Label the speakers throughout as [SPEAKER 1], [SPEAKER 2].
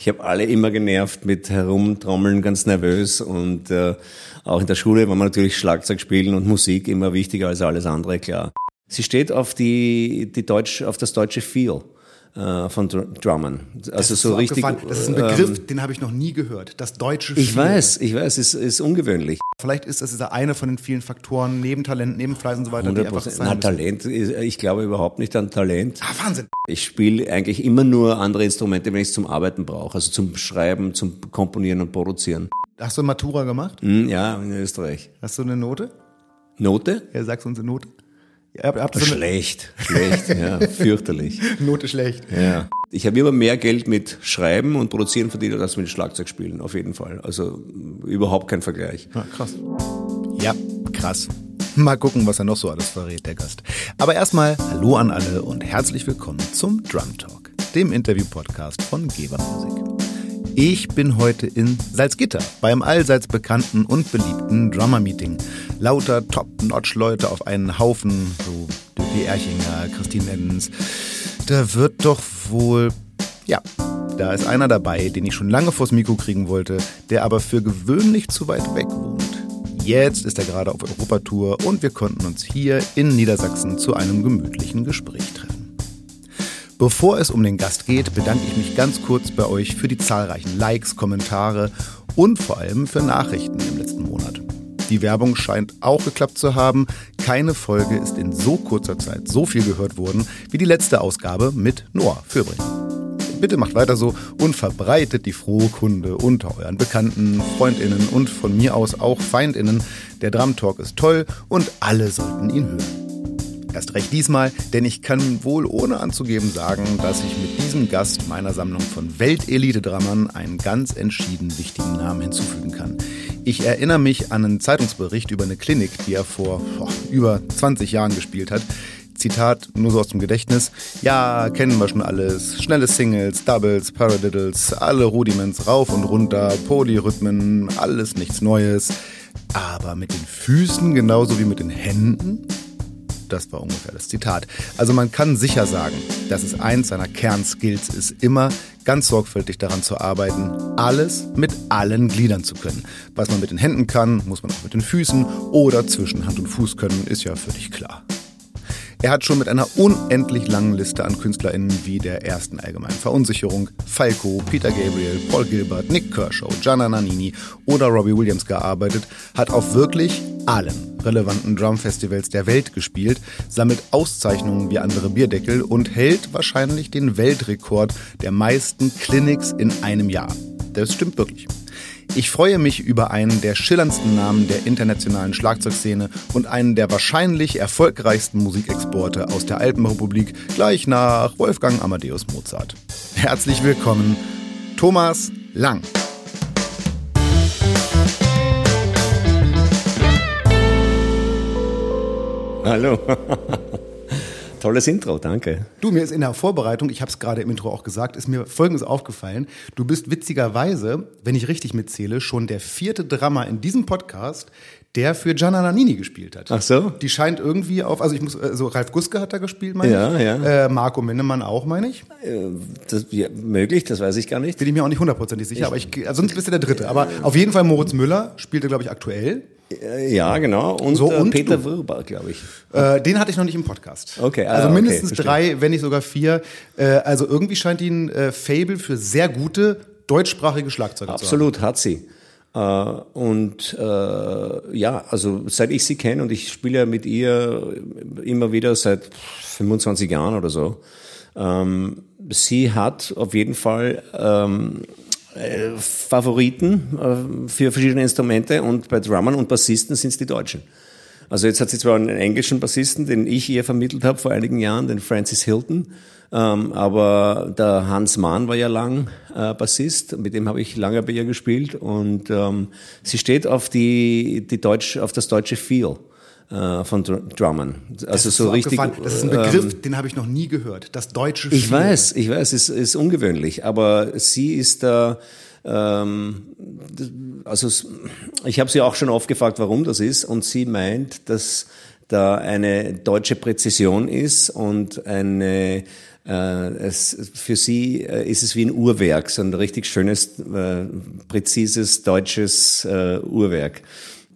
[SPEAKER 1] Ich habe alle immer genervt mit Herumtrommeln, ganz nervös und äh, auch in der Schule war man natürlich Schlagzeug spielen und Musik immer wichtiger als alles andere, klar. Sie steht auf die, die Deutsch, auf das deutsche Feel äh, von Drummern.
[SPEAKER 2] Also so, so richtig. Das ist ein Begriff, ähm, den habe ich noch nie gehört. Das deutsche
[SPEAKER 1] Feel. Ich weiß, ich weiß, es ist, ist ungewöhnlich.
[SPEAKER 2] Vielleicht ist das dieser eine von den vielen Faktoren, neben Talent, neben Fleiß und so weiter, die
[SPEAKER 1] einfach sein Na, Talent, ich glaube überhaupt nicht an Talent.
[SPEAKER 2] Ah, Wahnsinn.
[SPEAKER 1] Ich spiele eigentlich immer nur andere Instrumente, wenn ich es zum Arbeiten brauche, also zum Schreiben, zum Komponieren und Produzieren.
[SPEAKER 2] Hast du Matura gemacht?
[SPEAKER 1] Hm, ja, in Österreich.
[SPEAKER 2] Hast du eine Note?
[SPEAKER 1] Note?
[SPEAKER 2] Ja, sagst du uns eine Note?
[SPEAKER 1] Habt, so schlecht, schlecht, ja, fürchterlich.
[SPEAKER 2] Note schlecht.
[SPEAKER 1] Ja. Ich habe immer mehr Geld mit Schreiben und Produzieren verdient als mit Schlagzeug spielen, auf jeden Fall. Also überhaupt kein Vergleich.
[SPEAKER 2] Ja, krass. Ja, krass. Mal gucken, was er noch so alles verrät, der Gast. Aber erstmal Hallo an alle und herzlich willkommen zum Drum Talk, dem Interview-Podcast von Geber Music. Ich bin heute in Salzgitter beim allseits bekannten und beliebten Drummer-Meeting. Lauter Top-Notch-Leute auf einen Haufen, so Döpi Erchinger, Christine Eddens. Da wird doch wohl, ja, da ist einer dabei, den ich schon lange vors Mikro kriegen wollte, der aber für gewöhnlich zu weit weg wohnt. Jetzt ist er gerade auf Europatour und wir konnten uns hier in Niedersachsen zu einem gemütlichen Gespräch treffen. Bevor es um den Gast geht, bedanke ich mich ganz kurz bei euch für die zahlreichen Likes, Kommentare und vor allem für Nachrichten im letzten Monat. Die Werbung scheint auch geklappt zu haben. Keine Folge ist in so kurzer Zeit so viel gehört worden wie die letzte Ausgabe mit Noah Fürbrich. Bitte macht weiter so und verbreitet die frohe Kunde unter euren Bekannten, Freundinnen und von mir aus auch Feindinnen. Der Drum Talk ist toll und alle sollten ihn hören. Erst recht diesmal, denn ich kann wohl ohne anzugeben sagen, dass ich mit diesem Gast meiner Sammlung von Weltelite-Drammern einen ganz entschieden wichtigen Namen hinzufügen kann. Ich erinnere mich an einen Zeitungsbericht über eine Klinik, die er vor boah, über 20 Jahren gespielt hat. Zitat, nur so aus dem Gedächtnis. Ja, kennen wir schon alles. Schnelle Singles, Doubles, Paradiddles, alle Rudiments rauf und runter, Polyrhythmen, alles nichts Neues. Aber mit den Füßen genauso wie mit den Händen das war ungefähr das Zitat. Also man kann sicher sagen, dass es eins seiner Kernskills ist, immer ganz sorgfältig daran zu arbeiten, alles mit allen Gliedern zu können. Was man mit den Händen kann, muss man auch mit den Füßen oder zwischen Hand und Fuß können, ist ja völlig klar. Er hat schon mit einer unendlich langen Liste an KünstlerInnen wie der ersten allgemeinen Verunsicherung, Falco, Peter Gabriel, Paul Gilbert, Nick Kershaw, Gianna Nannini oder Robbie Williams gearbeitet, hat auf wirklich allen relevanten Drumfestivals der Welt gespielt, sammelt Auszeichnungen wie andere Bierdeckel und hält wahrscheinlich den Weltrekord der meisten Clinics in einem Jahr. Das stimmt wirklich. Ich freue mich über einen der schillerndsten Namen der internationalen Schlagzeugszene und einen der wahrscheinlich erfolgreichsten Musikexporte aus der Alpenrepublik, gleich nach Wolfgang Amadeus Mozart. Herzlich willkommen, Thomas Lang.
[SPEAKER 1] Hallo. Tolles Intro, danke.
[SPEAKER 2] Du, mir ist in der Vorbereitung, ich habe es gerade im Intro auch gesagt, ist mir Folgendes aufgefallen. Du bist witzigerweise, wenn ich richtig mitzähle, schon der vierte Drama in diesem Podcast, der für Gianna Nannini gespielt hat.
[SPEAKER 1] Ach so?
[SPEAKER 2] Die scheint irgendwie auf, also ich muss, also Ralf Guske hat da gespielt, meine
[SPEAKER 1] ja,
[SPEAKER 2] ich.
[SPEAKER 1] Ja,
[SPEAKER 2] äh, Marco Minnemann auch, meine ich.
[SPEAKER 1] Äh, das, ja, möglich, das weiß ich gar nicht.
[SPEAKER 2] Bin ich mir auch nicht hundertprozentig sicher, ich, aber ich, also sonst bist du der Dritte. Aber auf jeden Fall Moritz Müller spielte, glaube ich, aktuell.
[SPEAKER 1] Äh, ja, genau. Und, so, und Peter du. Wirber, glaube ich.
[SPEAKER 2] Äh, den hatte ich noch nicht im Podcast.
[SPEAKER 1] Okay,
[SPEAKER 2] ah, also mindestens okay, drei, wenn nicht sogar vier. Äh, also irgendwie scheint ihn äh, Fable für sehr gute deutschsprachige Schlagzeuger
[SPEAKER 1] Absolut, zu haben. hat sie. Äh, und äh, ja, also seit ich sie kenne und ich spiele ja mit ihr immer wieder seit 25 Jahren oder so. Ähm, sie hat auf jeden Fall ähm, äh, Favoriten äh, für verschiedene Instrumente und bei Drummern und Bassisten sind es die Deutschen. Also jetzt hat sie zwar einen englischen Bassisten, den ich ihr vermittelt habe vor einigen Jahren, den Francis Hilton, ähm, aber der Hans Mahn war ja lang äh, Bassist, mit dem habe ich lange bei ihr gespielt und ähm, sie steht auf die, die Deutsch, auf das deutsche Feel äh, von Drummern.
[SPEAKER 2] Also so, so richtig. Das ist ein Begriff, ähm, den habe ich noch nie gehört. Das deutsche.
[SPEAKER 1] Feel. Ich weiß, ich weiß, es ist ungewöhnlich, aber sie ist da. Ähm, also ich habe sie auch schon oft gefragt, warum das ist, und sie meint, dass da eine deutsche Präzision ist und eine Äh, es, für sie äh, ist es wie ein Uhrwerk, so ein richtig schönes, äh, präzises deutsches äh, Uhrwerk.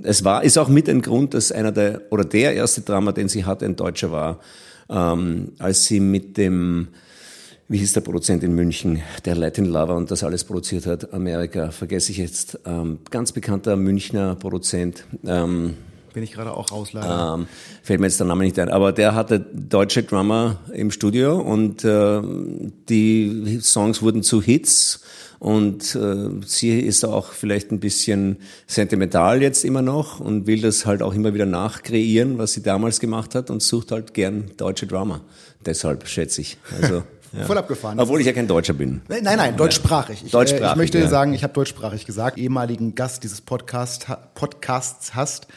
[SPEAKER 1] Es war, ist auch mit ein Grund, dass einer der, oder der erste Drama, den sie hatte, ein Deutscher war, ähm, als sie mit dem, wie hieß der Produzent in München, der Latin Lover und das alles produziert hat, Amerika, vergesse ich jetzt, ähm, ganz bekannter Münchner Produzent, ähm,
[SPEAKER 2] bin ich gerade auch raus, leider.
[SPEAKER 1] Ähm, fällt mir jetzt der Name nicht ein. Aber der hatte deutsche Drummer im Studio und äh, die Songs wurden zu Hits. Und äh, sie ist auch vielleicht ein bisschen sentimental jetzt immer noch und will das halt auch immer wieder nachkreieren, was sie damals gemacht hat und sucht halt gern deutsche Drummer. Deshalb schätze ich. Also
[SPEAKER 2] Ja. Voll abgefahren.
[SPEAKER 1] Obwohl ich ja kein Deutscher bin.
[SPEAKER 2] Nein, nein, deutschsprachig. Ich,
[SPEAKER 1] deutschsprachig,
[SPEAKER 2] äh, ich möchte
[SPEAKER 1] ja.
[SPEAKER 2] sagen, ich habe deutschsprachig gesagt, ehemaligen Gast dieses Podcast, Podcasts hast.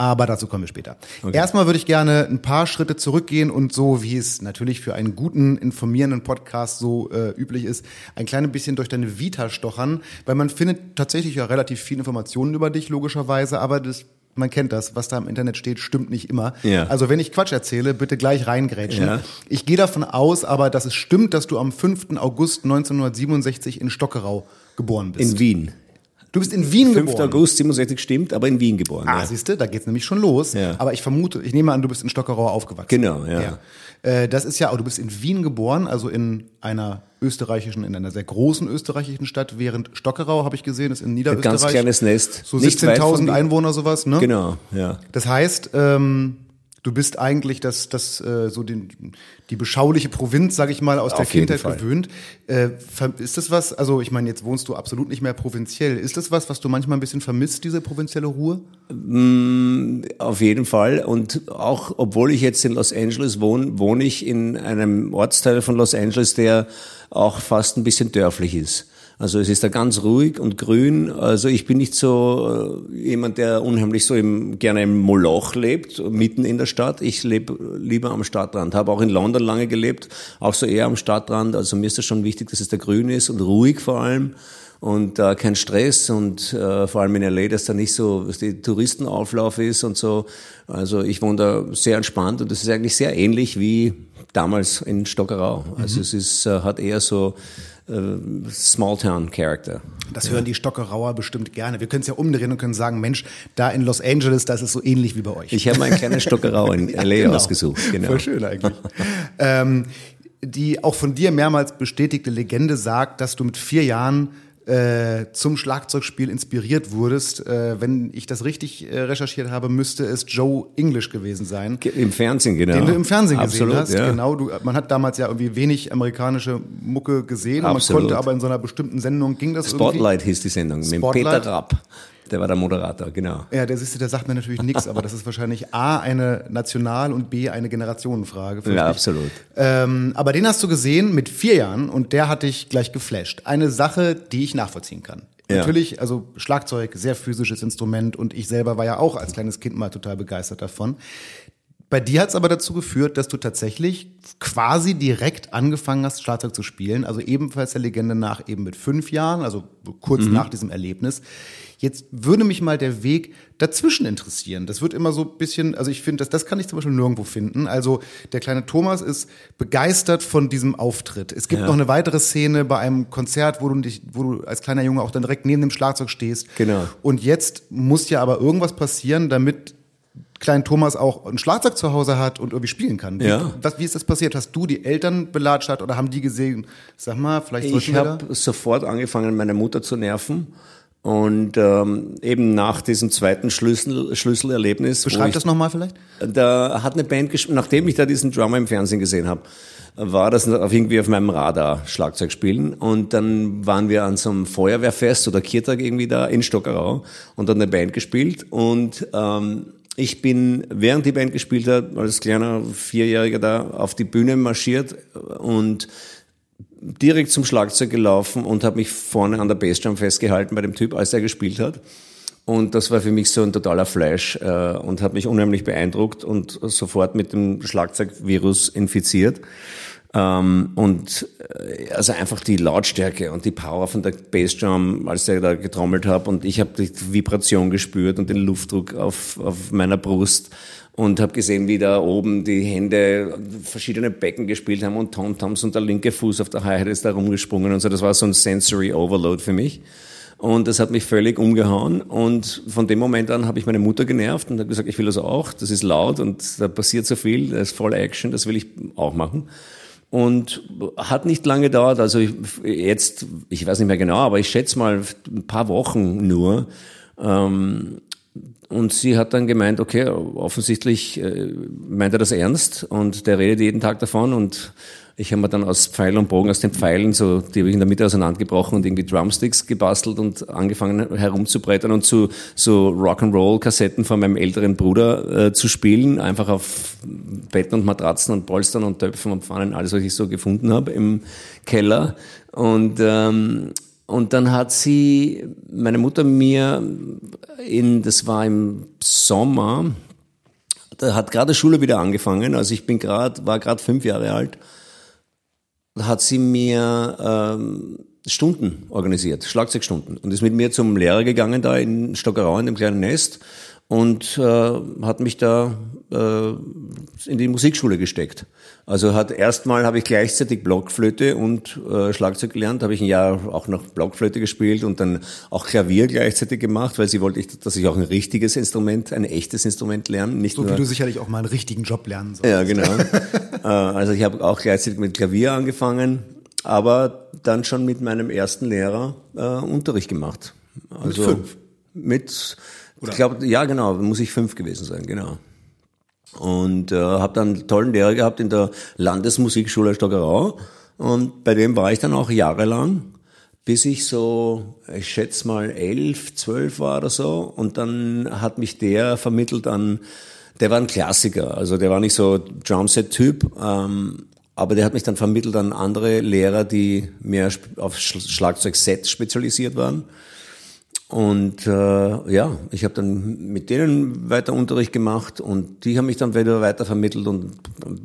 [SPEAKER 2] Aber dazu kommen wir später. Okay. Erstmal würde ich gerne ein paar Schritte zurückgehen und so, wie es natürlich für einen guten, informierenden Podcast so äh, üblich ist, ein kleines bisschen durch deine Vita stochern, weil man findet tatsächlich ja relativ viele Informationen über dich, logischerweise, aber das man kennt das, was da im Internet steht, stimmt nicht immer.
[SPEAKER 1] Ja.
[SPEAKER 2] Also wenn ich Quatsch erzähle, bitte gleich reingrätschen.
[SPEAKER 1] Ja.
[SPEAKER 2] Ich gehe davon aus, aber dass es stimmt, dass du am 5. August 1967 in Stockerau geboren bist.
[SPEAKER 1] In Wien.
[SPEAKER 2] Du bist in Wien
[SPEAKER 1] 5.
[SPEAKER 2] geboren.
[SPEAKER 1] August 67 stimmt, aber in Wien geboren.
[SPEAKER 2] Ah,
[SPEAKER 1] ja.
[SPEAKER 2] siehst du, da geht's nämlich schon los.
[SPEAKER 1] Ja.
[SPEAKER 2] Aber ich vermute, ich nehme an, du bist in Stockerau aufgewachsen.
[SPEAKER 1] Genau, ja.
[SPEAKER 2] ja. Äh, das ist ja, oh, du bist in Wien geboren, also in einer österreichischen, in einer sehr großen österreichischen Stadt, während Stockerau, habe ich gesehen, ist in Niederösterreich.
[SPEAKER 1] Ein ganz kleines Nest.
[SPEAKER 2] So
[SPEAKER 1] Nicht weit von
[SPEAKER 2] 17.000
[SPEAKER 1] Wien.
[SPEAKER 2] Einwohner, sowas, ne?
[SPEAKER 1] Genau, ja.
[SPEAKER 2] Das heißt, ähm, du bist eigentlich das, das äh, so den, die beschauliche Provinz, sag ich mal, aus der
[SPEAKER 1] Auf jeden
[SPEAKER 2] Kindheit
[SPEAKER 1] Fall.
[SPEAKER 2] gewöhnt. Äh, ist das was? Also ich meine, jetzt wohnst du absolut nicht mehr provinziell. Ist das was, was du manchmal ein bisschen vermisst, diese provinzielle Ruhe?
[SPEAKER 1] Auf jeden Fall. Und auch, obwohl ich jetzt in Los Angeles wohne, wohne ich in einem Ortsteil von Los Angeles, der auch fast ein bisschen dörflich ist. Also es ist da ganz ruhig und grün. Also ich bin nicht so äh, jemand, der unheimlich so im, gerne im Moloch lebt, mitten in der Stadt. Ich lebe lieber am Stadtrand. Habe auch in London lange gelebt, auch so eher am Stadtrand. Also mir ist das schon wichtig, dass es da grün ist und ruhig vor allem und äh, kein Stress und äh, vor allem in LA, dass da nicht so dass die Touristenauflauf ist und so. Also ich wohne da sehr entspannt und das ist eigentlich sehr ähnlich wie damals in Stockerau. Also es ist äh, hat eher so äh, Small Town Character.
[SPEAKER 2] Das hören die Stockerauer bestimmt gerne. Wir können es ja umdrehen und können sagen, Mensch, da in Los Angeles, das ist so ähnlich wie bei euch.
[SPEAKER 1] Ich habe mal ein kleines Stockerau in LA
[SPEAKER 2] Genau.
[SPEAKER 1] ausgesucht. Genau.
[SPEAKER 2] Voll schön eigentlich. ähm, die auch von dir mehrmals bestätigte Legende sagt, dass du mit vier Jahren äh, zum Schlagzeugspiel inspiriert wurdest. Äh, wenn ich das richtig äh, recherchiert habe, müsste es Joe English gewesen sein.
[SPEAKER 1] Im Fernsehen, genau.
[SPEAKER 2] Den du im Fernsehen
[SPEAKER 1] Absolut,
[SPEAKER 2] gesehen hast,
[SPEAKER 1] ja.
[SPEAKER 2] genau. Du, man hat damals ja irgendwie wenig amerikanische Mucke gesehen. und Man
[SPEAKER 1] Absolut.
[SPEAKER 2] konnte aber in so einer bestimmten Sendung ging das irgendwie.
[SPEAKER 1] Spotlight hieß die Sendung mit
[SPEAKER 2] Spotlight.
[SPEAKER 1] Peter Rapp. Der war der Moderator, genau.
[SPEAKER 2] Ja, der, siehst du, der sagt mir natürlich nichts, aber das ist wahrscheinlich A, eine National- und B, eine Generationenfrage.
[SPEAKER 1] Ja, absolut.
[SPEAKER 2] Ähm, aber den hast du gesehen mit vier Jahren und der hat dich gleich geflasht. Eine Sache, die ich nachvollziehen kann.
[SPEAKER 1] Ja.
[SPEAKER 2] Natürlich, also Schlagzeug, sehr physisches Instrument und ich selber war ja auch als kleines Kind mal total begeistert davon. Bei dir hat es aber dazu geführt, dass du tatsächlich quasi direkt angefangen hast, Schlagzeug zu spielen. Also ebenfalls der Legende nach, eben mit fünf Jahren, also kurz nach diesem Erlebnis. Jetzt würde mich mal der Weg dazwischen interessieren. Das wird immer so ein bisschen, also ich finde, das, das kann ich zum Beispiel nirgendwo finden. Also der kleine Thomas ist begeistert von diesem Auftritt. Es gibt
[SPEAKER 1] Ja.
[SPEAKER 2] noch eine weitere Szene bei einem Konzert, wo du dich, wo du als kleiner Junge auch dann direkt neben dem Schlagzeug stehst.
[SPEAKER 1] Genau.
[SPEAKER 2] Und jetzt muss ja aber irgendwas passieren, damit kleinen Thomas auch ein Schlagzeug zu Hause hat und irgendwie spielen kann. Wie,
[SPEAKER 1] Ja.
[SPEAKER 2] was, wie ist das passiert? Hast du die Eltern belatscht oder haben die gesehen, sag mal, vielleicht
[SPEAKER 1] Ich habe sofort angefangen, meine Mutter zu nerven. Und ähm, eben nach diesem zweiten Schlüssel, Schlüsselerlebnis,
[SPEAKER 2] Beschreib
[SPEAKER 1] ich,
[SPEAKER 2] das nochmal vielleicht.
[SPEAKER 1] da hat eine Band gespielt, nachdem ich da diesen Drummer im Fernsehen gesehen habe, war das auf irgendwie auf meinem Radar Schlagzeug spielen und dann waren wir an so einem Feuerwehrfest oder Kirtag irgendwie da in Stockerau und hat eine Band gespielt und ähm, ich bin, während die Band gespielt hat, als kleiner Vierjähriger da auf die Bühne marschiert und direkt zum Schlagzeug gelaufen und habe mich vorne an der Bassdrum festgehalten bei dem Typ, als er gespielt hat. Und das war für mich so ein totaler Flash äh, und hat mich unheimlich beeindruckt und sofort mit dem Schlagzeugvirus infiziert. Ähm, und äh, also einfach die Lautstärke und die Power von der Bassdrum, als der da getrommelt hat und ich habe die Vibration gespürt und den Luftdruck auf, auf meiner Brust und habe gesehen, wie da oben die Hände verschiedene Becken gespielt haben und Tom-Toms und der linke Fuß auf der Hi-Hat ist da rumgesprungen und so. Das war so ein Sensory Overload für mich. Und das hat mich völlig umgehauen. Und von dem Moment an habe ich meine Mutter genervt und habe gesagt, ich will das auch. Das ist laut und da passiert so viel. Das ist voll Action. Das will ich auch machen. Und hat nicht lange gedauert. Also jetzt, ich weiß nicht mehr genau, aber ich schätze mal ein paar Wochen nur. Ähm, und sie hat dann gemeint, okay, offensichtlich äh, meint er das ernst? Und der redet jeden Tag davon. Und ich habe mir dann aus Pfeil und Bogen, aus den Pfeilen, so, die habe ich in der Mitte auseinandergebrochen und irgendwie Drumsticks gebastelt und angefangen herumzubrettern und zu so Rock'n'Roll-Kassetten von meinem älteren Bruder äh, zu spielen, einfach auf Betten und Matratzen und Polstern und Töpfen und Pfannen, alles, was ich so gefunden habe im Keller. Und ähm, und dann hat sie, meine Mutter mir in, das war im Sommer, da hat gerade Schule wieder angefangen, also ich bin gerade, war gerade fünf Jahre alt. Hat sie mir ähm, Stunden organisiert, Schlagzeugstunden. Und ist mit mir zum Lehrer gegangen da in Stockerau in dem kleinen Nest und äh, hat mich da äh, in die Musikschule gesteckt. Also hat erstmal habe ich gleichzeitig Blockflöte und äh, Schlagzeug gelernt, habe ich ein Jahr auch noch Blockflöte gespielt und dann auch Klavier gleichzeitig gemacht, weil sie wollte, dass ich auch ein richtiges Instrument, ein echtes Instrument lerne,
[SPEAKER 2] nicht so nur, wie du sicherlich auch mal einen richtigen Job lernen sollst.
[SPEAKER 1] Ja, genau. äh, also ich habe auch gleichzeitig mit Klavier angefangen, aber dann schon mit meinem ersten Lehrer äh, Unterricht gemacht.
[SPEAKER 2] Also mit fünf.
[SPEAKER 1] Mit oder? Ich glaube, ja, genau, muss ich fünf gewesen sein, genau. Und äh, habe dann einen tollen Lehrer gehabt in der Landesmusikschule Stockerau. Und bei dem war ich dann auch jahrelang, bis ich so, ich schätze mal elf, zwölf war oder so. Und dann hat mich der vermittelt an, der war ein Klassiker, also der war nicht so Drumset-Typ, ähm, aber der hat mich dann vermittelt an andere Lehrer, die mehr auf Schlagzeug-Set spezialisiert waren. Und äh, ja, ich habe dann mit denen weiter Unterricht gemacht und die haben mich dann wieder weiter vermittelt und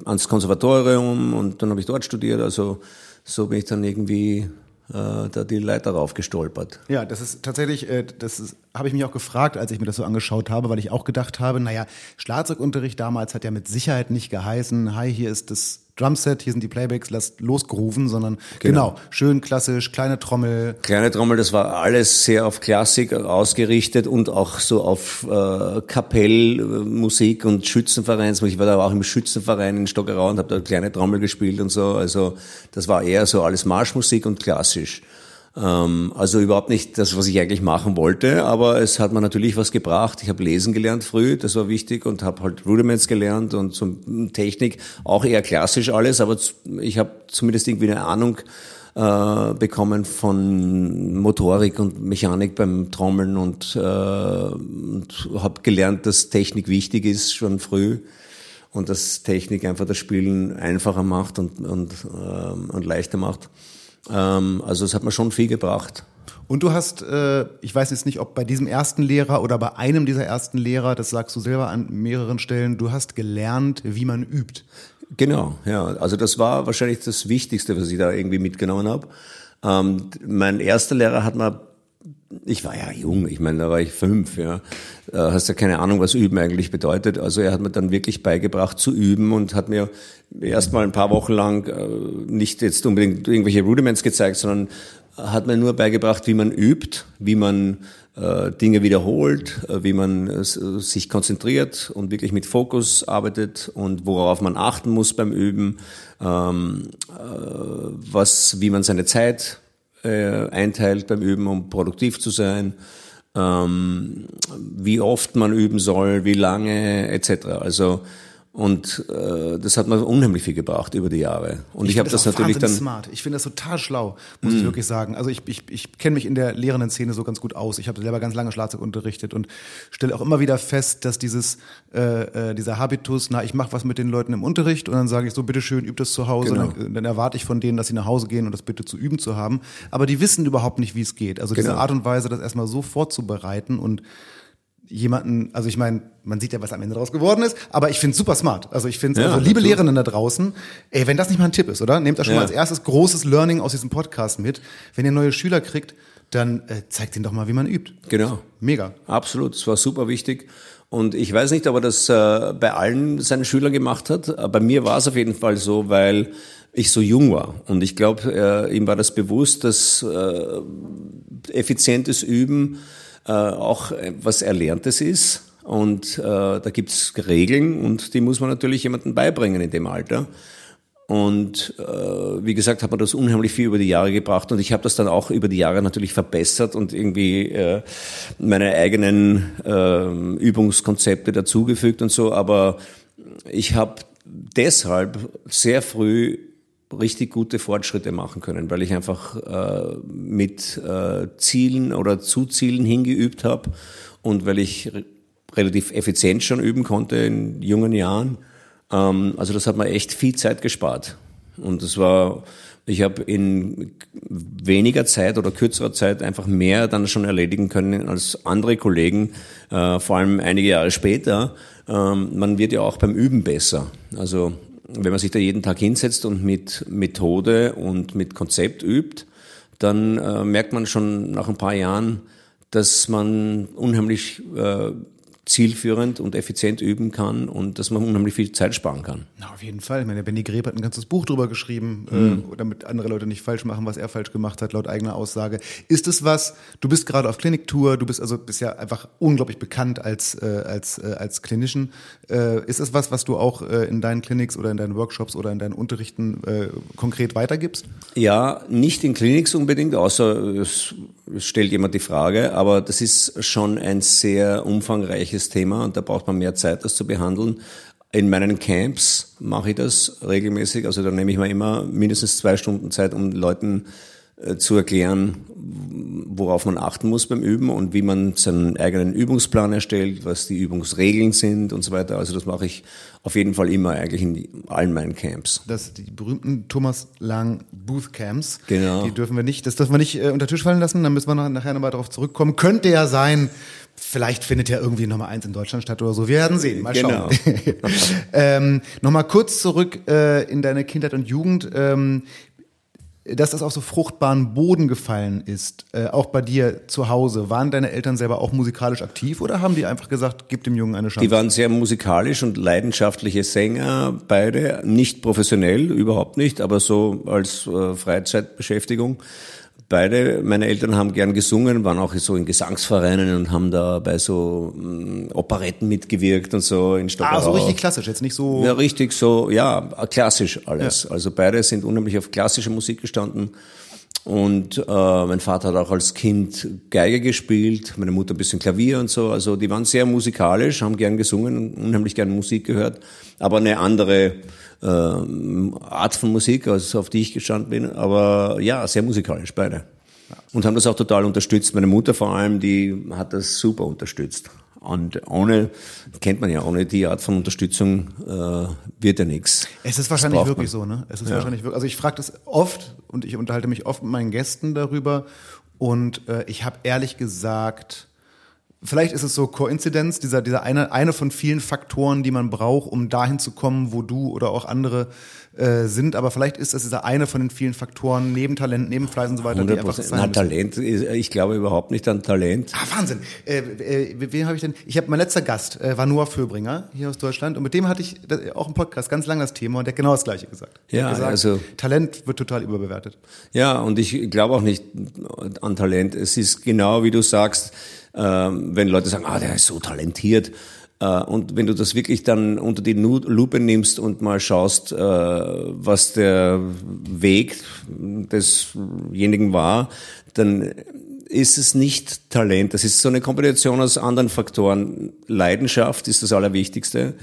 [SPEAKER 1] ans Konservatorium und dann habe ich dort studiert. Also so bin ich dann irgendwie äh, da die Leiter raufgestolpert.
[SPEAKER 2] Ja, das ist tatsächlich, äh, das habe ich mich auch gefragt, als ich mir das so angeschaut habe, weil ich auch gedacht habe, naja, Schlagzeugunterricht damals hat ja mit Sicherheit nicht geheißen, hi, hier ist das Drumset, hier sind die Playbacks, lasst losgerufen, sondern genau. genau. schön klassisch, kleine Trommel.
[SPEAKER 1] Kleine Trommel, das war alles sehr auf Klassik ausgerichtet und auch so auf äh, Kapellmusik und Schützenvereinsmusik. Ich war da auch im Schützenverein in Stockerau und habe da kleine Trommel gespielt und so. Also das war eher so alles Marschmusik und klassisch. Ähm, also überhaupt nicht das, was ich eigentlich machen wollte, aber es hat mir natürlich was gebracht. Ich habe lesen gelernt früh, das war wichtig und habe halt Rudiments gelernt und zum Technik auch eher klassisch alles, aber ich habe zumindest irgendwie eine Ahnung äh, bekommen von Motorik und Mechanik beim Trommeln und, äh, und habe gelernt, dass Technik wichtig ist schon früh und dass Technik einfach das Spielen einfacher macht und, und, äh, und leichter macht. Ähm, also es hat mir schon viel gebracht.
[SPEAKER 2] Und du hast, äh, ich weiß jetzt nicht, ob bei diesem ersten Lehrer oder bei einem dieser ersten Lehrer, das sagst du selber an mehreren Stellen, du hast gelernt, wie man übt.
[SPEAKER 1] Genau, ja. Also das war wahrscheinlich das Wichtigste, was ich da irgendwie mitgenommen habe. Ähm, mein erster Lehrer hat mir ich war ja jung, ich meine, da war ich fünf, ja. Da hast ja keine Ahnung, was üben eigentlich bedeutet. Also er hat mir dann wirklich beigebracht zu üben und hat mir erst mal ein paar Wochen lang äh, nicht jetzt unbedingt irgendwelche Rudiments gezeigt, sondern hat mir nur beigebracht, wie man übt, wie man äh, Dinge wiederholt, äh, wie man äh, sich konzentriert und wirklich mit Fokus arbeitet und worauf man achten muss beim Üben, ähm, äh, was, wie man seine Zeit äh, einteilt beim Üben, um produktiv zu sein, ähm, wie oft man üben soll, wie lange etc. Also und äh, das hat mir unheimlich viel gebracht über die Jahre. Und ich, ich habe das, das natürlich dann
[SPEAKER 2] smart. Ich finde das total schlau, muss mm. ich wirklich sagen. Also ich, ich, ich kenne mich in der lehrenden Szene so ganz gut aus. Ich habe selber ganz lange Schlagzeug unterrichtet und stelle auch immer wieder fest, dass dieses äh, äh, dieser Habitus, na ich mache was mit den Leuten im Unterricht und dann sage ich so bitteschön übt das zu Hause. Genau. Dann, dann, erwarte ich von denen, dass sie nach Hause gehen und das bitte zu üben zu haben. Aber die wissen überhaupt nicht, wie es geht. Also genau. diese Art und Weise, das erstmal so vorzubereiten und jemanden, also ich meine, man sieht ja, was am Ende draus geworden ist, aber ich finde es super smart. Also ich finde es, ja, also liebe Lehrenden da draußen, ey, wenn das nicht mal ein Tipp ist, oder? Nehmt das schon ja. mal als erstes großes Learning aus diesem Podcast mit. Wenn ihr neue Schüler kriegt, dann äh, zeigt ihnen doch mal, wie man übt.
[SPEAKER 1] Genau.
[SPEAKER 2] Mega.
[SPEAKER 1] Absolut, es war super wichtig. Und ich weiß nicht, ob er das äh, bei allen seinen Schülern gemacht hat. Bei mir war es auf jeden Fall so, weil ich so jung war. Und ich glaube, äh, ihm war das bewusst, dass äh, effizientes Üben auch was Erlerntes ist. Und äh, da gibt's Regeln und die muss man natürlich jemandem beibringen in dem Alter. Und äh, wie gesagt, hat man das unheimlich viel über die Jahre gebracht und ich habe das dann auch über die Jahre natürlich verbessert und irgendwie äh, meine eigenen äh, Übungskonzepte dazugefügt und so. Aber ich habe deshalb sehr früh richtig gute Fortschritte machen können, weil ich einfach äh, mit äh, Zielen oder zu Zielen hingeübt habe und weil ich relativ effizient schon üben konnte in jungen Jahren. Ähm, also das hat mir echt viel Zeit gespart. Und das war, ich habe in weniger Zeit oder kürzerer Zeit einfach mehr dann schon erledigen können als andere Kollegen, äh, vor allem einige Jahre später. Ähm, man wird ja auch beim Üben besser. Also wenn man sich da jeden Tag hinsetzt und mit Methode und mit Konzept übt, dann äh, merkt man schon nach ein paar Jahren, dass man unheimlich äh, zielführend und effizient üben kann und dass man unheimlich viel Zeit sparen kann.
[SPEAKER 2] Na, auf jeden Fall. Ich meine, Benny Greb hat ein ganzes Buch drüber geschrieben, mhm. äh, damit andere Leute nicht falsch machen, was er falsch gemacht hat, laut eigener Aussage. Ist es was, du bist gerade auf Kliniktour, du bist also bist ja einfach unglaublich bekannt als, äh, als, äh, als Clinician. Äh, ist es was, was du auch äh, in deinen Clinics oder in deinen Workshops oder in deinen Unterrichten äh, konkret weitergibst?
[SPEAKER 1] Ja, nicht in Clinics unbedingt, außer es stellt jemand die Frage, aber das ist schon ein sehr umfangreiches Thema und da braucht man mehr Zeit, das zu behandeln. In meinen Camps mache ich das regelmäßig, also da nehme ich mir immer mindestens zwei Stunden Zeit, um Leuten zu erklären, worauf man achten muss beim Üben und wie man seinen eigenen Übungsplan erstellt, was die Übungsregeln sind und so weiter. Also das mache ich auf jeden Fall immer eigentlich in allen meinen Camps.
[SPEAKER 2] Das die berühmten Thomas Lang Booth Camps.
[SPEAKER 1] Genau.
[SPEAKER 2] Die dürfen wir nicht, das dürfen wir nicht äh, unter Tisch fallen lassen. Dann müssen wir nachher nochmal darauf zurückkommen. Könnte ja sein, Vielleicht findet ja irgendwie Nummer eins in Deutschland statt oder so. Wir werden sehen. Mal schauen. Genau. ähm, Nochmal kurz zurück äh, in deine Kindheit und Jugend. Ähm, dass das auf so fruchtbaren Boden gefallen ist, äh, auch bei dir zu Hause. Waren deine Eltern selber auch musikalisch aktiv oder haben die einfach gesagt, gib dem Jungen eine Chance?
[SPEAKER 1] Die waren sehr musikalisch und leidenschaftliche Sänger, beide, nicht professionell, überhaupt nicht, aber so als äh, Freizeitbeschäftigung beide, meine Eltern haben gern gesungen, waren auch so in Gesangsvereinen und haben da bei so mh, mm, Operetten mitgewirkt und so in Stockerau.
[SPEAKER 2] Ah, so richtig klassisch, jetzt nicht so...
[SPEAKER 1] Ja, richtig so, ja, klassisch alles. Ja. Also beide sind unheimlich auf klassische Musik gestanden. Und äh, mein Vater hat auch als Kind Geige gespielt, meine Mutter ein bisschen Klavier und so. Also die waren sehr musikalisch, haben gern gesungen, unheimlich gern Musik gehört, aber eine andere äh, Art von Musik, also auf die ich gestanden bin. Aber ja, sehr musikalisch beide. Und haben das auch total unterstützt. Meine Mutter vor allem, die hat das super unterstützt. Und ohne, kennt man ja, ohne die Art von Unterstützung äh, wird ja nichts.
[SPEAKER 2] Es ist wahrscheinlich wirklich man. so, ne? Es ist ja. wahrscheinlich wirklich. Also ich frage das oft und ich unterhalte mich oft mit meinen Gästen darüber. Und äh, ich habe ehrlich gesagt, vielleicht ist es so Koinzidenz, dieser, dieser eine, eine von vielen Faktoren, die man braucht, um dahin zu kommen, wo du oder auch andere äh, sind, aber vielleicht ist das dieser eine von den vielen Faktoren neben Talent, neben Fleiß und so weiter,
[SPEAKER 1] die einfach sein Na, Talent, ich glaube überhaupt nicht an Talent.
[SPEAKER 2] Ah, Wahnsinn. Äh, äh, wen habe ich denn? Ich habe mein letzter Gast äh, war Noah Föbringer hier aus Deutschland und mit dem hatte ich auch im Podcast ganz lang das Thema und der hat genau das gleiche gesagt.
[SPEAKER 1] Ja,
[SPEAKER 2] gesagt,
[SPEAKER 1] also
[SPEAKER 2] Talent wird total überbewertet.
[SPEAKER 1] Ja, und ich glaube auch nicht an Talent. Es ist genau wie du sagst, wenn Leute sagen, ah, der ist so talentiert, äh, und wenn du das wirklich dann unter die Lupe nimmst und mal schaust, äh, was der Weg desjenigen war, dann ist es nicht Talent. Das ist so eine Kombination aus anderen Faktoren. Leidenschaft ist das Allerwichtigste.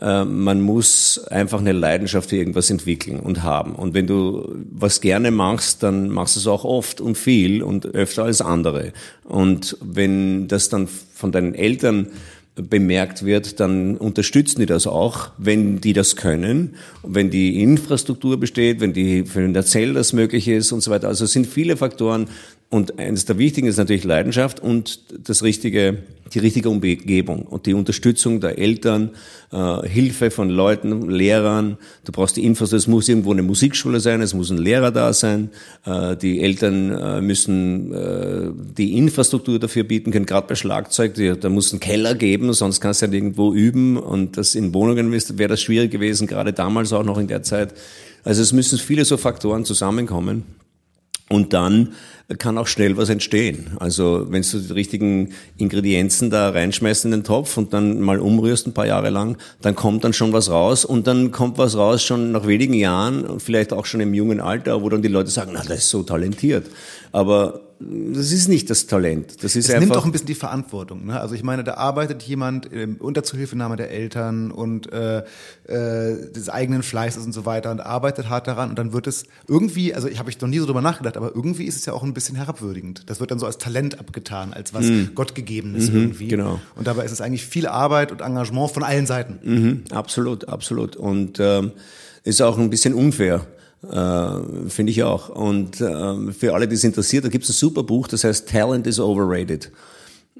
[SPEAKER 1] Äh, man muss einfach eine Leidenschaft für irgendwas entwickeln und haben. Und wenn du was gerne machst, dann machst du es auch oft und viel und öfter als andere. Und wenn das dann von deinen Eltern bemerkt wird, dann unterstützen die das auch, wenn die das können, wenn die Infrastruktur besteht, wenn die wenn der Zell das möglich ist und so weiter. Also es sind viele Faktoren, Und eines der wichtigen ist natürlich Leidenschaft und das richtige, die richtige Umgebung und die Unterstützung der Eltern, äh, Hilfe von Leuten, Lehrern. Du brauchst die Infos, es muss irgendwo eine Musikschule sein, es muss ein Lehrer da sein. Äh, die Eltern äh, müssen die Infrastruktur dafür bieten können, gerade bei Schlagzeug. Da muss ein Keller geben, sonst kannst du ja nirgendwo üben. Und das in Wohnungen wäre das schwierig gewesen, gerade damals auch noch in der Zeit. Also es müssen viele so Faktoren zusammenkommen. Und dann kann auch schnell was entstehen. Also wenn du die richtigen Ingredienzen da reinschmeißt in den Topf und dann mal umrührst ein paar Jahre lang, dann kommt dann schon was raus und dann kommt was raus schon nach wenigen Jahren und vielleicht auch schon im jungen Alter, wo dann die Leute sagen, na, das ist so talentiert. Aber das ist nicht das Talent. Das ist
[SPEAKER 2] es
[SPEAKER 1] einfach.
[SPEAKER 2] nimmt doch ein bisschen die Verantwortung. Ne? Also ich meine, da arbeitet jemand unter Zuhilfenahme der Eltern und äh, äh, des eigenen Fleißes und so weiter und arbeitet hart daran und dann wird es irgendwie, also ich habe ich noch nie so drüber nachgedacht, aber irgendwie ist es ja auch ein bisschen herabwürdigend. Das wird dann so als Talent abgetan, als was mhm. Gottgegebenes mhm, irgendwie. Genau. Und dabei ist es eigentlich viel Arbeit und Engagement von allen Seiten.
[SPEAKER 1] Mhm, absolut, absolut. Und ähm, ist auch ein bisschen unfair äh, Finde ich auch. Und äh, für alle, die es interessiert, da gibt es ein super Buch, das heißt Talent is Overrated.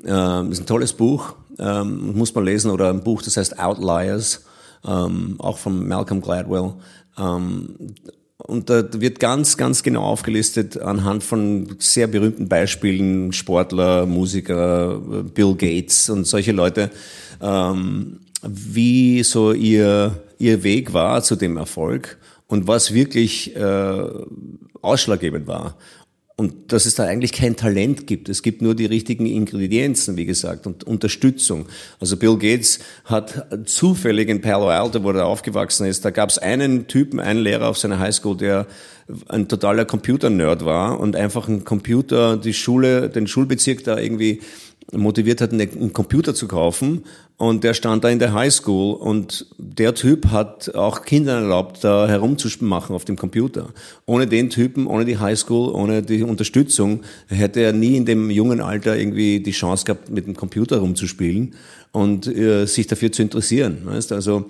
[SPEAKER 1] Äh, ist ein tolles Buch, ähm, muss man lesen, oder ein Buch, das heißt Outliers, ähm, auch von Malcolm Gladwell. Ähm, und da wird ganz, ganz genau aufgelistet anhand von sehr berühmten Beispielen, Sportler, Musiker, Bill Gates und solche Leute, ähm, wie so ihr, ihr Weg war zu dem Erfolg und was wirklich äh, ausschlaggebend war. Und dass es da eigentlich kein Talent gibt. Es gibt nur die richtigen Ingredienzen, wie gesagt, und Unterstützung. Also Bill Gates hat zufällig in Palo Alto, wo er aufgewachsen ist, da gab es einen Typen, einen Lehrer auf seiner Highschool, der ein totaler Computer-Nerd war und einfach ein Computer, die Schule, den Schulbezirk da irgendwie motiviert hat, einen Computer zu kaufen. Und der stand da in der Highschool und der Typ hat auch Kindern erlaubt, da herumzumachen auf dem Computer. Ohne den Typen, ohne die Highschool, ohne die Unterstützung hätte er nie in dem jungen Alter irgendwie die Chance gehabt, mit dem Computer rumzuspielen und äh, sich dafür zu interessieren. Weißt? Also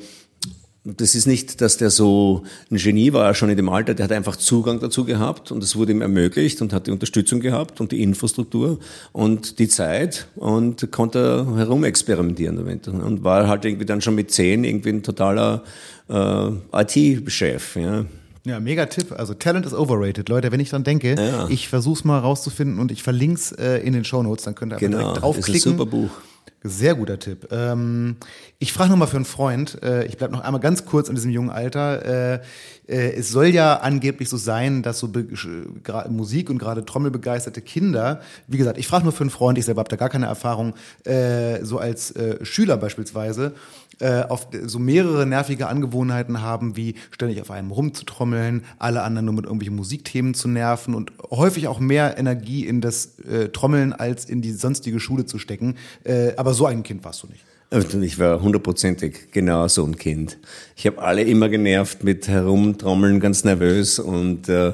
[SPEAKER 1] das ist nicht, dass der so ein Genie war, schon in dem Alter, der hat einfach Zugang dazu gehabt und es wurde ihm ermöglicht und hat die Unterstützung gehabt und die Infrastruktur und die Zeit und konnte herumexperimentieren damit und war halt irgendwie dann schon mit zehn irgendwie ein totaler äh, IT-Chef. Ja.
[SPEAKER 2] Ja, mega Tipp. Also Talent is overrated. Leute, wenn ich dran denke, ja. ich versuch's mal rauszufinden und ich verlink's äh, in den Show Notes, dann könnt ihr
[SPEAKER 1] genau,
[SPEAKER 2] direkt draufklicken.
[SPEAKER 1] Ist ein super Buch.
[SPEAKER 2] Sehr guter Tipp. Ähm, ich frage noch mal für einen Freund, äh, ich bleib noch einmal ganz kurz in diesem jungen Alter. Äh, äh, es soll ja angeblich so sein, dass so Musik und gerade Trommelbegeisterte Kinder, wie gesagt, ich frage nur für einen Freund, ich selber habe da gar keine Erfahrung, äh, so als äh, Schüler beispielsweise, äh, auf so mehrere nervige Angewohnheiten haben, wie ständig auf einem rumzutrommeln, alle anderen nur mit irgendwelchen Musikthemen zu nerven und häufig auch mehr Energie in das äh, Trommeln als in die sonstige Schule zu stecken. Äh, aber so ein Kind warst du nicht.
[SPEAKER 1] Ich war hundertprozentig genau so ein Kind. Ich habe alle immer genervt mit Herumtrommeln, ganz nervös und äh,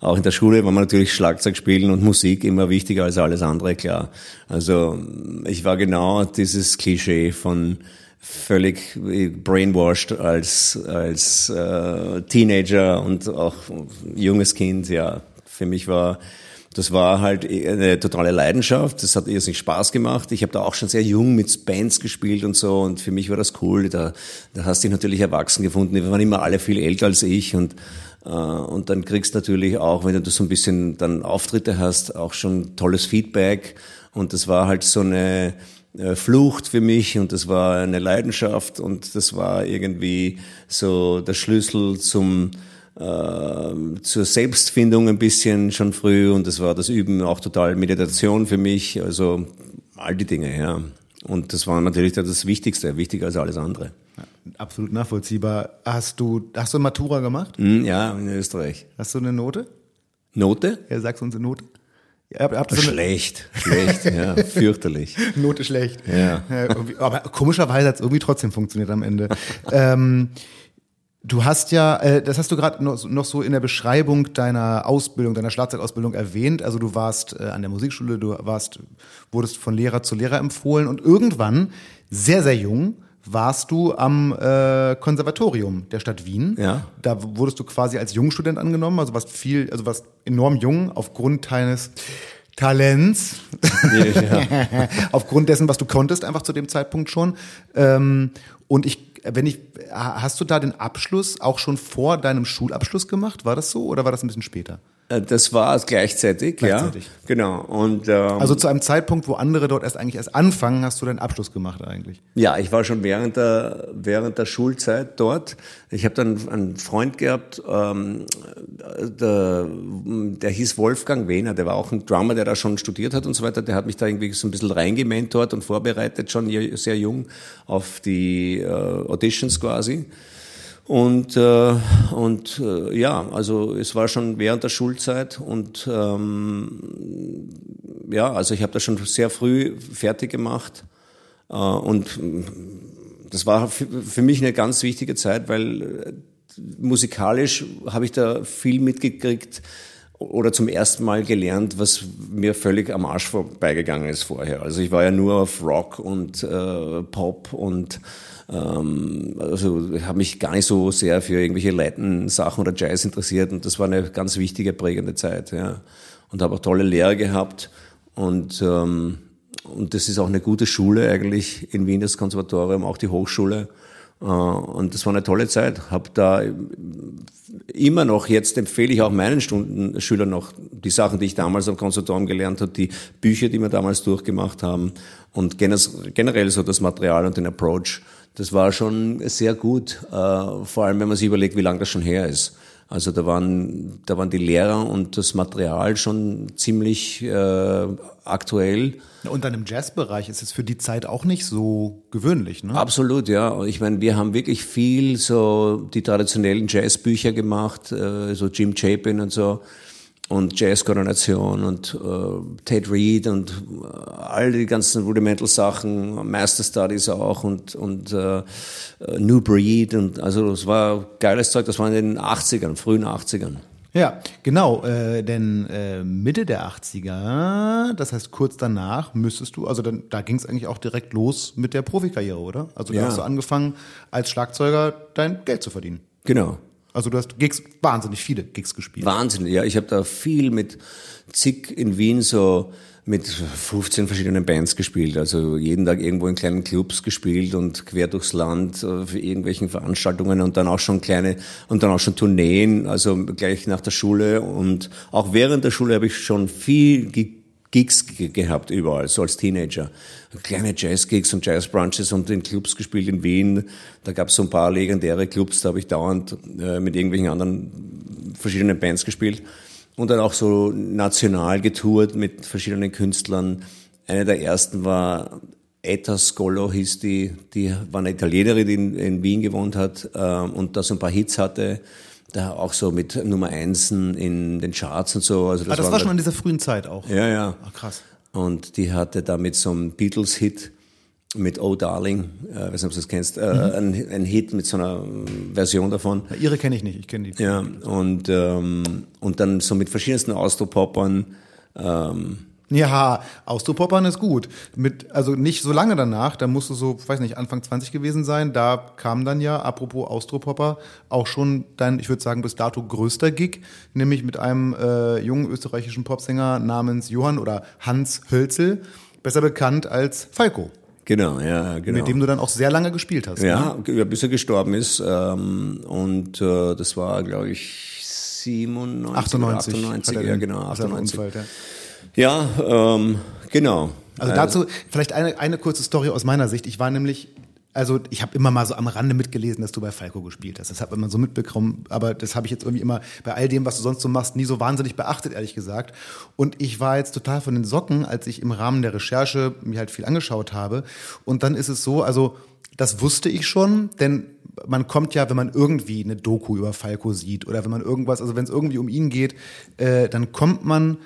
[SPEAKER 1] auch in der Schule war man natürlich Schlagzeug spielen und Musik immer wichtiger als alles andere, klar. Also ich war genau dieses Klischee von völlig brainwashed als als äh, Teenager und auch junges Kind. Ja, für mich war das war halt eine totale Leidenschaft. Das hat irrsinnig Spaß gemacht. Ich habe da auch schon sehr jung mit Bands gespielt und so. Und für mich war das cool. Da, da hast du dich natürlich erwachsen gefunden. Die waren immer alle viel älter als ich. Und, äh, und dann kriegst du natürlich auch, wenn du so ein bisschen dann Auftritte hast, auch schon tolles Feedback. Und das war halt so eine äh, Flucht für mich und das war eine Leidenschaft und das war irgendwie so der Schlüssel zum äh, zur Selbstfindung ein bisschen schon früh und das war das Üben auch total Meditation für mich, also all die Dinge, ja. Und das war natürlich das Wichtigste, wichtiger als alles andere.
[SPEAKER 2] Ja, absolut nachvollziehbar. Hast du, hast du eine Matura gemacht?
[SPEAKER 1] Mm, ja, in Österreich.
[SPEAKER 2] Hast du eine Note?
[SPEAKER 1] Note?
[SPEAKER 2] Ja, sagst du uns eine Note?
[SPEAKER 1] So schlecht, schlecht, ja, fürchterlich.
[SPEAKER 2] Note schlecht.
[SPEAKER 1] Ja.
[SPEAKER 2] Aber komischerweise hat es irgendwie trotzdem funktioniert am Ende. ähm, Du hast ja, äh, das hast du gerade noch, noch so in der Beschreibung deiner Ausbildung, deiner Schlagzeugausbildung erwähnt. Also du warst äh, an der Musikschule, du warst, wurdest von Lehrer zu Lehrer empfohlen und irgendwann, sehr, sehr jung, warst du am äh, Konservatorium der Stadt Wien.
[SPEAKER 1] Ja.
[SPEAKER 2] Da wurdest du quasi als Jungstudent angenommen, also warst viel, also warst enorm jung aufgrund deines Talents. Ja. Aufgrund dessen, was du konntest, einfach zu dem Zeitpunkt schon. Ähm, und ich, wenn ich, hast du da den Abschluss auch schon vor deinem Schulabschluss gemacht? War das so oder war das ein bisschen später?
[SPEAKER 1] Äh, das war gleichzeitig, gleichzeitig. ja. Genau. Und, ähm,
[SPEAKER 2] also zu einem Zeitpunkt, wo andere dort erst eigentlich erst anfangen, hast du deinen Abschluss gemacht eigentlich?
[SPEAKER 1] Ja, ich war schon während der, während der Schulzeit dort. Ich habe dann einen Freund gehabt, ähm, der, der hieß Wolfgang Wehner, der war auch ein Drummer, der da schon studiert hat und so weiter. Der hat mich da irgendwie so ein bisschen reingementort und vorbereitet, schon sehr jung auf die äh, Auditions quasi. Und, äh, und äh, ja, also es war schon während der Schulzeit und ähm, ja, also ich habe das schon sehr früh fertig gemacht äh, und das war für mich eine ganz wichtige Zeit, weil äh, musikalisch habe ich da viel mitgekriegt oder zum ersten Mal gelernt, was mir völlig am Arsch vorbeigegangen ist vorher. Also ich war ja nur auf Rock und äh, Pop und ähm, also ich habe mich gar nicht so sehr für irgendwelche Latin-Sachen oder Jazz interessiert und das war eine ganz wichtige, prägende Zeit. Ja. Und habe auch tolle Lehrer gehabt und, ähm, und das ist auch eine gute Schule eigentlich in Wien, das Konservatorium, auch die Hochschule. Äh, und das war eine tolle Zeit. Habe da immer noch, jetzt empfehle ich auch meinen Stundenschülern noch die Sachen, die ich damals am Konservatorium gelernt habe, die Bücher, die wir damals durchgemacht haben und generell so das Material und den Approach das war schon sehr gut, äh, vor allem wenn man sich überlegt, wie lange das schon her ist. Also da waren, da waren die Lehrer und das Material schon ziemlich äh, aktuell.
[SPEAKER 2] Und dann im Jazzbereich ist es für die Zeit auch nicht so gewöhnlich, ne?
[SPEAKER 1] Absolut, ja. Ich meine, wir haben wirklich viel so die traditionellen Jazzbücher gemacht, äh, so Jim Chapin und so und Jazzkoordination und äh, Ted Reed und äh, all die ganzen Rudimental-Sachen, Master Studies auch und, und äh, New Breed und also das war geiles Zeug, das war in den 80ern, frühen 80ern.
[SPEAKER 2] Ja, genau, äh, denn äh, Mitte der 80er, das heißt kurz danach, müsstest du, also dann, da ging es eigentlich auch direkt los mit der Profikarriere, oder? Also da ja. hast du angefangen, als Schlagzeuger dein Geld zu verdienen.
[SPEAKER 1] Genau.
[SPEAKER 2] Also du hast Gigs, wahnsinnig viele Gigs gespielt.
[SPEAKER 1] Wahnsinnig, ja. Ich habe da viel mit zig in Wien so mit 15 verschiedenen Bands gespielt. Also jeden Tag irgendwo in kleinen Clubs gespielt und quer durchs Land äh, für irgendwelchen Veranstaltungen und dann auch schon kleine und dann auch schon Tourneen, also gleich nach der Schule und auch während der Schule habe ich schon viel Gigs gehabt überall, so als Teenager. Kleine Jazz-Gigs und Jazz-Brunches und in Clubs gespielt in Wien. Da gab es so ein paar legendäre Clubs, da habe ich dauernd äh, mit irgendwelchen anderen verschiedenen Bands gespielt. Und dann auch so national getourt mit verschiedenen Künstlern. Eine der ersten war Etta Scolo hieß die, die war eine Italienerin, die in, in Wien gewohnt hat äh, und da so ein paar Hits hatte da auch so mit Nummer Einsen in den Charts und so.
[SPEAKER 2] Also das, ah, das war schon in dieser frühen Zeit auch.
[SPEAKER 1] Ja, ja. Ach, krass. Und die hatte da mit so einem Beatles-Hit mit Oh Darling, äh, weiß nicht, ob du das kennst, äh, mhm. ein, ein, Hit mit so einer Version davon.
[SPEAKER 2] Ja, ihre kenne ich nicht, ich kenne die.
[SPEAKER 1] Ja, und, ähm, und dann so mit verschiedensten Austropoppern. Ähm,
[SPEAKER 2] ja, Austropoppern ist gut. Mit, also nicht so lange danach, da musst du so, weiß nicht, Anfang 20 gewesen sein. Da kam dann ja, apropos Austropopper, auch schon dein, ich würde sagen, bis dato größter Gig, nämlich mit einem äh, jungen österreichischen Popsänger namens Johann oder Hans Hölzel, besser bekannt als Falco.
[SPEAKER 1] Genau, ja, genau.
[SPEAKER 2] Mit dem du dann auch sehr lange gespielt hast.
[SPEAKER 1] Ja, ne? bis er gestorben ist. Ähm, und äh, das war, glaube ich, 97,
[SPEAKER 2] 98,
[SPEAKER 1] 98 ja, genau, 98. Unfall, ja. Ja, ähm, genau.
[SPEAKER 2] Also dazu vielleicht eine, eine kurze Story aus meiner Sicht. Ich war nämlich also ich habe immer mal so am Rande mitgelesen, dass du bei Falco gespielt hast. Das hat man immer so mitbekommen, aber das habe ich jetzt irgendwie immer bei all dem, was du sonst so machst, nie so wahnsinnig beachtet, ehrlich gesagt. Und ich war jetzt total von den Socken, als ich im Rahmen der Recherche mir halt viel angeschaut habe. Und dann ist es so, also das wusste ich schon, denn man kommt ja, wenn man irgendwie eine Doku über Falco sieht oder wenn man irgendwas, also wenn es irgendwie um ihn geht, äh, dann kommt man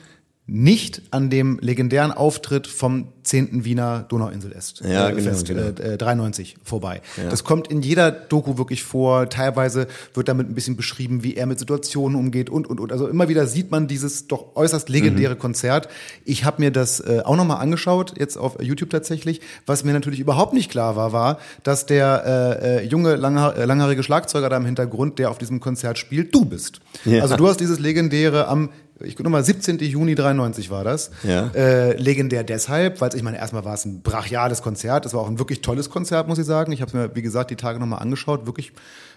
[SPEAKER 2] nicht an dem legendären Auftritt vom 10. Wiener Donauinsel ist.
[SPEAKER 1] Ja, äh, genau,
[SPEAKER 2] Fest, genau. Äh, 93 vorbei. Ja. Das kommt in jeder Doku wirklich vor. Teilweise wird damit ein bisschen beschrieben, wie er mit Situationen umgeht und und und. Also immer wieder sieht man dieses doch äußerst legendäre mhm. Konzert. Ich habe mir das äh, auch nochmal angeschaut, jetzt auf YouTube tatsächlich. Was mir natürlich überhaupt nicht klar war, war, dass der äh, äh junge, langha äh, langhaarige Schlagzeuger da im Hintergrund, der auf diesem Konzert spielt, du bist. Ja. Also du hast dieses legendäre am ich gucke nochmal, 17. Juni 93 war das.
[SPEAKER 1] Ja.
[SPEAKER 2] Äh, legendär deshalb, weil ich meine, erstmal war es ein brachiales Konzert. Es war auch ein wirklich tolles Konzert, muss ich sagen. Ich habe es mir, wie gesagt, die Tage nochmal angeschaut. Wirklich,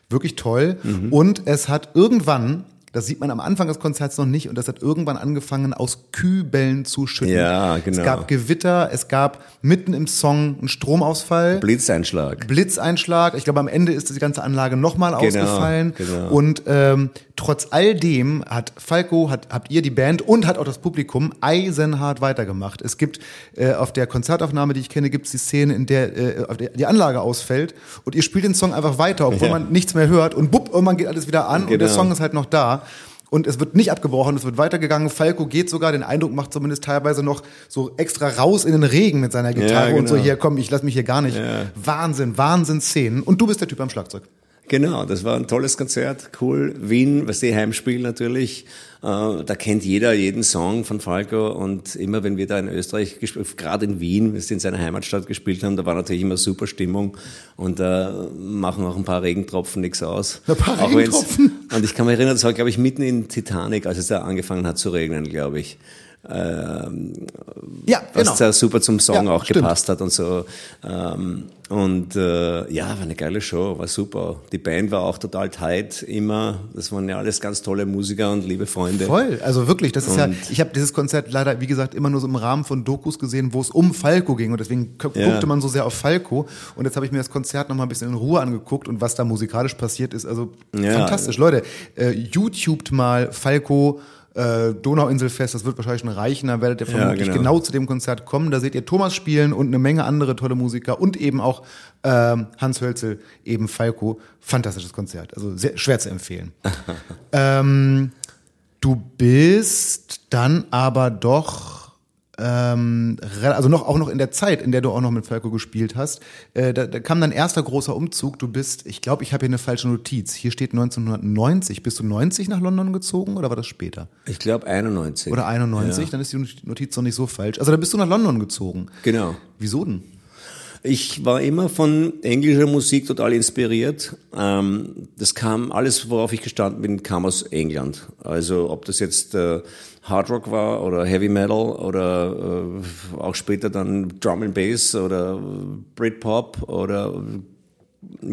[SPEAKER 2] wirklich toll.
[SPEAKER 1] Mhm.
[SPEAKER 2] Und es hat irgendwann das sieht man am Anfang des Konzerts noch nicht und das hat irgendwann angefangen aus Kübeln zu schütten.
[SPEAKER 1] Ja, genau.
[SPEAKER 2] Es gab Gewitter, es gab mitten im Song einen Stromausfall.
[SPEAKER 1] Blitzeinschlag.
[SPEAKER 2] Blitzeinschlag. Ich glaube, am Ende ist die ganze Anlage nochmal
[SPEAKER 1] Genau,
[SPEAKER 2] ausgefallen.
[SPEAKER 1] genau.
[SPEAKER 2] Und ähm, trotz all dem hat Falco, hat, habt ihr die Band und hat auch das Publikum eisenhart weitergemacht. Es gibt äh, auf der Konzertaufnahme, die ich kenne, gibt es die Szene, in der, äh, der die Anlage ausfällt und ihr spielt den Song einfach weiter, obwohl
[SPEAKER 1] Ja.
[SPEAKER 2] man nichts mehr hört und bupp, irgendwann geht alles wieder an und der
[SPEAKER 1] Genau.
[SPEAKER 2] Song ist halt noch da. Und es wird nicht abgebrochen, es wird weitergegangen. Falco geht sogar, den Eindruck macht zumindest teilweise noch so extra raus in den Regen mit seiner Gitarre
[SPEAKER 1] Ja,
[SPEAKER 2] und so,
[SPEAKER 1] genau.
[SPEAKER 2] hier komm, ich lass mich hier gar nicht.
[SPEAKER 1] Ja.
[SPEAKER 2] Wahnsinn, Wahnsinn Szenen. Und du bist der Typ am Schlagzeug.
[SPEAKER 1] Genau, das war ein tolles Konzert, cool. Wien, was die Heimspiel natürlich. Äh, da kennt jeder jeden Song von Falco und immer wenn wir da in Österreich gespielt, gerade in Wien, wir sind in seiner Heimatstadt gespielt haben, da war natürlich immer super Stimmung und da machen auch ein paar Regentropfen nichts aus.
[SPEAKER 2] Ein paar Regentropfen?
[SPEAKER 1] Und ich kann mich erinnern, das war glaube ich mitten in Titanic, als es da angefangen hat zu regnen, glaube ich. Ähm,
[SPEAKER 2] Ja,
[SPEAKER 1] was
[SPEAKER 2] genau.
[SPEAKER 1] super zum Song
[SPEAKER 2] Ja,
[SPEAKER 1] auch
[SPEAKER 2] stimmt.
[SPEAKER 1] gepasst hat und so. Ähm, und äh, ja, war eine geile Show, war super. Die Band war auch total tight, immer. Das waren ja alles ganz tolle Musiker und liebe Freunde.
[SPEAKER 2] Voll, also wirklich, das ist ja,
[SPEAKER 1] Und-
[SPEAKER 2] ich habe dieses Konzert leider, wie gesagt, immer nur so im Rahmen von Dokus gesehen, wo es um Falco ging und deswegen gu-
[SPEAKER 1] Ja.
[SPEAKER 2] guckte man so sehr auf Falco und jetzt habe ich mir das Konzert noch mal ein bisschen in Ruhe angeguckt und was da musikalisch passiert ist, also
[SPEAKER 1] Ja.
[SPEAKER 2] fantastisch. Leute, äh, YouTubet mal Falco äh, Donauinselfest, das wird wahrscheinlich schon reichen, da werdet ihr
[SPEAKER 1] Ja,
[SPEAKER 2] vermutlich
[SPEAKER 1] genau.
[SPEAKER 2] genau. zu dem Konzert kommen. Da seht ihr Thomas spielen und eine Menge andere tolle Musiker und eben auch ähm, Hans Hölzel, eben Falco. Fantastisches Konzert, also sehr schwer zu empfehlen. ähm, Du bist dann aber doch, ähm, also noch auch noch in der Zeit, in der du auch noch mit Falco gespielt hast, äh, da, da kam dein erster großer Umzug. Du bist, ich glaube, ich habe hier eine falsche Notiz. Hier steht 1990. Bist du 90 nach London gezogen oder war das später?
[SPEAKER 1] Ich glaube 91.
[SPEAKER 2] Oder 91? Dann ist die Notiz noch nicht so falsch. Also da bist du nach London gezogen.
[SPEAKER 1] Genau.
[SPEAKER 2] Wieso denn?
[SPEAKER 1] Ich war immer von englischer Musik total inspiriert. Ähm, das kam, alles, worauf ich gestanden bin, kam aus England. Also ob das jetzt Hard Rock war oder Heavy Metal oder äh, auch später dann Drum and Bass oder Britpop oder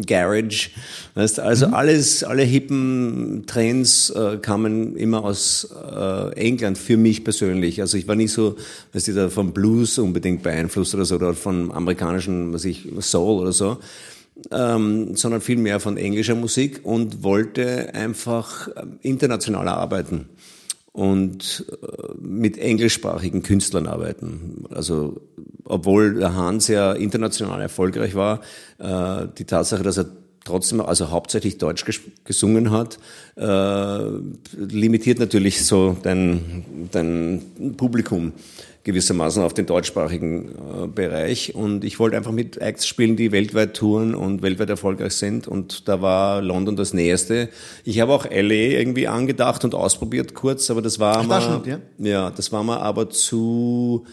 [SPEAKER 1] Garage, weißt, also alles, alle hippen Trends äh, kamen immer aus äh, England für mich persönlich. Also ich war nicht so, weißt du, da vom Blues unbedingt beeinflusst oder so oder von amerikanischen, was ich Soul oder so, ähm, sondern viel mehr von englischer Musik und wollte einfach äh, internationaler arbeiten und äh, mit englischsprachigen Künstlern arbeiten. Also obwohl der Hans ja international erfolgreich war, äh, die Tatsache, dass er trotzdem, also hauptsächlich Deutsch ges gesungen hat, äh, limitiert natürlich so dein, dein Publikum gewissermaßen auf den deutschsprachigen äh, Bereich. Und ich wollte einfach mit Acts spielen, die weltweit touren und weltweit erfolgreich sind. Und da war London das Nächste. Ich habe auch LA irgendwie angedacht und ausprobiert kurz, aber das war
[SPEAKER 2] Ach,
[SPEAKER 1] mal,
[SPEAKER 2] ja?
[SPEAKER 1] ja, das war mal aber zu,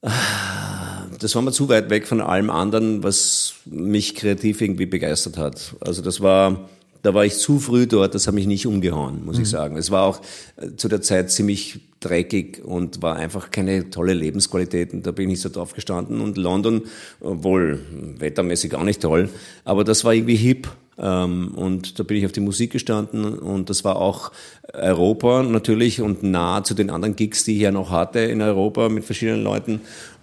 [SPEAKER 1] das war mal zu weit weg von allem anderen, was mich kreativ irgendwie begeistert hat. Also das war, da war ich zu früh dort, das hat mich nicht umgehauen, muss ich sagen. Es war auch äh, zu der Zeit ziemlich dreckig und war einfach keine tolle Lebensqualität und da bin ich nicht so drauf gestanden. Und London, obwohl wettermäßig auch nicht toll, aber das war irgendwie hip. Ähm, und da bin ich auf die Musik gestanden und das war auch Europa natürlich und nah zu den anderen Gigs, die ich ja noch hatte in Europa mit verschiedenen Leuten.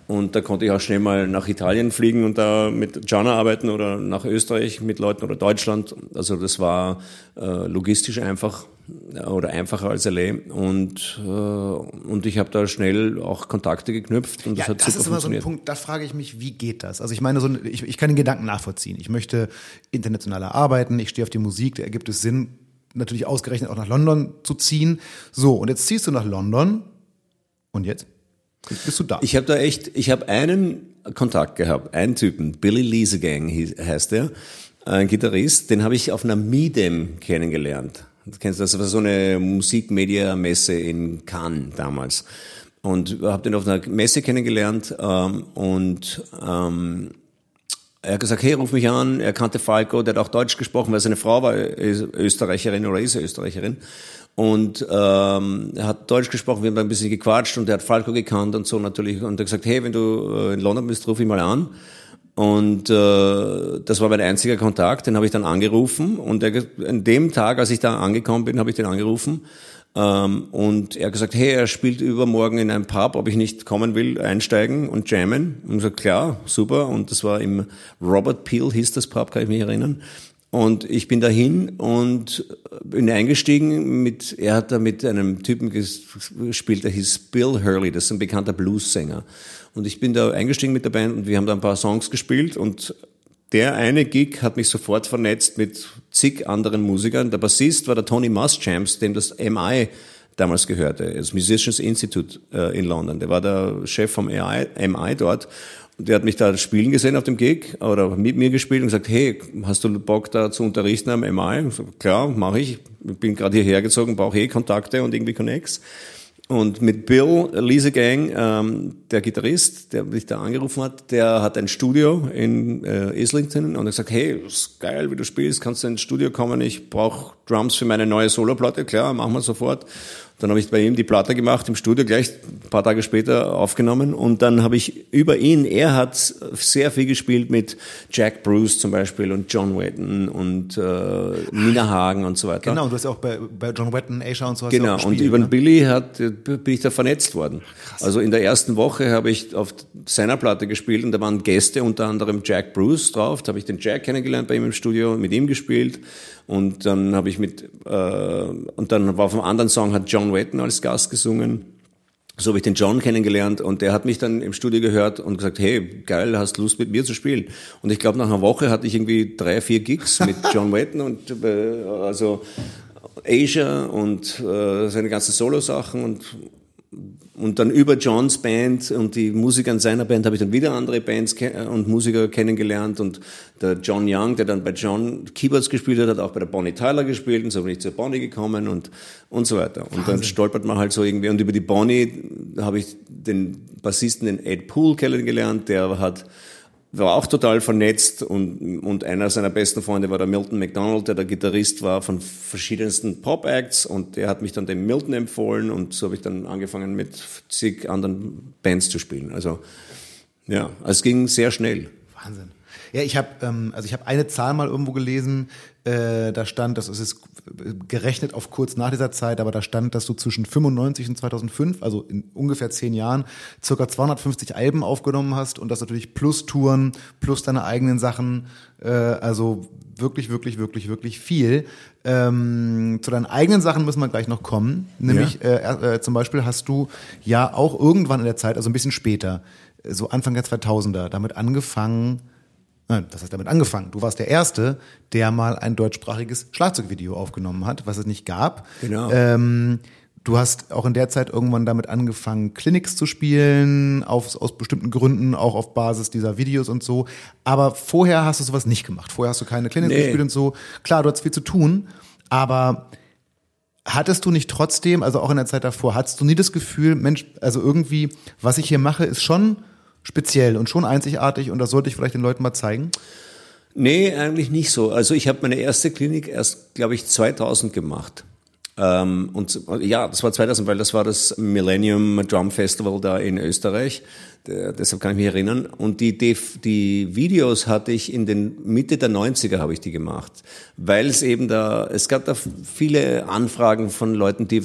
[SPEAKER 1] Und da konnte ich auch schnell mal nach Italien fliegen und da mit Gianna arbeiten oder nach Österreich mit Leuten oder Deutschland. Also das war äh, logistisch einfach äh, oder einfacher als LA. Und, äh, und ich habe da schnell auch Kontakte geknüpft und das
[SPEAKER 2] Ja,
[SPEAKER 1] hat
[SPEAKER 2] das
[SPEAKER 1] super
[SPEAKER 2] ist immer so ein. Punkt, da frage ich mich, wie geht das? Also ich meine, so, ein- ich, ich kann den Gedanken nachvollziehen. Ich möchte internationaler arbeiten, ich stehe auf die Musik, da ergibt es Sinn, natürlich ausgerechnet auch nach London zu ziehen. So, und jetzt ziehst du nach London und jetzt? Bist du da.
[SPEAKER 1] Ich habe da echt, ich habe einen Kontakt gehabt, einen Typen, Billy Liesegang heißt der, ein Gitarrist, den habe ich auf einer Midem kennengelernt. Du kennst das war so eine Musikmedia-Messe in Cannes damals. Und habe den auf einer Messe kennengelernt ähm, und ähm, er hat gesagt, hey, ruf mich an. Er kannte Falco, der hat auch Deutsch gesprochen, weil seine Frau war Österreicherin oder ist Österreicherin. Und ähm, er hat Deutsch gesprochen, wir haben ein bisschen gequatscht und er hat Falco gekannt und so natürlich. Und er hat gesagt, hey, wenn du äh, in London bist, ruf ich mal an. Und äh, das war mein einziger Kontakt, den habe ich dann angerufen. Und er, an dem Tag, als ich da angekommen bin, habe ich den angerufen. Ähm, und er hat gesagt, hey, er spielt übermorgen in einem Pub, ob ich nicht kommen will, einsteigen und jammen. Und ich gesagt, klar, super. Und das war im Robert Peel, hieß das Pub, kann ich mich erinnern. Und ich bin dahin und bin eingestiegen mit, er hat da mit einem Typen gespielt, der hieß Bill Hurley, das ist ein bekannter Blues-Sänger. Und ich bin da eingestiegen mit der Band und wir haben da ein paar Songs gespielt und der eine Gig hat mich sofort vernetzt mit zig anderen Musikern. Der Bassist war der Tony Muschamps, dem das MI damals gehörte, das Musicians Institute äh, in London. Der war der Chef vom MI dort der hat mich da spielen gesehen auf dem Gig oder mit mir gespielt und gesagt, hey, hast du Bock da zu unterrichten am MI? So, klar, mache ich. Ich bin gerade hierher gezogen, brauche eh Kontakte und irgendwie Connects. Und mit Bill Lise Gang, ähm, der Gitarrist, der mich da angerufen hat, der hat ein Studio in äh, Islington und er gesagt, hey, ist geil, wie du spielst, kannst du ins Studio kommen, ich brauche Drums für meine neue Soloplatte, klar, machen wir sofort. Dann habe ich bei ihm die Platte gemacht im Studio, gleich ein paar Tage später aufgenommen. Und dann habe ich über ihn, er hat sehr viel gespielt mit Jack Bruce zum Beispiel und John Wetton und äh, Nina Hagen und so weiter.
[SPEAKER 2] Genau, du hast ja auch bei, bei John Wetton, Asia und so
[SPEAKER 1] Genau,
[SPEAKER 2] ja gespielt,
[SPEAKER 1] und über ne? Billy hat, bin ich da vernetzt worden. Krass. Also in der ersten Woche habe ich auf seiner Platte gespielt und da waren Gäste, unter anderem Jack Bruce drauf. Da habe ich den Jack kennengelernt bei ihm im Studio, mit ihm gespielt. Und dann habe ich mit, äh, und dann war auf einem anderen Song hat John Wetton als Gast gesungen. So habe ich den John kennengelernt und der hat mich dann im Studio gehört und gesagt, hey, geil, hast Lust mit mir zu spielen? Und ich glaube, nach einer Woche hatte ich irgendwie drei, vier Gigs mit John Wetton und äh, also Asia und äh, seine ganzen Solo-Sachen und und dann über Johns Band und die Musiker in seiner Band habe ich dann wieder andere Bands und Musiker kennengelernt und der John Young, der dann bei John Keyboards gespielt hat, hat auch bei der Bonnie Tyler gespielt und so bin ich zur Bonnie gekommen und, und so weiter. Und Wahnsinn. dann stolpert man halt so irgendwie und über die Bonnie habe ich den Bassisten, den Ed Poole kennengelernt, der hat war auch total vernetzt und, und einer seiner besten Freunde war der Milton McDonald, der der Gitarrist war von verschiedensten Pop-Acts und der hat mich dann dem Milton empfohlen und so habe ich dann angefangen mit zig anderen Bands zu spielen. Also ja, es ging sehr schnell.
[SPEAKER 2] Wahnsinn. Ja, ich habe ähm, also ich eine Zahl mal irgendwo gelesen, äh, da stand, das ist gerechnet auf kurz nach dieser Zeit, aber da stand, dass du zwischen 95 und 2005, also in ungefähr zehn Jahren, circa 250 Alben aufgenommen hast und das natürlich plus Touren, plus deine eigenen Sachen, äh, also wirklich, wirklich, wirklich, wirklich viel. Ähm, zu deinen eigenen Sachen müssen wir gleich noch kommen, nämlich ja. äh, äh, zum Beispiel hast du ja auch irgendwann in der Zeit, also ein bisschen später, so Anfang der 2000er, damit angefangen, Nein, das heißt damit angefangen. Du warst der Erste, der mal ein deutschsprachiges Schlagzeugvideo aufgenommen hat, was es nicht gab.
[SPEAKER 1] Genau.
[SPEAKER 2] Ähm, du hast auch in der Zeit irgendwann damit angefangen, Clinics zu spielen, auf, aus bestimmten Gründen, auch auf Basis dieser Videos und so. Aber vorher hast du sowas nicht gemacht. Vorher hast du keine Clinics nee. gespielt und so. Klar, du hast viel zu tun, aber Hattest du nicht trotzdem, also auch in der Zeit davor, hattest du nie das Gefühl, Mensch, also irgendwie, was ich hier mache, ist schon speziell und schon einzigartig und das sollte ich vielleicht den Leuten mal zeigen?
[SPEAKER 1] Nee, eigentlich nicht so. Also ich habe meine erste Klinik erst, glaube ich, 2000 gemacht. Ähm, und ja, das war 2000, weil das war das Millennium Drum Festival da in Österreich. Der, deshalb kann ich mich erinnern. Und die, die, die Videos hatte ich in den Mitte der 90er habe ich die gemacht, weil es eben da, es gab da viele Anfragen von Leuten, die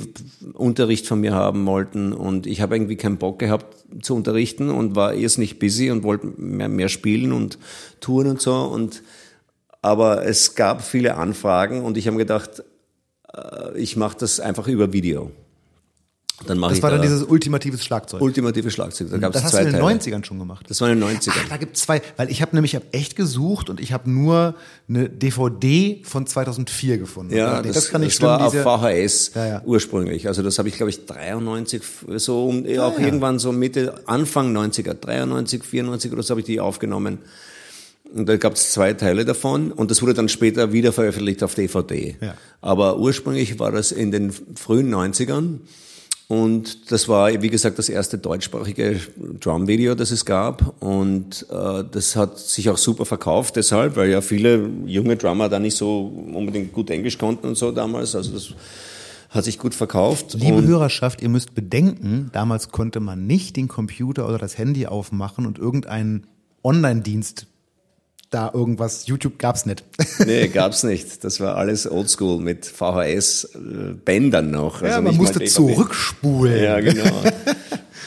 [SPEAKER 1] Unterricht von mir haben wollten und ich habe irgendwie keinen Bock gehabt zu unterrichten und war erst nicht busy und wollte mehr, mehr spielen und touren und so und aber es gab viele Anfragen und ich habe gedacht, äh, ich mache das einfach über Video.
[SPEAKER 2] Dann mache das war da dann dieses ultimatives Schlagzeug.
[SPEAKER 1] Ultimatives Schlagzeug.
[SPEAKER 2] Da gab's das hast zwei du in den Teile. 90ern schon gemacht.
[SPEAKER 1] Das war in den 90ern.
[SPEAKER 2] Ach, da gibt's zwei, weil ich habe nämlich hab echt gesucht und ich habe nur eine DVD von 2004 gefunden.
[SPEAKER 1] Ja, das, das kann nicht das war auf VHS ja, ja. ursprünglich. Also das habe ich glaube ich 93 so um, ja, auch irgendwann so Mitte Anfang 90er, 93, 94 oder so habe ich die aufgenommen. Und da gab es zwei Teile davon und das wurde dann später wieder veröffentlicht auf DVD. Ja. Aber ursprünglich war das in den frühen 90ern Und das war, wie gesagt, das erste deutschsprachige Drum-Video, das es gab. Und äh, das hat sich auch super verkauft deshalb, weil ja viele junge Drummer da nicht so unbedingt gut Englisch konnten und so damals. Also das hat sich gut verkauft.
[SPEAKER 2] Liebe Hörerschaft, ihr müsst bedenken, damals konnte man nicht den Computer oder das Handy aufmachen und irgendeinen Online-Dienst da irgendwas, YouTube gab's nicht.
[SPEAKER 1] nee, gab's nicht. Das war alles oldschool mit VHS-Bändern noch.
[SPEAKER 2] Also ja, man musste zurückspulen.
[SPEAKER 1] Ja, genau.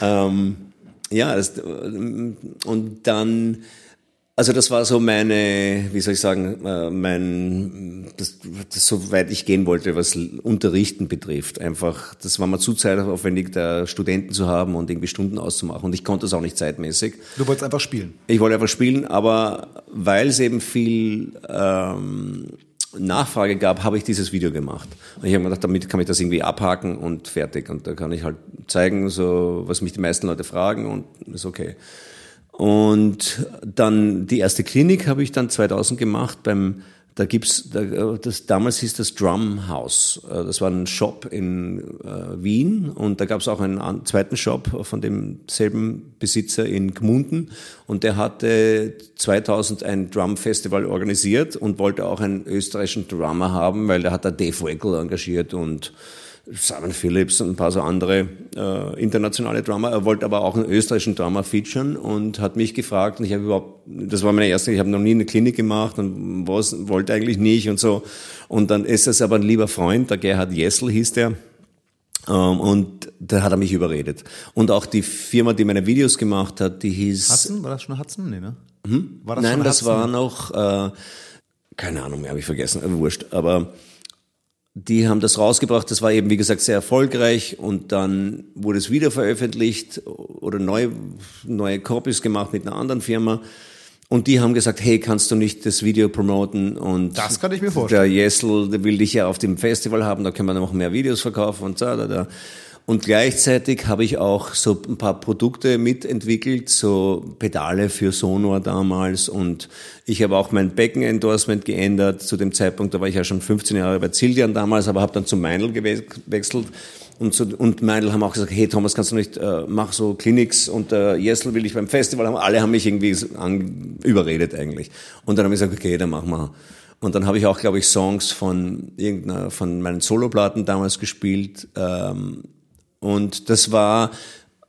[SPEAKER 1] ähm, ja, das, und dann also das war so meine, wie soll ich sagen, äh, mein, das, das so weit ich gehen wollte, was Unterrichten betrifft. Einfach, das war mir zu zeitaufwendig, da Studenten zu haben und irgendwie Stunden auszumachen. Und ich konnte das auch nicht zeitmäßig.
[SPEAKER 2] Du wolltest einfach spielen?
[SPEAKER 1] Ich wollte einfach spielen, aber weil es eben viel ähm, Nachfrage gab, habe ich dieses Video gemacht. Und ich habe mir gedacht, damit kann ich das irgendwie abhaken und fertig. Und da kann ich halt zeigen, so was mich die meisten Leute fragen und ist okay. Und dann die erste Klinik habe ich dann 2000 gemacht beim da gibt's, da, das, damals hieß das Drum House. Äh, das war ein Shop in äh, Wien und da gab es auch einen zweiten Shop von demselben Besitzer in Gmunden und der hatte 2000 ein Drum Festival organisiert und wollte auch einen österreichischen Drummer haben, weil der hat da Dave Weckel engagiert und Simon Phillips und ein paar so andere äh, internationale Drummer. Er wollte aber auch einen österreichischen Drummer featuren und hat mich gefragt und ich habe überhaupt, das war meine erste, ich habe noch nie eine Klinik gemacht und was, wollte eigentlich nicht und so. Und dann ist es aber ein lieber Freund, der Gerhard Jessel hieß der, ähm, und da hat er mich überredet. Und auch die Firma, die meine Videos gemacht hat, die hieß...
[SPEAKER 2] Hudson? War das schon Hudson? Nee, ne?
[SPEAKER 1] Hm? War das Nein, das Hudson? war noch... Äh, keine Ahnung mehr, habe ich vergessen, wurscht. Aber die haben das rausgebracht, das war eben, wie gesagt, sehr erfolgreich und dann wurde es wieder veröffentlicht oder neu, neue Copies gemacht mit einer anderen Firma. Und die haben gesagt, hey, kannst du nicht das Video promoten? Und
[SPEAKER 2] das kann ich mir vorstellen.
[SPEAKER 1] Der Jessel, der will dich ja auf dem Festival haben, da können wir noch mehr Videos verkaufen und so, da, da. Und gleichzeitig habe ich auch so ein paar Produkte mitentwickelt, so Pedale für Sonor damals. Und ich habe auch mein Becken-Endorsement geändert. Zu dem Zeitpunkt, da war ich ja schon 15 Jahre bei Zildian damals, aber habe dann zu Meindl gewechselt. Und, so, und Meindl haben auch gesagt, hey Thomas, kannst du nicht, äh, mach so Clinics und äh, Jessel will ich beim Festival haben. Alle haben mich irgendwie an, überredet eigentlich. Und dann habe ich gesagt, okay, dann machen wir. Und dann habe ich auch, glaube ich, Songs von irgendeiner, von meinen Soloplatten damals gespielt. Ähm, und das war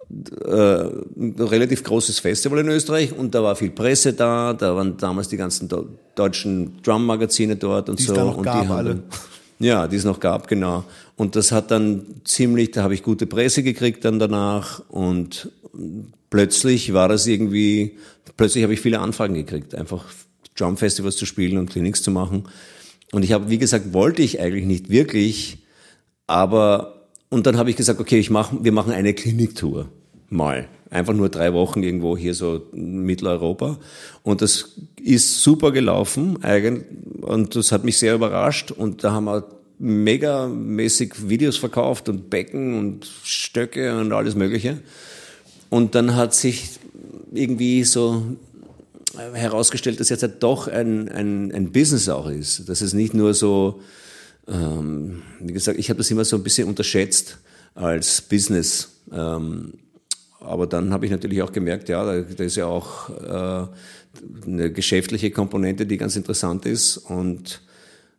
[SPEAKER 1] äh, ein relativ großes Festival in Österreich und da war viel Presse da, da waren damals die ganzen deutschen Drum-Magazine dort und
[SPEAKER 2] die
[SPEAKER 1] so.
[SPEAKER 2] Es da noch
[SPEAKER 1] und
[SPEAKER 2] gab,
[SPEAKER 1] die haben,
[SPEAKER 2] alle.
[SPEAKER 1] Ja, die es noch gab, genau. Und das hat dann ziemlich, da habe ich gute Presse gekriegt dann danach und plötzlich war das irgendwie, plötzlich habe ich viele Anfragen gekriegt, einfach Drum-Festivals zu spielen und Clinics zu machen. Und ich habe, wie gesagt, wollte ich eigentlich nicht wirklich, aber und dann habe ich gesagt, okay, ich mach, wir machen eine Kliniktour mal. Einfach nur drei Wochen irgendwo hier so in Mitteleuropa. Und das ist super gelaufen und das hat mich sehr überrascht. Und da haben wir megamäßig Videos verkauft und Becken und Stöcke und alles Mögliche. Und dann hat sich irgendwie so herausgestellt, dass jetzt halt doch ein, ein, ein Business auch ist. Dass es nicht nur so ähm, wie gesagt, ich habe das immer so ein bisschen unterschätzt als Business. Ähm, aber dann habe ich natürlich auch gemerkt, ja, da, da ist ja auch äh, eine geschäftliche Komponente, die ganz interessant ist und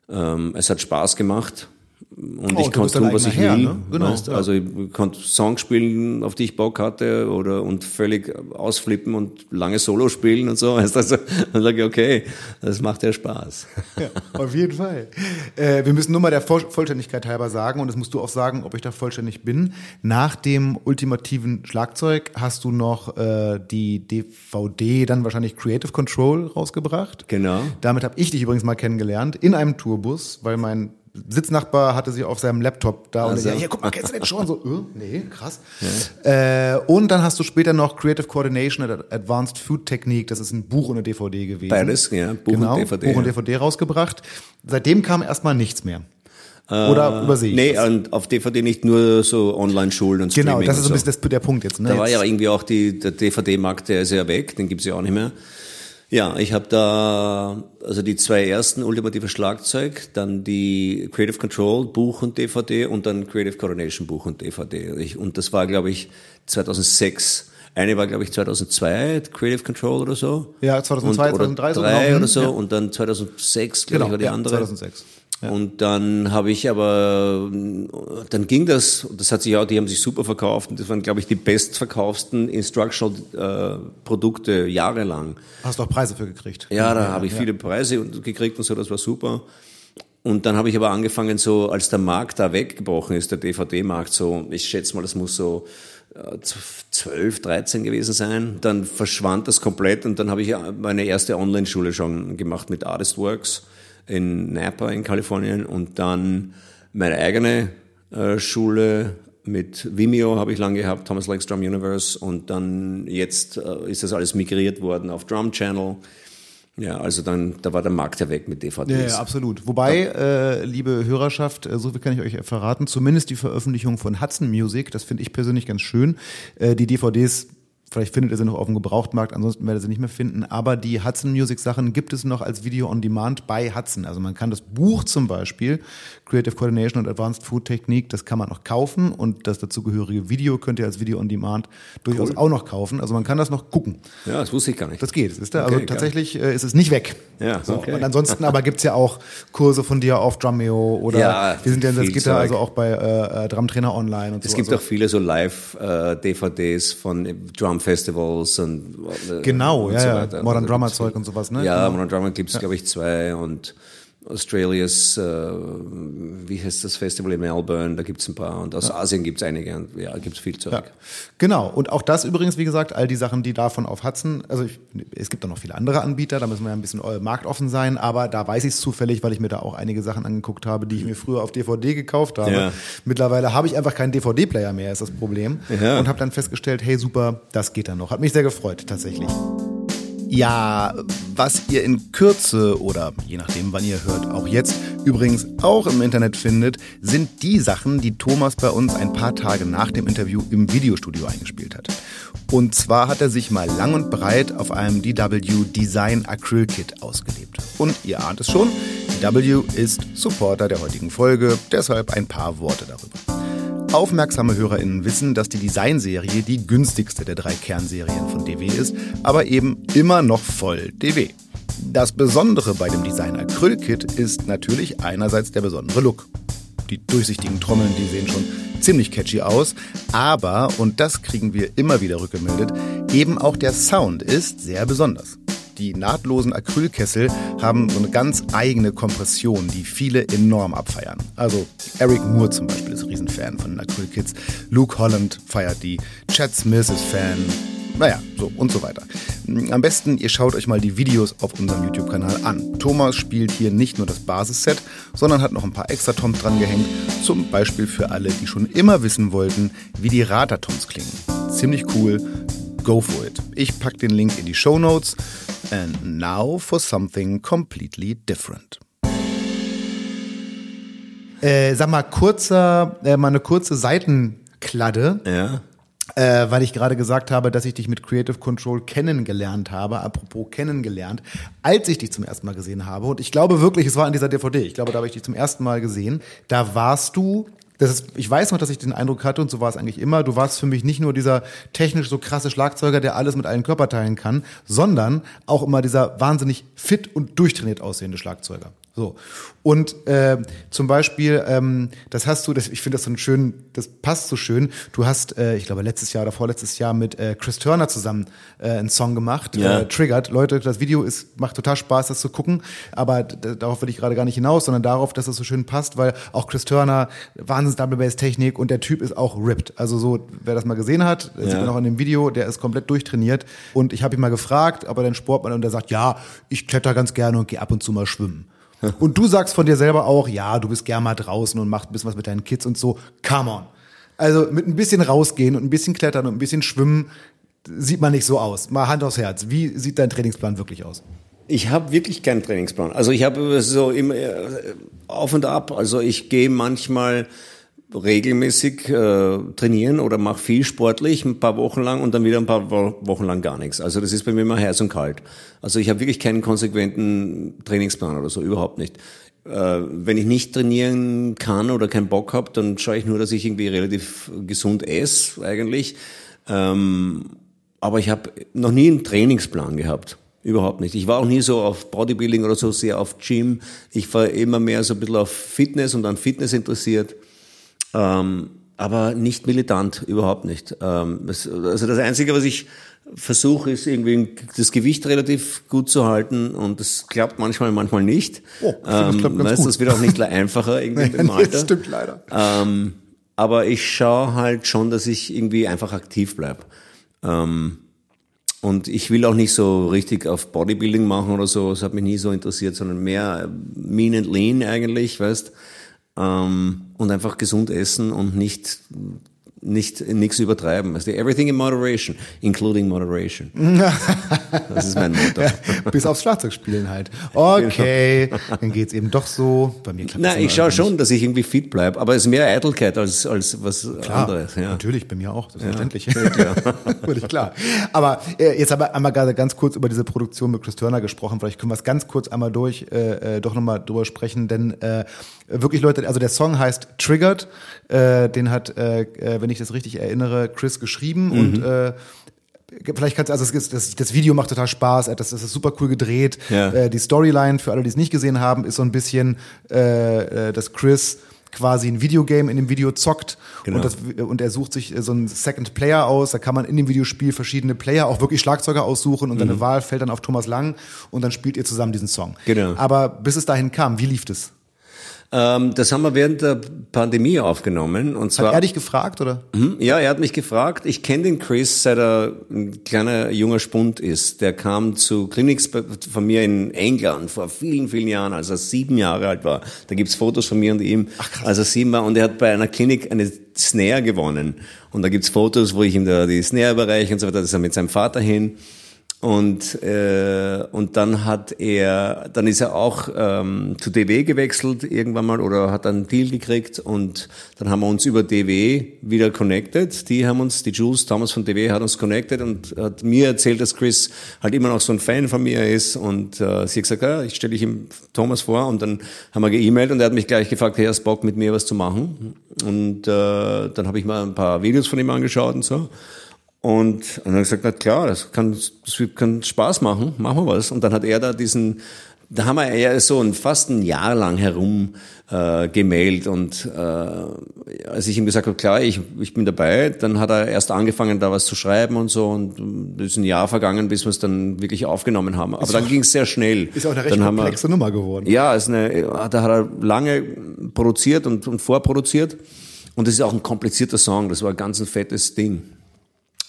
[SPEAKER 1] ähm, es hat Spaß gemacht. Und oh, ich konnte tun, was ich her, will. Ne? Genau, weißt? ja. Also ich konnte Songs spielen, auf die ich Bock hatte, oder und völlig ausflippen und lange Solo spielen und so. Weißt? Also dann sage ich, okay, das macht ja Spaß.
[SPEAKER 2] Ja, auf jeden Fall. Äh, wir müssen nur mal der Vollständigkeit halber sagen, und das musst du auch sagen, ob ich da vollständig bin. Nach dem ultimativen Schlagzeug hast du noch äh, die DVD, dann wahrscheinlich Creative Control rausgebracht.
[SPEAKER 1] Genau.
[SPEAKER 2] Damit habe ich dich übrigens mal kennengelernt, in einem Tourbus, weil mein Sitznachbar hatte sie auf seinem Laptop da also. und ja, hier, guck mal, kennst du den schon? So, äh, nee, krass. Ja. Äh, und dann hast du später noch Creative Coordination at Advanced Food Technique, das ist ein Buch und eine DVD gewesen.
[SPEAKER 1] Beides, ja,
[SPEAKER 2] Buch genau, und DVD. Buch und DVD rausgebracht. Seitdem kam erstmal nichts mehr. Oder äh, übersehe ich
[SPEAKER 1] Nee, das? und auf DVD nicht nur so Online-Schulen und
[SPEAKER 2] Streaming Genau, das ist so ein bisschen das, der Punkt jetzt. Ne?
[SPEAKER 1] Da war ja irgendwie auch die, der DVD-Markt, der ist ja weg, den gibt's ja auch nicht mehr. Ja, ich habe da also die zwei ersten Ultimative Schlagzeug, dann die Creative Control Buch und DVD und dann Creative Coronation Buch und DVD. Ich, und das war, glaube ich, 2006. Eine war, glaube ich, 2002, Creative Control oder so.
[SPEAKER 2] Ja, 2002, und, 2003
[SPEAKER 1] oder 2003 oder so. Ja. Und dann 2006, glaube genau, ich, war die
[SPEAKER 2] ja,
[SPEAKER 1] andere.
[SPEAKER 2] 2006.
[SPEAKER 1] Ja. Und dann habe ich aber, dann ging das, das hat sich auch, die haben sich super verkauft und das waren, glaube ich, die bestverkaufsten Instructional äh, Produkte jahrelang.
[SPEAKER 2] Hast du auch Preise für gekriegt?
[SPEAKER 1] Ja, da ja, habe ich ja. viele Preise gekriegt und so, das war super. Und dann habe ich aber angefangen, so als der Markt da weggebrochen ist, der DVD-Markt, so, ich schätze mal, das muss so 12, 13 gewesen sein. Dann verschwand das komplett und dann habe ich meine erste Online-Schule schon gemacht mit Artistworks in Napa in Kalifornien und dann meine eigene äh, Schule mit Vimeo habe ich lange gehabt, Thomas Lakes Drum Universe und dann jetzt äh, ist das alles migriert worden auf Drum Channel. Ja, also dann, da war der Markt ja weg mit DVDs.
[SPEAKER 2] Ja, ja absolut. Wobei, äh, liebe Hörerschaft, äh, so viel kann ich euch verraten, zumindest die Veröffentlichung von Hudson Music, das finde ich persönlich ganz schön. Äh, die DVDs Vielleicht findet ihr sie noch auf dem Gebrauchtmarkt, ansonsten werdet ihr sie nicht mehr finden. Aber die Hudson Music Sachen gibt es noch als Video on Demand bei Hudson. Also man kann das Buch zum Beispiel, Creative Coordination und Advanced Food Technique, das kann man noch kaufen und das dazugehörige Video könnt ihr als Video on Demand durchaus cool. auch noch kaufen. Also man kann das noch gucken.
[SPEAKER 1] Ja, das wusste ich gar nicht.
[SPEAKER 2] Das geht. Ist da? Okay, also tatsächlich äh, ist es nicht weg.
[SPEAKER 1] Ja,
[SPEAKER 2] so. okay. Und ansonsten aber gibt's ja auch Kurse von dir auf Drumeo oder ja, wir sind ja in Salzgitter, also auch bei äh, äh, Drumtrainer Online und
[SPEAKER 1] es
[SPEAKER 2] so.
[SPEAKER 1] Es gibt
[SPEAKER 2] also,
[SPEAKER 1] auch viele so Live-DVDs äh, von Drum Festivals und
[SPEAKER 2] äh, Genau, und ja, so ja. Modern also, Drummer Zeug und sowas, ne?
[SPEAKER 1] Ja, genau. Modern Drummer gibt's ja. glaube ich zwei und Australias, äh, wie heißt das Festival in Melbourne, da gibt's ein paar und aus ja. Asien gibt's einige und ja, gibt's viel Zeug. Ja.
[SPEAKER 2] Genau, und auch das übrigens, wie gesagt, all die Sachen, die davon auf Hudson, also ich, es gibt auch noch viele andere Anbieter, da müssen wir ja ein bisschen äh, marktoffen sein, aber da weiß ich es zufällig, weil ich mir da auch einige Sachen angeguckt habe, die ich mir früher auf DVD gekauft habe. Ja. Mittlerweile habe ich einfach keinen DVD-Player mehr, ist das Problem. Und habe dann festgestellt, hey super, das geht dann noch. Hat mich sehr gefreut, tatsächlich. Ja, was ihr in Kürze oder je nachdem, wann ihr hört, auch jetzt übrigens auch im Internet findet, sind die Sachen, die Thomas bei uns ein paar Tage nach dem Interview im Videostudio eingespielt hat. Und zwar hat er sich mal lang und breit auf einem DW Design Acryl Kit ausgelebt. Und ihr ahnt es schon, DW ist Supporter der heutigen Folge, deshalb ein paar Worte darüber. Aufmerksame HörerInnen wissen, dass die Designserie die günstigste der drei Kernserien von DW ist, aber eben immer noch voll DW. Das Besondere bei dem Design Acryl Kit ist natürlich einerseits der besondere Look. Die durchsichtigen Trommeln, die sehen schon ziemlich catchy aus, aber, und das kriegen wir immer wieder rückgemeldet, eben auch der Sound ist sehr besonders. Die nahtlosen Acrylkessel haben so eine ganz eigene Kompression, die viele enorm abfeiern. Also Eric Moore zum Beispiel ist ein Riesenfan von den Acrylkits. Luke Holland feiert die. Chad Smith ist Fan. Naja, so und so weiter. Am besten, ihr schaut euch mal die Videos auf unserem YouTube-Kanal an. Thomas spielt hier nicht nur das Basisset, sondern hat noch ein paar extra Toms dran gehängt. Zum Beispiel für alle, die schon immer wissen wollten, wie die Ratatoms klingen. Ziemlich cool. Go for it. Ich pack den Link in die Show Notes. And now for something completely different. Äh, sag mal, kurzer, äh, mal eine kurze Seitenkladde.
[SPEAKER 1] Ja.
[SPEAKER 2] Äh, weil ich gerade gesagt habe, dass ich dich mit Creative Control kennengelernt habe. Apropos kennengelernt, als ich dich zum ersten Mal gesehen habe. Und ich glaube wirklich, es war an dieser DVD. Ich glaube, da habe ich dich zum ersten Mal gesehen. Da warst du das ist, ich weiß noch, dass ich den Eindruck hatte, und so war es eigentlich immer, du warst für mich nicht nur dieser technisch so krasse Schlagzeuger, der alles mit allen Körperteilen kann, sondern auch immer dieser wahnsinnig fit und durchtrainiert aussehende Schlagzeuger. So. Und äh, zum Beispiel, ähm, das hast du, das, ich finde das so ein schön, das passt so schön. Du hast, äh, ich glaube, letztes Jahr oder vorletztes Jahr mit äh, Chris Turner zusammen äh, einen Song gemacht, ja. äh, Triggered. Leute, das Video ist, macht total Spaß, das zu gucken, aber darauf will ich gerade gar nicht hinaus, sondern darauf, dass es so schön passt, weil auch Chris Turner, Wahnsinns Double Bass Technik und der Typ ist auch ripped. Also so, wer das mal gesehen hat, ja. sieht man auch in dem Video, der ist komplett durchtrainiert. Und ich habe ihn mal gefragt, ob er denn Sport macht und er sagt, ja, ich kletter ganz gerne und gehe ab und zu mal schwimmen. Und du sagst von dir selber auch, ja, du bist gern mal draußen und machst ein bisschen was mit deinen Kids und so. Come on. Also mit ein bisschen rausgehen und ein bisschen klettern und ein bisschen schwimmen sieht man nicht so aus. Mal Hand aufs Herz. Wie sieht dein Trainingsplan wirklich aus?
[SPEAKER 1] Ich habe wirklich keinen Trainingsplan. Also ich habe so immer äh, auf und ab. Also ich gehe manchmal regelmäßig äh, trainieren oder mache viel sportlich ein paar Wochen lang und dann wieder ein paar Wochen lang gar nichts. Also das ist bei mir immer heiß und kalt. Also ich habe wirklich keinen konsequenten Trainingsplan oder so, überhaupt nicht. Äh, wenn ich nicht trainieren kann oder keinen Bock habe, dann schaue ich nur, dass ich irgendwie relativ gesund esse eigentlich. Ähm, aber ich habe noch nie einen Trainingsplan gehabt. Überhaupt nicht. Ich war auch nie so auf Bodybuilding oder so sehr auf Gym. Ich war immer mehr so ein bisschen auf Fitness und an Fitness interessiert. Ähm, aber nicht militant, überhaupt nicht. Ähm, also das Einzige, was ich versuche, ist irgendwie das Gewicht relativ gut zu halten und das klappt manchmal, manchmal nicht. Oh, ähm, das weißt, gut. Das wird auch nicht einfacher irgendwie im Alter.
[SPEAKER 2] Das stimmt leider.
[SPEAKER 1] Ähm, aber ich schaue halt schon, dass ich irgendwie einfach aktiv bleib. Ähm, und ich will auch nicht so richtig auf Bodybuilding machen oder so. Das hat mich nie so interessiert, sondern mehr mean and lean eigentlich, weißt. Ähm, und einfach gesund essen und nicht nicht nichts übertreiben. Also everything in moderation, including moderation.
[SPEAKER 2] das ist mein Motto. Bis aufs Schlagzeugspielen halt. Okay, dann geht's eben doch so.
[SPEAKER 1] Bei mir klappt Nein, ich schaue schon, dass ich irgendwie fit bleibe, aber es ist mehr Eitelkeit als als was
[SPEAKER 2] klar,
[SPEAKER 1] anderes.
[SPEAKER 2] Ja. Natürlich, bei mir auch, selbstverständlich. Ja, klar. Völlig klar. Aber äh, jetzt haben wir einmal gerade ganz kurz über diese Produktion mit Chris Turner gesprochen. Vielleicht können wir es ganz kurz einmal durch, äh, äh doch nochmal drüber sprechen, denn äh, wirklich Leute, also der Song heißt Triggered, äh, den hat, äh, äh wenn ich das richtig erinnere, Chris geschrieben mhm. und äh, Vielleicht kannst du, also das, das, das Video macht total Spaß, das, das ist super cool gedreht. Ja. Äh, die Storyline, für alle, die es nicht gesehen haben, ist so ein bisschen, äh, äh dass Chris quasi ein Videogame in dem Video zockt genau. und, das, und er sucht sich so einen Second Player aus. Da kann man in dem Videospiel verschiedene Player, auch wirklich Schlagzeuger aussuchen und mhm. seine Wahl fällt dann auf Thomas Lang und dann spielt ihr zusammen diesen Song. Genau. Aber bis es dahin kam, wie lief das?
[SPEAKER 1] Ähm, das haben wir während der Pandemie aufgenommen. Und zwar,
[SPEAKER 2] hat er dich gefragt, oder?
[SPEAKER 1] Mhm, ja, er hat mich gefragt. Ich kenne den Chris, seit er ein kleiner junger Spund ist. Der kam zu Clinics von mir in England vor vielen, vielen Jahren, als er sieben Jahre alt war. Da gibt's Fotos von mir und ihm, Ach, krass. als er sieben war. Und er hat bei einer Klinik eine Snare gewonnen. Und da gibt's Fotos, wo ich ihm da die Snare überreiche und so weiter. Da ist er mit seinem Vater hin. Und, äh, und dann hat er, dann ist er auch ähm, zu DW gewechselt irgendwann mal oder hat einen Deal gekriegt und dann haben wir uns über DW wieder connected. Die haben uns, die Jules Thomas von DW hat uns connected und hat mir erzählt, dass Chris halt immer noch so ein Fan von mir ist und äh, sie hat gesagt, ja, ich stelle dich ihm Thomas vor und dann haben wir geemailt und er hat mich gleich gefragt, hey, hast Bock mit mir was zu machen? Und äh, dann habe ich mal ein paar Videos von ihm angeschaut und so. Und, und dann habe ich gesagt, na klar, das kann, das kann Spaß machen, machen wir was. Und dann hat er da diesen, da haben wir eher so ein, fast ein Jahr lang herum äh, gemailt und äh, als ich ihm gesagt habe, klar, ich, ich bin dabei, dann hat er erst angefangen, da was zu schreiben und so und es ist ein Jahr vergangen, bis wir es dann wirklich aufgenommen haben. Aber ist dann ging es sehr schnell.
[SPEAKER 2] Ist auch eine recht dann komplexe wir, Nummer geworden.
[SPEAKER 1] Ja, ist eine, da hat er lange produziert und, und vorproduziert und das ist auch ein komplizierter Song, das war ein ganz ein fettes Ding.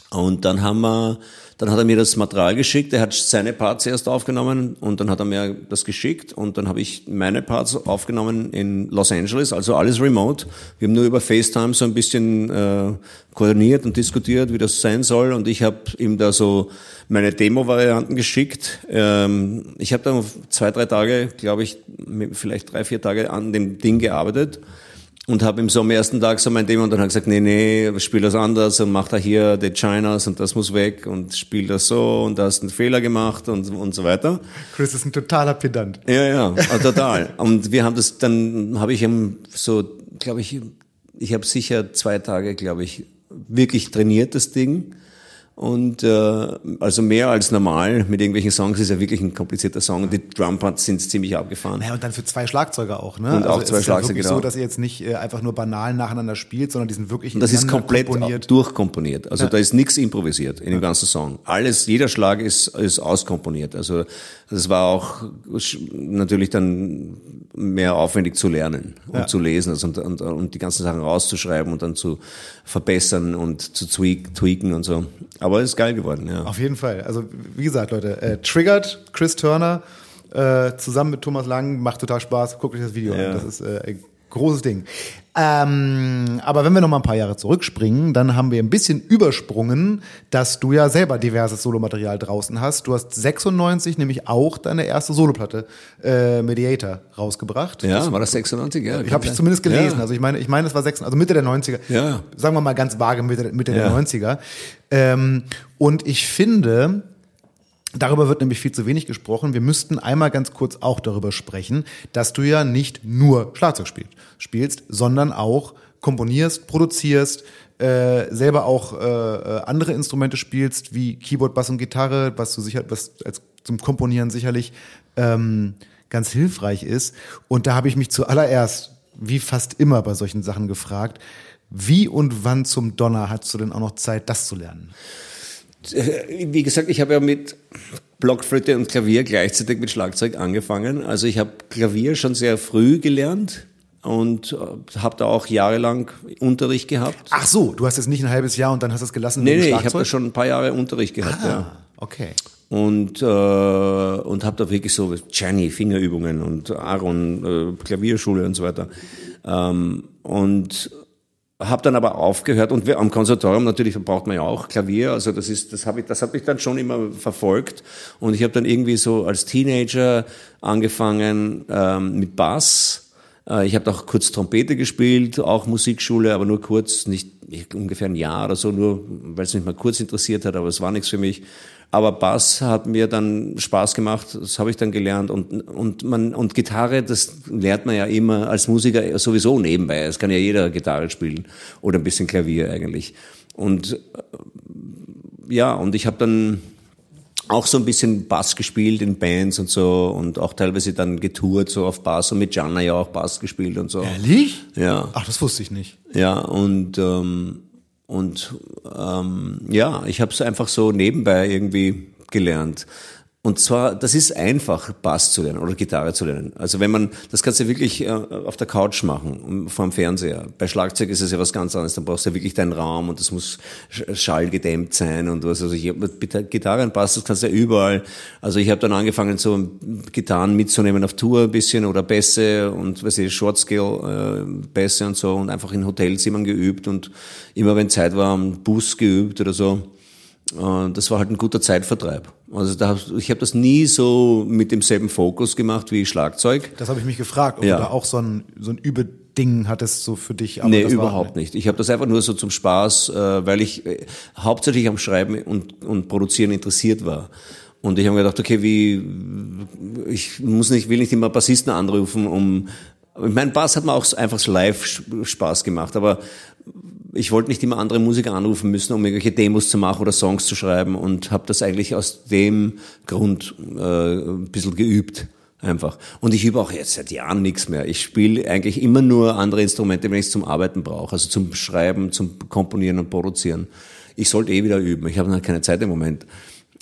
[SPEAKER 1] Und dann haben wir, dann hat er mir das Material geschickt. Er hat seine Parts erst aufgenommen und dann hat er mir das geschickt und dann habe ich meine Parts aufgenommen in Los Angeles, also alles remote. Wir haben nur über FaceTime so ein bisschen äh, koordiniert und diskutiert, wie das sein soll und ich habe ihm da so meine Demo-Varianten geschickt. Ähm, ich habe dann zwei, drei Tage, glaube ich, vielleicht drei, vier Tage an dem Ding gearbeitet und habe ihm so am ersten Tag so mein Thema und dann hat gesagt, nee, nee, spiel das anders und mach da hier die Chinas und das muss weg und spiel das so und da hast einen Fehler gemacht und, und so weiter.
[SPEAKER 2] Chris ist ein totaler Pedant.
[SPEAKER 1] Ja, ja, total. und wir haben das, dann habe ich ihm so, glaube ich, ich habe sicher zwei Tage, glaube ich, wirklich trainiert, das Ding. Und äh, also mehr als normal mit irgendwelchen Songs ist ja wirklich ein komplizierter Song. Die Drumparts sind ziemlich abgefahren.
[SPEAKER 2] Ja, und dann für zwei Schlagzeuger auch, ne?
[SPEAKER 1] Und also auch zwei Schlagzeuger,
[SPEAKER 2] genau. so, dass ihr jetzt nicht äh, einfach nur banal nacheinander spielt, sondern die sind wirklich
[SPEAKER 1] und Das ist komplett komponiert. durchkomponiert. Also ja. da ist nichts improvisiert in dem ganzen Song. Alles, jeder Schlag ist, ist auskomponiert. Also das war auch natürlich dann mehr aufwendig zu lernen und ja. zu lesen also und, und, und die ganzen Sachen rauszuschreiben und dann zu verbessern und zu tweaken und so. Aber es ist geil geworden, ja.
[SPEAKER 2] Auf jeden Fall. Also wie gesagt, Leute, äh, Triggered, Chris Turner, äh, zusammen mit Thomas Lang, macht total Spaß. Guckt euch das Video ja. an. Das ist äh, großes Ding. Ähm, aber wenn wir noch mal ein paar Jahre zurückspringen, dann haben wir ein bisschen übersprungen, dass du ja selber diverses Solomaterial draußen hast. Du hast 96 nämlich auch deine erste Soloplatte äh, Mediator rausgebracht.
[SPEAKER 1] Ja, das war das 96? Ja,
[SPEAKER 2] ich habe ich zumindest gelesen. Ja. Also ich meine, ich meine, es war 96, also Mitte der 90er.
[SPEAKER 1] Ja.
[SPEAKER 2] Sagen wir mal ganz vage Mitte, Mitte ja. der 90er. Ähm, und ich finde, Darüber wird nämlich viel zu wenig gesprochen. Wir müssten einmal ganz kurz auch darüber sprechen, dass du ja nicht nur Schlagzeug spielst, spielst sondern auch komponierst, produzierst, äh, selber auch äh, äh, andere Instrumente spielst, wie Keyboard, Bass und Gitarre, was du sicher, was als zum Komponieren sicherlich ähm, ganz hilfreich ist. Und da habe ich mich zuallererst, wie fast immer bei solchen Sachen gefragt, wie und wann zum Donner hast du denn auch noch Zeit, das zu lernen?
[SPEAKER 1] Äh, wie gesagt, ich habe ja mit Blockflöte und Klavier gleichzeitig mit Schlagzeug angefangen. Also ich habe Klavier schon sehr früh gelernt und äh, habe da auch jahrelang Unterricht gehabt.
[SPEAKER 2] Ach so, du hast jetzt nicht ein halbes Jahr und dann hast du es gelassen?
[SPEAKER 1] Nee, nee, ich habe da schon ein paar Jahre Unterricht gehabt. Ah, ja.
[SPEAKER 2] okay.
[SPEAKER 1] Und, äh, und habe da wirklich so Gianni, Fingerübungen und Aaron, äh, Klavierschule und so weiter. Ähm, und habe dann aber aufgehört und wir, am Konservatorium natürlich braucht man ja auch Klavier, also das ist das habe ich das habe ich dann schon immer verfolgt und ich habe dann irgendwie so als Teenager angefangen ähm, mit Bass. Äh, ich habe auch kurz Trompete gespielt, auch Musikschule, aber nur kurz, nicht ungefähr ein Jahr oder so, nur weil es mich mal kurz interessiert hat, aber es war nichts für mich. Aber Bass hat mir dann Spaß gemacht, das habe ich dann gelernt und, und, man, und Gitarre, das lernt man ja immer als Musiker sowieso nebenbei. Es kann ja jeder Gitarre spielen oder ein bisschen Klavier eigentlich. Und äh, ja, und ich habe dann auch so ein bisschen Bass gespielt in Bands und so und auch teilweise dann getourt so auf Bass und mit Gianna ja auch Bass gespielt und so.
[SPEAKER 2] Ehrlich?
[SPEAKER 1] Ja.
[SPEAKER 2] Ach, das wusste ich nicht.
[SPEAKER 1] Ja, und ähm, und ähm, ja, ich habe es einfach so nebenbei irgendwie gelernt. Und zwar, das ist einfach, Bass zu lernen oder Gitarre zu lernen. Also wenn man, das kannst du wirklich äh, auf der Couch machen, vor dem Fernseher. Bei Schlagzeug ist es ja was ganz anderes. Dann brauchst du ja wirklich deinen Raum und das muss schallgedämmt sein und was. Also ich mit Gitarre und Bass, das kannst du ja überall. Also ich habe dann angefangen, so Gitarren mitzunehmen auf Tour ein bisschen oder Bässe und was ich, Short Scale äh, Bässe und so und einfach in Hotelzimmern geübt und immer wenn Zeit war, am Bus geübt oder so. Das war halt ein guter Zeitvertreib. Also da, ich habe das nie so mit demselben Fokus gemacht wie Schlagzeug.
[SPEAKER 2] Das habe ich mich gefragt, ob ja. du da auch so ein, so ein Übeding hattest so für dich.
[SPEAKER 1] Aber nee, überhaupt nicht. Ich habe das einfach nur so zum Spaß, äh, weil ich äh, hauptsächlich am Schreiben und, und Produzieren interessiert war. Und ich habe mir gedacht, okay, wie ich muss nicht, will nicht immer Bassisten anrufen, um mein Bass hat mir auch einfach live Spaß gemacht, aber ich wollte nicht immer andere Musiker anrufen müssen, um irgendwelche Demos zu machen oder Songs zu schreiben und habe das eigentlich aus dem Grund äh, ein bisschen geübt. Einfach. Und ich übe auch jetzt seit Jahren nichts mehr. Ich spiele eigentlich immer nur andere Instrumente, wenn ich es zum Arbeiten brauche. Also zum Schreiben, zum Komponieren und Produzieren. Ich sollte eh wieder üben. Ich habe noch keine Zeit im Moment.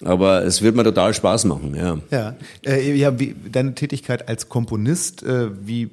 [SPEAKER 1] Aber es wird mir total Spaß machen, ja.
[SPEAKER 2] Ja, äh, ja wie, deine Tätigkeit als Komponist, äh, wie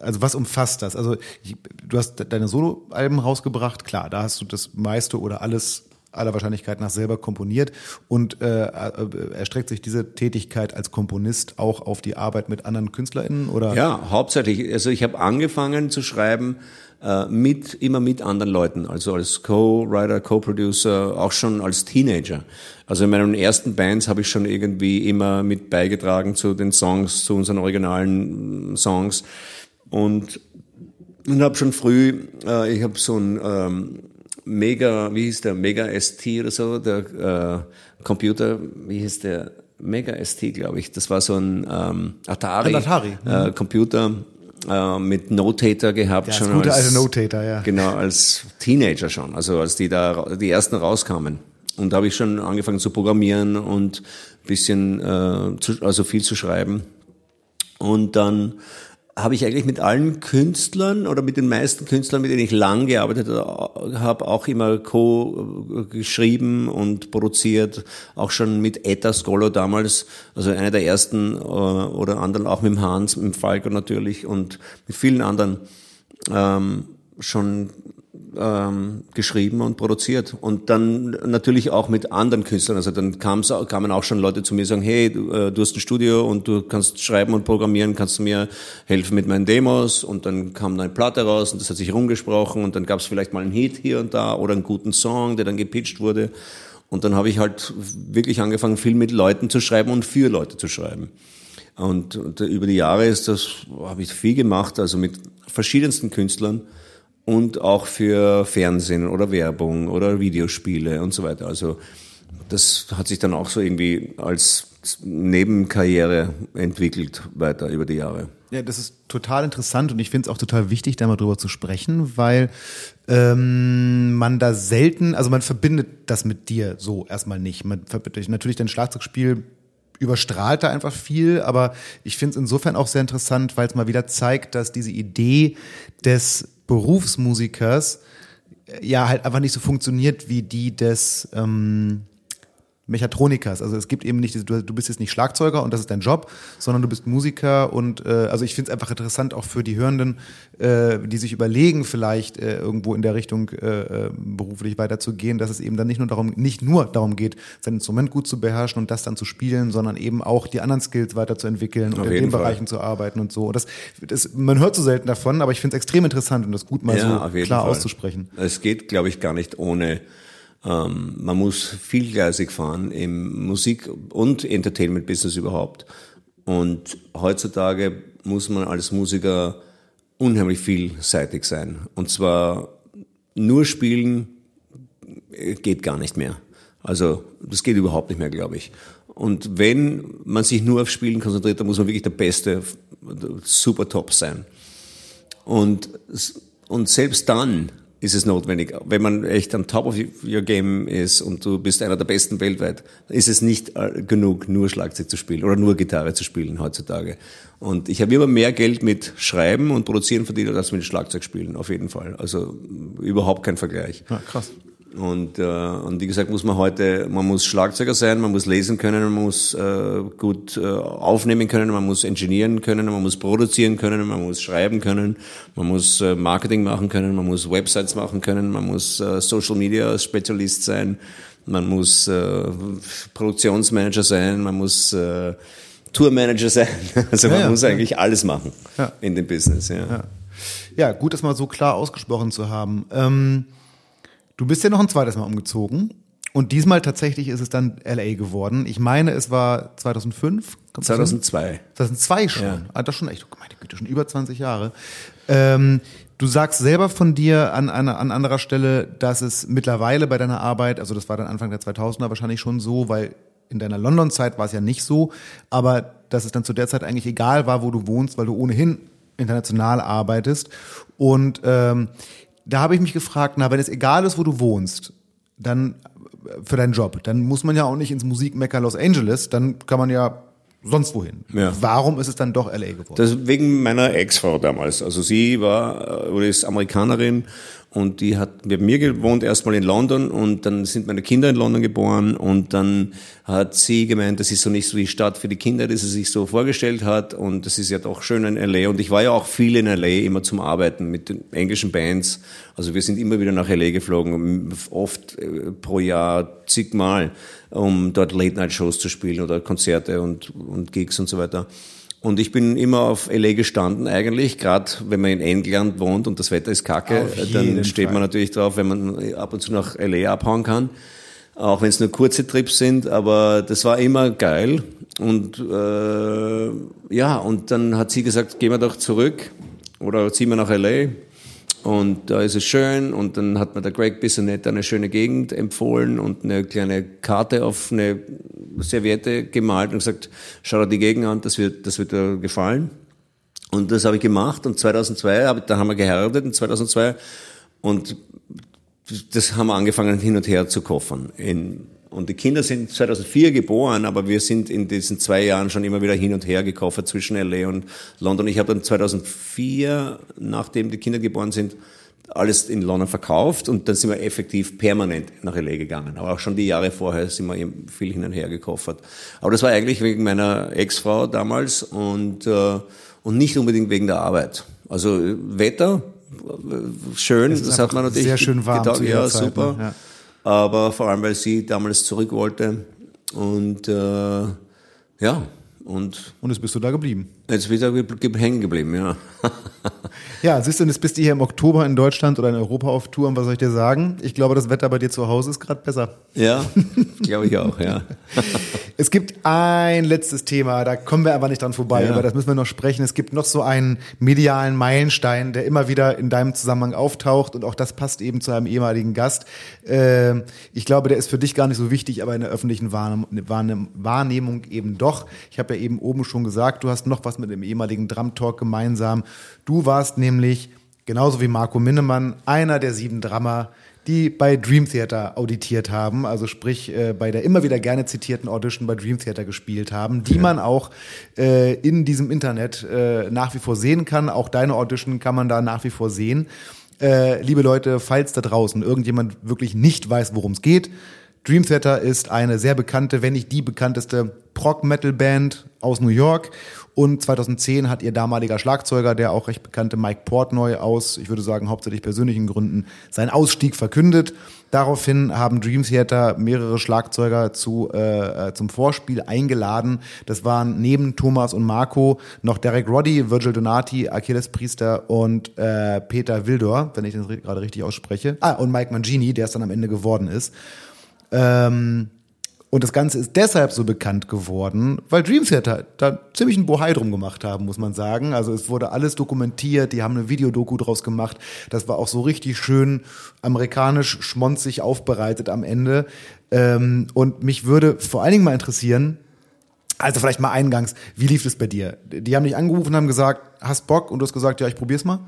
[SPEAKER 2] also was umfasst das? Also ich, du hast deine Soloalben rausgebracht, klar, da hast du das meiste oder alles aller Wahrscheinlichkeit nach selber komponiert und äh, äh, erstreckt sich diese Tätigkeit als Komponist auch auf die Arbeit mit anderen KünstlerInnen oder?
[SPEAKER 1] Ja, hauptsächlich. Also ich habe angefangen zu schreiben äh, mit immer mit anderen Leuten, also als Co-Writer, Co-Producer, auch schon als Teenager. Also in meinen ersten Bands habe ich schon irgendwie immer mit beigetragen zu den Songs, zu unseren originalen Songs und und habe schon früh, äh, ich habe so ein ähm, Mega, wie hieß der, Mega ST oder so, der äh, Computer, wie hieß der, Mega ST, glaube ich. Das war so ein ähm, Atari,
[SPEAKER 2] Atari.
[SPEAKER 1] Äh, mhm. Computer äh, mit Notator gehabt
[SPEAKER 2] ja,
[SPEAKER 1] schon
[SPEAKER 2] gute als alte Notator, ja.
[SPEAKER 1] Genau als Teenager schon, also als die da die ersten rauskamen. Und da habe ich schon angefangen zu programmieren und bisschen äh, zu, also viel zu schreiben. Und dann habe ich eigentlich mit allen Künstlern oder mit den meisten Künstlern, mit denen ich lang gearbeitet habe, auch immer co-geschrieben und produziert, auch schon mit Etta Scolo damals, also einer der ersten äh, oder anderen, auch mit Hans, mit Falco natürlich und mit vielen anderen ähm, schon ähm, geschrieben und produziert. Und dann natürlich auch mit anderen Künstlern. Also dann kam's, kamen auch schon Leute zu mir sagen, hey, du, äh, du hast ein Studio und du kannst schreiben und programmieren, kannst du mir helfen mit meinen Demos? Und dann kam eine Platte raus und das hat sich rumgesprochen und dann gab es vielleicht mal einen Hit hier und da oder einen guten Song, der dann gepitcht wurde. Und dann habe ich halt wirklich angefangen, viel mit Leuten zu schreiben und für Leute zu schreiben. Und, und über die Jahre ist das, habe ich viel gemacht, also mit verschiedensten Künstlern und auch für Fernsehen oder Werbung oder Videospiele und so weiter. Also das hat sich dann auch so irgendwie als Nebenkarriere entwickelt weiter über die Jahre.
[SPEAKER 2] Ja, das ist total interessant und ich finde es auch total wichtig, da mal drüber zu sprechen, weil ähm, man da selten, also man verbindet das mit dir so erstmal nicht. Man verbindet natürlich dein Schlagzeugspiel überstrahlt da einfach viel, aber ich finde es insofern auch sehr interessant, weil es mal wieder zeigt, dass diese Idee des Berufsmusikers äh, ja halt einfach nicht so funktioniert wie die des ähm, Mechatronikers. Also es gibt eben nicht, du, du bist jetzt nicht Schlagzeuger und das ist dein Job, sondern du bist Musiker und äh, also ich finde es einfach interessant auch für die Hörenden, äh, die sich überlegen, vielleicht äh, irgendwo in der Richtung äh, äh, beruflich weiterzugehen, dass es eben dann nicht nur darum, nicht nur darum geht, sein Instrument gut zu beherrschen und das dann zu spielen, sondern eben auch die anderen Skills weiterzuentwickeln und in den Fall. Bereichen zu arbeiten und so. Und das, das, man hört so selten davon, aber ich finde es extrem interessant und das gut mal ja, so klar Fall. auszusprechen.
[SPEAKER 1] Es geht, glaube ich, gar nicht ohne ähm, man muss vielgleisig fahren im Musik- und Entertainment-Business überhaupt. Und heutzutage muss man als Musiker unheimlich vielseitig sein. Und zwar nur spielen geht gar nicht mehr. Also das geht überhaupt nicht mehr, glaube ich. Und wenn man sich nur auf Spielen konzentriert, dann muss man wirklich der Beste, super top sein. Und, und selbst dann ist es notwendig. Wenn man echt am Top of your Game ist und du bist einer der Besten weltweit, ist es nicht äh, genug, nur Schlagzeug zu spielen oder nur Gitarre zu spielen heutzutage. Und ich habe immer mehr Geld mit Schreiben und Produzieren verdient als mit Schlagzeug spielen, auf jeden Fall. Also überhaupt kein Vergleich.
[SPEAKER 2] Ja, krass.
[SPEAKER 1] Und, äh, und wie gesagt, muss man heute, man muss Schlagzeuger sein, man muss lesen können, man muss äh, gut äh, aufnehmen können, man muss ingenieren können, man muss produzieren können, man muss schreiben können, man muss äh, Marketing machen können, man muss Websites machen können, man muss äh, Social Media Spezialist sein, man muss äh, Produktionsmanager sein, man muss äh, Tourmanager sein. Also man ja, muss ja. eigentlich alles machen ja. in dem Business. Ja.
[SPEAKER 2] ja. Ja. gut, das mal so klar ausgesprochen zu haben. Ähm Du bist ja noch ein zweites Mal umgezogen. Und diesmal tatsächlich ist es dann LA geworden. Ich meine, es war 2005.
[SPEAKER 1] 2002.
[SPEAKER 2] 2002 schon. Ja. Ah, das schon echt, oh meine Güte, schon über 20 Jahre. Ähm, du sagst selber von dir an, einer, an anderer Stelle, dass es mittlerweile bei deiner Arbeit, also das war dann Anfang der 2000er wahrscheinlich schon so, weil in deiner London-Zeit war es ja nicht so, aber dass es dann zu der Zeit eigentlich egal war, wo du wohnst, weil du ohnehin international arbeitest. Und ähm, da habe ich mich gefragt, na, wenn es egal ist, wo du wohnst, dann äh, für deinen Job, dann muss man ja auch nicht ins Musikmecker Los Angeles, dann kann man ja sonst wohin. Ja. Warum ist es dann doch LA geworden?
[SPEAKER 1] Das wegen meiner Ex-Frau damals. Also sie war äh, oder ist Amerikanerin und die hat mit mir gewohnt, erstmal in London und dann sind meine Kinder in London geboren und dann hat sie gemeint, das ist so nicht so die Stadt für die Kinder, die sie sich so vorgestellt hat und das ist ja doch schön in LA und ich war ja auch viel in LA immer zum Arbeiten mit den englischen Bands. Also wir sind immer wieder nach LA geflogen, oft äh, pro Jahr zigmal, um dort Late-Night-Shows zu spielen oder Konzerte und, und Gigs und so weiter. Und ich bin immer auf LA gestanden eigentlich, gerade wenn man in England wohnt und das Wetter ist kacke, dann steht Fall. man natürlich drauf, wenn man ab und zu nach LA abhauen kann. Auch wenn es nur kurze Trips sind, aber das war immer geil. Und äh, ja, und dann hat sie gesagt, gehen wir doch zurück oder ziehen wir nach LA. Und da ist es schön und dann hat mir der Greg Bissonette eine schöne Gegend empfohlen und eine kleine Karte auf eine Serviette gemalt und gesagt, schau dir die Gegend an, das wird, das wird dir gefallen. Und das habe ich gemacht und 2002, da haben wir geheiratet in 2002 und das haben wir angefangen hin und her zu koffern. In, und die Kinder sind 2004 geboren, aber wir sind in diesen zwei Jahren schon immer wieder hin und her gekoffert zwischen LA und London. Ich habe dann 2004, nachdem die Kinder geboren sind, alles in London verkauft und dann sind wir effektiv permanent nach LA gegangen. Aber auch schon die Jahre vorher sind wir viel hin und her gekoffert. Aber das war eigentlich wegen meiner Ex-Frau damals und, äh, und nicht unbedingt wegen der Arbeit. Also Wetter, schön. Das hat man natürlich
[SPEAKER 2] sehr schön warm
[SPEAKER 1] gedacht, ja,
[SPEAKER 2] Zeit,
[SPEAKER 1] super.
[SPEAKER 2] Ne? Ja.
[SPEAKER 1] Aber vor allem, weil sie damals zurück wollte. Und äh, ja, und,
[SPEAKER 2] und jetzt bist du da geblieben.
[SPEAKER 1] Jetzt wieder hängen geblieben, ja.
[SPEAKER 2] ja, siehst du, jetzt bist du hier im Oktober in Deutschland oder in Europa auf Tour und was soll ich dir sagen? Ich glaube, das Wetter bei dir zu Hause ist gerade besser.
[SPEAKER 1] Ja, glaube ich auch, ja.
[SPEAKER 2] es gibt ein letztes Thema, da kommen wir aber nicht dran vorbei, ja. aber das müssen wir noch sprechen. Es gibt noch so einen medialen Meilenstein, der immer wieder in deinem Zusammenhang auftaucht und auch das passt eben zu einem ehemaligen Gast. Ähm, ich glaube, der ist für dich gar nicht so wichtig, aber in der öffentlichen Wahrnehmung eben doch. Ich habe ja eben oben schon gesagt, du hast noch was mit dem ehemaligen Drum Talk gemeinsam. Du warst nämlich, genauso wie Marco Minnemann, einer der sieben Drummer, die bei Dream Theater auditiert haben, also sprich äh, bei der immer wieder gerne zitierten Audition bei Dream Theater gespielt haben, die man auch äh, in diesem Internet äh, nach wie vor sehen kann. Auch deine Audition kann man da nach wie vor sehen. Äh, liebe Leute, falls da draußen irgendjemand wirklich nicht weiß, worum es geht, Dream Theater ist eine sehr bekannte, wenn nicht die bekannteste Prog-Metal-Band aus New York. Und 2010 hat ihr damaliger Schlagzeuger, der auch recht bekannte Mike Portnoy aus, ich würde sagen, hauptsächlich persönlichen Gründen, seinen Ausstieg verkündet. Daraufhin haben Dream Theater mehrere Schlagzeuger zu, äh, äh, zum Vorspiel eingeladen. Das waren neben Thomas und Marco noch Derek Roddy, Virgil Donati, Achilles Priester und äh, Peter Wildor, wenn ich den gerade richtig ausspreche. Ah, und Mike Mangini, der es dann am Ende geworden ist. Ähm, und das Ganze ist deshalb so bekannt geworden, weil Dream Theater da ziemlich ein Bohai drum gemacht haben, muss man sagen. Also es wurde alles dokumentiert, die haben eine Videodoku draus gemacht. Das war auch so richtig schön amerikanisch schmonzig aufbereitet am Ende. Ähm, und mich würde vor allen Dingen mal interessieren, also vielleicht mal eingangs, wie lief es bei dir? Die haben dich angerufen haben gesagt, hast Bock? Und du hast gesagt, ja, ich probier's mal.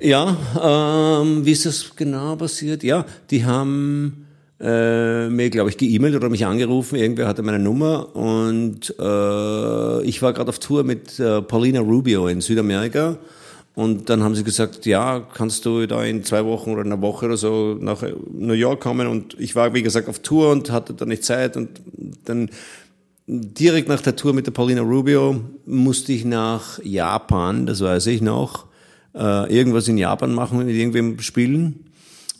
[SPEAKER 1] Ja, ähm, wie ist das genau passiert? Ja, die haben äh, mir, glaube ich, geemailt oder mich angerufen. Irgendwer hatte meine Nummer und äh, ich war gerade auf Tour mit äh, Paulina Rubio in Südamerika. Und dann haben sie gesagt, ja, kannst du da in zwei Wochen oder einer Woche oder so nach New York kommen? Und ich war, wie gesagt, auf Tour und hatte da nicht Zeit. Und dann direkt nach der Tour mit der Paulina Rubio musste ich nach Japan, das weiß ich noch, äh, irgendwas in Japan machen, mit irgendwem spielen.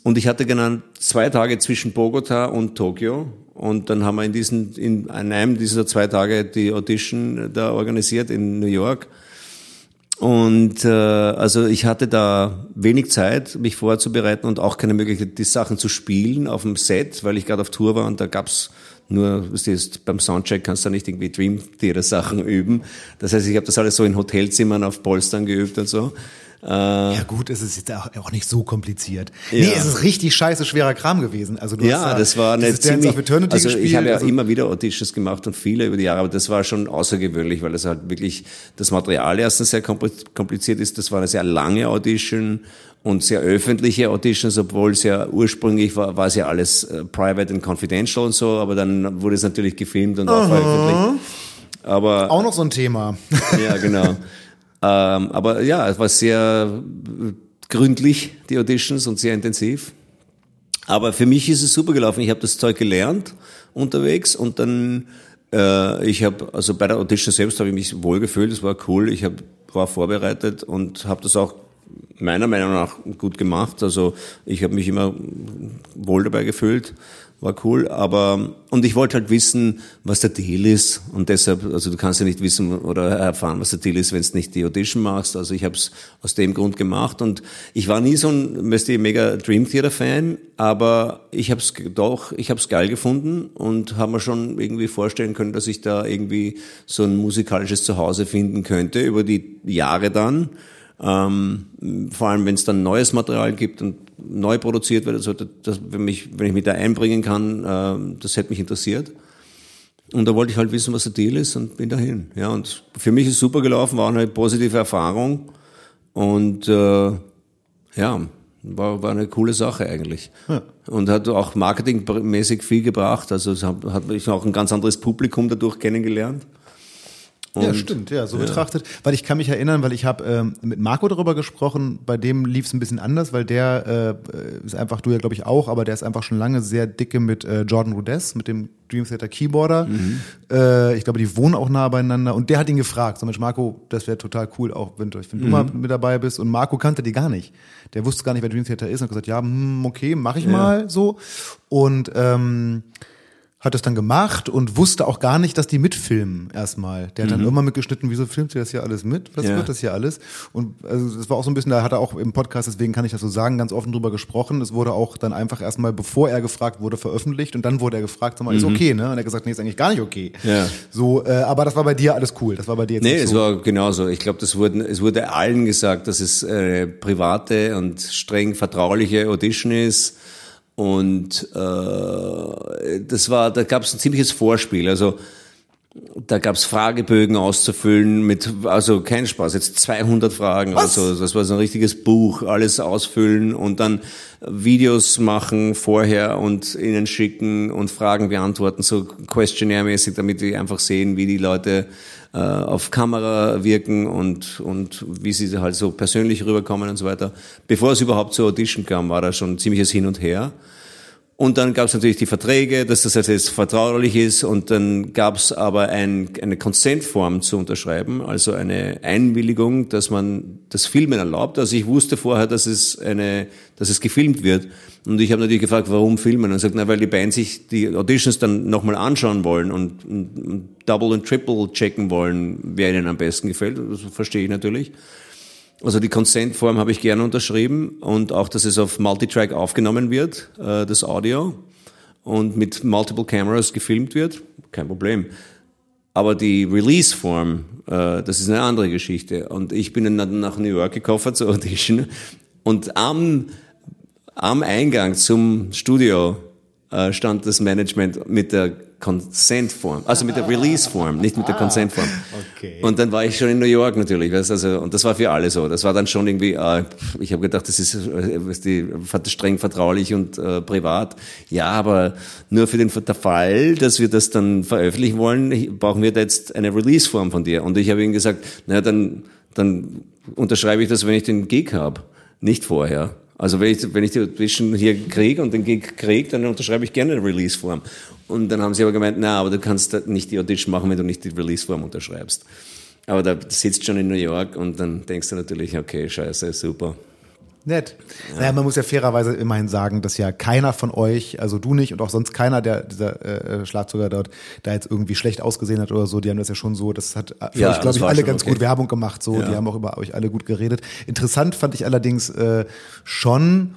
[SPEAKER 1] Und ich hatte genannt zwei Tage zwischen Bogota und Tokio. Und dann haben wir in diesen, in einem dieser zwei Tage die Audition da organisiert in New York. Und äh, also ich hatte da wenig Zeit, mich vorzubereiten und auch keine Möglichkeit, die Sachen zu spielen auf dem Set, weil ich gerade auf Tour war und da gab's nur, was ist, beim Soundcheck kannst du nicht irgendwie Dream Theater Sachen üben. Das heißt, ich habe das alles so in Hotelzimmern auf Polstern geübt und so.
[SPEAKER 2] Äh, ja gut, es ist jetzt auch nicht so kompliziert. Ja. Nee, es ist richtig scheiße schwerer Kram gewesen. Also du
[SPEAKER 1] ja, hast, das war eine ziemlich, also gespielt, ich habe ja also immer wieder Auditions gemacht und viele über die Jahre, aber das war schon außergewöhnlich, weil es halt wirklich das Material erstens sehr kompliziert ist. Das war eine sehr lange Audition und sehr öffentliche Auditions, obwohl es ja ursprünglich war, war es ja alles äh, private and confidential und so, aber dann wurde es natürlich gefilmt und auch veröffentlicht.
[SPEAKER 2] Aber auch noch so ein Thema.
[SPEAKER 1] Ja, genau. Ähm, aber ja, es war sehr gründlich, die Auditions, und sehr intensiv. Aber für mich ist es super gelaufen. Ich habe das Zeug gelernt unterwegs und dann, äh, ich habe, also bei der Audition selbst habe ich mich wohl gefühlt, es war cool, ich hab, war vorbereitet und habe das auch meiner Meinung nach gut gemacht. Also ich habe mich immer wohl dabei gefühlt war cool, aber und ich wollte halt wissen, was der Deal ist und deshalb, also du kannst ja nicht wissen oder erfahren, was der Deal ist, wenn du nicht die Audition machst. Also ich habe es aus dem Grund gemacht und ich war nie so ein, weißt du, mega Dream Theater Fan, aber ich habe es doch, ich habe es geil gefunden und habe mir schon irgendwie vorstellen können, dass ich da irgendwie so ein musikalisches Zuhause finden könnte über die Jahre dann. Ähm, vor allem, wenn es dann neues Material gibt und neu produziert wird, also das, wenn, mich, wenn ich mich da einbringen kann, äh, das hätte mich interessiert. Und da wollte ich halt wissen, was der Deal ist und bin dahin. Ja, und für mich ist super gelaufen, war eine positive Erfahrung und äh, ja, war, war eine coole Sache eigentlich. Ja. Und hat auch marketingmäßig viel gebracht. Also es hat, hat ich auch ein ganz anderes Publikum dadurch kennengelernt.
[SPEAKER 2] Und, ja, stimmt, ja, so ja. betrachtet. Weil ich kann mich erinnern, weil ich habe ähm, mit Marco darüber gesprochen, bei dem lief es ein bisschen anders, weil der äh, ist einfach, du ja glaube ich auch, aber der ist einfach schon lange sehr dicke mit äh, Jordan Rudess, mit dem Dream Theater Keyboarder. Mhm. Äh, ich glaube, die wohnen auch nah beieinander. Und der hat ihn gefragt, so Mensch, Marco, das wäre total cool, auch wenn, wenn mhm. du mal mit dabei bist. Und Marco kannte die gar nicht. Der wusste gar nicht, wer Dream Theater ist und hat gesagt, ja, hm, okay, mach ich ja. mal so. Und ähm, hat es dann gemacht und wusste auch gar nicht, dass die mitfilmen erstmal. Der hat dann mhm. immer mitgeschnitten, wieso filmt ihr das hier alles mit? Was ja. wird das hier alles? Und also das war auch so ein bisschen, da hat er auch im Podcast, deswegen kann ich das so sagen, ganz offen drüber gesprochen. Es wurde auch dann einfach erstmal, bevor er gefragt wurde, veröffentlicht und dann wurde er gefragt, sag mal, mhm. ist okay, ne? Und er hat gesagt, nee, ist eigentlich gar nicht okay. Ja. So, äh, aber das war bei dir alles cool. Das war bei dir jetzt
[SPEAKER 1] Nee, es so. war genauso. Ich glaube, das wurden, es wurde allen gesagt, dass es äh, private und streng vertrauliche Audition ist und äh, das war, da gab es ein ziemliches Vorspiel. Also da gab es Fragebögen auszufüllen mit, also kein Spaß, jetzt 200 Fragen Was? oder so. Das war so ein richtiges Buch, alles ausfüllen und dann Videos machen vorher und ihnen schicken und Fragen beantworten, so questionnaire-mäßig, damit die einfach sehen, wie die Leute äh, auf Kamera wirken und, und wie sie halt so persönlich rüberkommen und so weiter. Bevor es überhaupt zur Audition kam, war da schon ziemliches Hin und Her. Und dann gab es natürlich die Verträge, dass das also jetzt vertraulich ist. Und dann gab es aber ein, eine Consent-Form zu unterschreiben, also eine Einwilligung, dass man das Filmen erlaubt. Also ich wusste vorher, dass es eine, dass es gefilmt wird. Und ich habe natürlich gefragt, warum filmen? Und sagt, na, weil die Band sich die Auditions dann nochmal anschauen wollen und, und, und Double und Triple checken wollen, wer ihnen am besten gefällt. Das verstehe ich natürlich. Also die Consent-Form habe ich gerne unterschrieben und auch, dass es auf Multitrack aufgenommen wird, äh, das Audio, und mit Multiple Cameras gefilmt wird, kein Problem. Aber die Release-Form, äh, das ist eine andere Geschichte. Und ich bin dann nach New York gekoffert zur Audition und am, am Eingang zum Studio äh, stand das Management mit der Consent-Form, also mit der Release-Form, nicht mit der ah, Consent-Form. Okay. Und dann war ich schon in New York natürlich, weißt, also und das war für alle so. Das war dann schon irgendwie, äh, ich habe gedacht, das ist äh, die, streng vertraulich und äh, privat. Ja, aber nur für den der Fall, dass wir das dann veröffentlichen wollen, brauchen wir da jetzt eine Release-Form von dir. Und ich habe ihm gesagt, naja, dann dann unterschreibe ich das, wenn ich den Gig habe, nicht vorher. Also wenn ich, wenn ich die Audition hier kriege und den Gig kriege, dann unterschreibe ich gerne eine Release-Form. Und dann haben sie aber gemeint, na, aber du kannst nicht die Audition machen, wenn du nicht die Release-Form unterschreibst. Aber da sitzt schon in New York und dann denkst du natürlich, okay, scheiße, super.
[SPEAKER 2] Nett. Ja. Naja, man muss ja fairerweise immerhin sagen, dass ja keiner von euch, also du nicht und auch sonst keiner der dieser äh, Schlagzeuger dort, da jetzt irgendwie schlecht ausgesehen hat oder so. Die haben das ja schon so, das hat für ja, euch, glaube ich, alle ganz okay. gut Werbung gemacht. So, ja. die haben auch über euch alle gut geredet. Interessant fand ich allerdings äh, schon,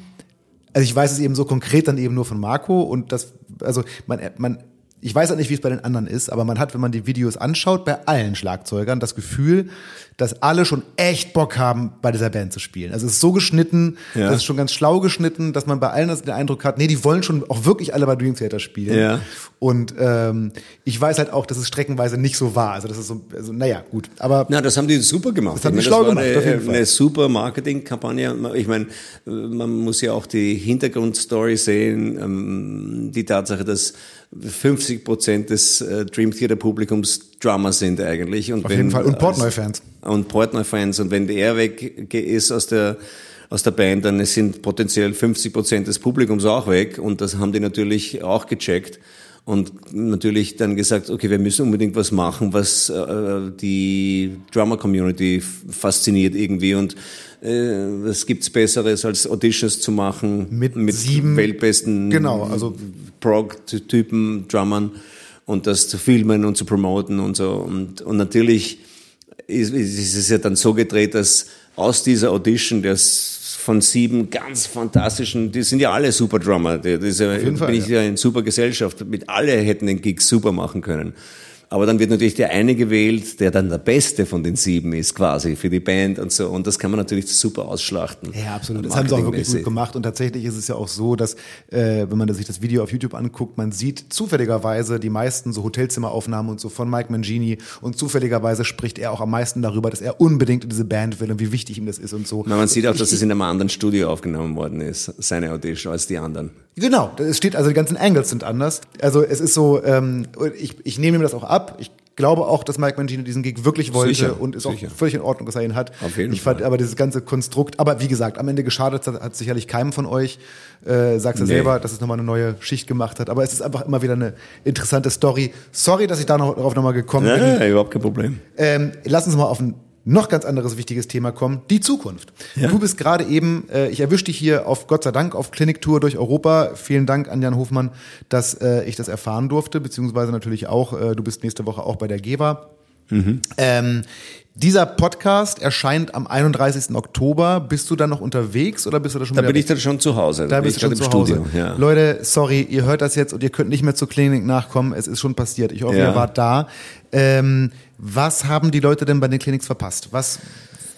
[SPEAKER 2] also ich weiß es eben so konkret dann eben nur von Marco und das, also man, man ich weiß auch nicht, wie es bei den anderen ist, aber man hat, wenn man die Videos anschaut, bei allen Schlagzeugern das Gefühl, dass alle schon echt Bock haben, bei dieser Band zu spielen. Also es ist so geschnitten, ja. das ist schon ganz schlau geschnitten, dass man bei allen den Eindruck hat, nee, die wollen schon auch wirklich alle bei Dream Theater spielen. Ja. Und ähm, ich weiß halt auch, dass es streckenweise nicht so war. Also das ist so, also, naja, gut. Aber
[SPEAKER 1] Na, das haben die super gemacht.
[SPEAKER 2] Das haben die schlau gemacht,
[SPEAKER 1] eine, auf jeden Fall. Eine super Marketingkampagne. Ich meine, man muss ja auch die Hintergrundstory sehen, ähm, die Tatsache, dass 50 Prozent des äh, Dream Theater Publikums Drummer sind eigentlich.
[SPEAKER 2] Und Auf wenn, jeden Fall. Und Portnoy-Fans.
[SPEAKER 1] Und Portnoy-Fans. Und wenn der weg ist aus der, aus der Band, dann sind potenziell 50 Prozent des Publikums auch weg. Und das haben die natürlich auch gecheckt. Und natürlich dann gesagt, okay, wir müssen unbedingt was machen, was äh, die Drummer-Community fasziniert irgendwie. Und äh, was gibt's Besseres, als Auditions zu machen
[SPEAKER 2] mit, mit sieben
[SPEAKER 1] weltbesten
[SPEAKER 2] genau, also
[SPEAKER 1] Prog-Typen, Drummern und das zu filmen und zu promoten und so. Und, und natürlich ist, ist es ja dann so gedreht, dass aus dieser Audition, das von sieben ganz fantastischen, die sind ja alle super Drummer, ist ja, bin Fall, ich ja in super Gesellschaft, mit alle hätten den Gig super machen können. Aber dann wird natürlich der eine gewählt, der dann der Beste von den sieben ist, quasi für die Band und so. Und das kann man natürlich super ausschlachten.
[SPEAKER 2] Ja, absolut. Das haben sie auch wirklich gut gemacht. Und tatsächlich ist es ja auch so, dass, äh, wenn man sich das Video auf YouTube anguckt, man sieht zufälligerweise die meisten so Hotelzimmeraufnahmen und so von Mike Mangini. Und zufälligerweise spricht er auch am meisten darüber, dass er unbedingt in diese Band will und wie wichtig ihm das ist und so.
[SPEAKER 1] Na, man sieht auch, dass es in einem anderen Studio aufgenommen worden ist, seine Audition, als die anderen.
[SPEAKER 2] Genau, es steht, also die ganzen Angles sind anders. Also es ist so, ähm, ich, ich nehme ihm das auch ab. Ich glaube auch, dass Mike Mangino diesen Gig wirklich wollte
[SPEAKER 1] Sicher,
[SPEAKER 2] und ist
[SPEAKER 1] sicher.
[SPEAKER 2] auch völlig in Ordnung, dass er ihn hat.
[SPEAKER 1] Auf jeden
[SPEAKER 2] ich fand
[SPEAKER 1] Fall.
[SPEAKER 2] aber dieses ganze Konstrukt, aber wie gesagt, am Ende geschadet hat, hat sicherlich keinem von euch. Äh, sagst du
[SPEAKER 1] Nee.
[SPEAKER 2] selber, dass es nochmal eine neue Schicht gemacht hat. Aber es ist einfach immer wieder eine interessante Story. Sorry, dass ich da noch darauf nochmal gekommen bin.
[SPEAKER 1] Ja, überhaupt kein Problem.
[SPEAKER 2] Ähm, lass uns mal auf ein noch ganz anderes wichtiges Thema kommen, die Zukunft.
[SPEAKER 1] Ja.
[SPEAKER 2] Du bist gerade eben, äh, ich erwische dich hier auf Gott sei Dank auf Kliniktour durch Europa. Vielen Dank an Jan Hofmann, dass äh, ich das erfahren durfte, beziehungsweise natürlich auch, äh, du bist nächste Woche auch bei der GEWA. Ähm, dieser Podcast erscheint am 31. Oktober. Bist du dann noch unterwegs oder bist du da schon
[SPEAKER 1] Da bin ich dann schon zu Hause.
[SPEAKER 2] da
[SPEAKER 1] bin
[SPEAKER 2] bist
[SPEAKER 1] ich
[SPEAKER 2] du schon
[SPEAKER 1] gerade
[SPEAKER 2] zu
[SPEAKER 1] im
[SPEAKER 2] Hause.
[SPEAKER 1] Studio. Ja.
[SPEAKER 2] Leute, sorry, ihr hört das jetzt und ihr könnt nicht mehr zur Klinik nachkommen. Es ist schon passiert. Ich hoffe,
[SPEAKER 1] Ja.
[SPEAKER 2] ihr wart da. Ähm, was haben die Leute denn bei den Clinics verpasst? Was,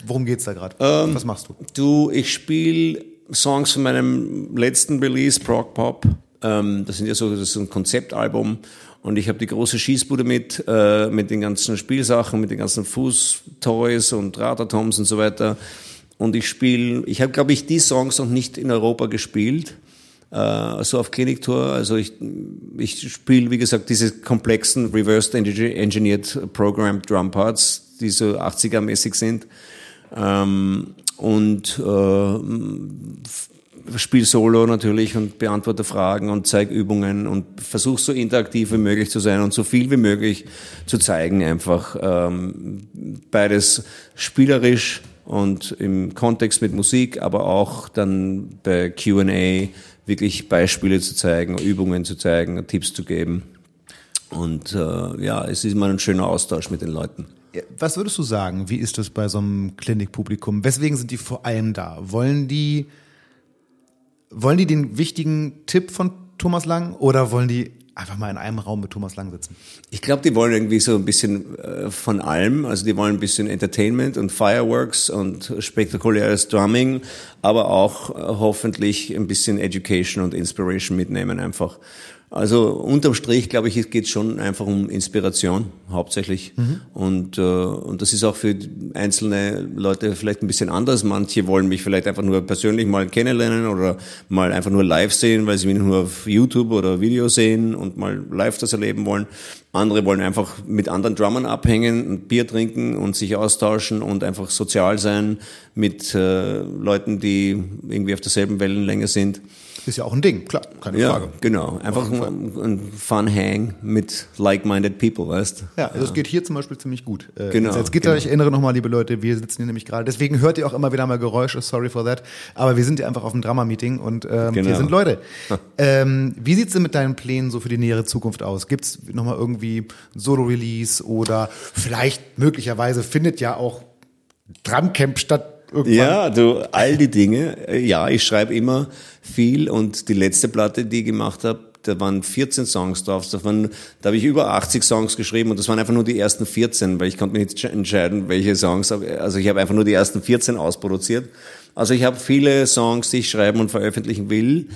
[SPEAKER 2] worum geht's da gerade?
[SPEAKER 1] Ähm,
[SPEAKER 2] was machst du?
[SPEAKER 1] Du, ich spiele Songs von meinem letzten Release, Prog Pop. Ähm, das sind ja so, das ist so ein Konzeptalbum. Und ich habe die große Schießbude mit, äh, mit den ganzen Spielsachen, mit den ganzen Fußtoys und Radatoms und so weiter. Und ich spiele, ich habe, glaube ich, die Songs noch nicht in Europa gespielt. Äh, so auf Kliniktour. Also ich, ich spiele, wie gesagt, diese komplexen Reversed Engineered Programmed Drum Parts, die so 80er-mäßig sind. Ähm, und äh, spiele Solo natürlich und beantworte Fragen und zeige Übungen und versuche so interaktiv wie möglich zu sein und so viel wie möglich zu zeigen einfach. Ähm, beides spielerisch und im Kontext mit Musik, aber auch dann bei Q&A wirklich Beispiele zu zeigen, Übungen zu zeigen, Tipps zu geben. Und äh, ja, es ist immer ein schöner Austausch mit den Leuten.
[SPEAKER 2] Was würdest du sagen? Wie ist das bei so einem Klinikpublikum? Weswegen sind die vor allem da? Wollen die, wollen die den wichtigen Tipp von Thomas Lang oder wollen die einfach mal in einem Raum mit Thomas Lang sitzen?
[SPEAKER 1] Ich glaube, die wollen irgendwie so ein bisschen äh, von allem. Also die wollen ein bisschen Entertainment und Fireworks und spektakuläres Drumming, aber auch äh, hoffentlich ein bisschen Education und Inspiration mitnehmen einfach. Also unterm Strich, glaube ich, es geht schon einfach um Inspiration hauptsächlich. Und, äh, und das ist auch für einzelne Leute vielleicht ein bisschen anders. Manche wollen mich vielleicht einfach nur persönlich mal kennenlernen oder mal einfach nur live sehen, weil sie mich nur auf YouTube oder Video sehen und mal live das erleben wollen. Andere wollen einfach mit anderen Drummern abhängen, ein Bier trinken und sich austauschen und einfach sozial sein mit äh, Leuten, die irgendwie auf derselben Wellenlänge sind.
[SPEAKER 2] Ist ja auch ein Ding, klar, keine
[SPEAKER 1] Ja,
[SPEAKER 2] Frage.
[SPEAKER 1] genau. Einfach ein, ein Fun Hang mit like-minded people, weißt
[SPEAKER 2] Ja, also es geht hier zum Beispiel ziemlich gut. Äh,
[SPEAKER 1] Genau,
[SPEAKER 2] Als Gitter,
[SPEAKER 1] genau.
[SPEAKER 2] ich erinnere nochmal, liebe Leute, wir sitzen hier nämlich gerade. Deswegen hört ihr auch immer wieder mal Geräusche, sorry for that. Aber wir sind ja einfach auf dem Drama-Meeting und ähm,
[SPEAKER 1] Genau.
[SPEAKER 2] wir sind Leute. ähm, wie sieht's denn mit deinen Plänen so für die nähere Zukunft aus? Gibt's nochmal irgendwie Solo-Release oder vielleicht möglicherweise findet ja auch Drumcamp statt irgendwann?
[SPEAKER 1] Ja, du, all die Dinge. Äh, Ja, ich schreibe immer viel und die letzte Platte, die ich gemacht habe, da waren 14 Songs drauf. Da, waren, da habe ich über 80 Songs geschrieben und das waren einfach nur die ersten 14, weil ich konnte mich nicht entscheiden, welche Songs. Also ich habe einfach nur die ersten 14 ausproduziert. Also ich habe viele Songs, die ich schreiben und veröffentlichen will.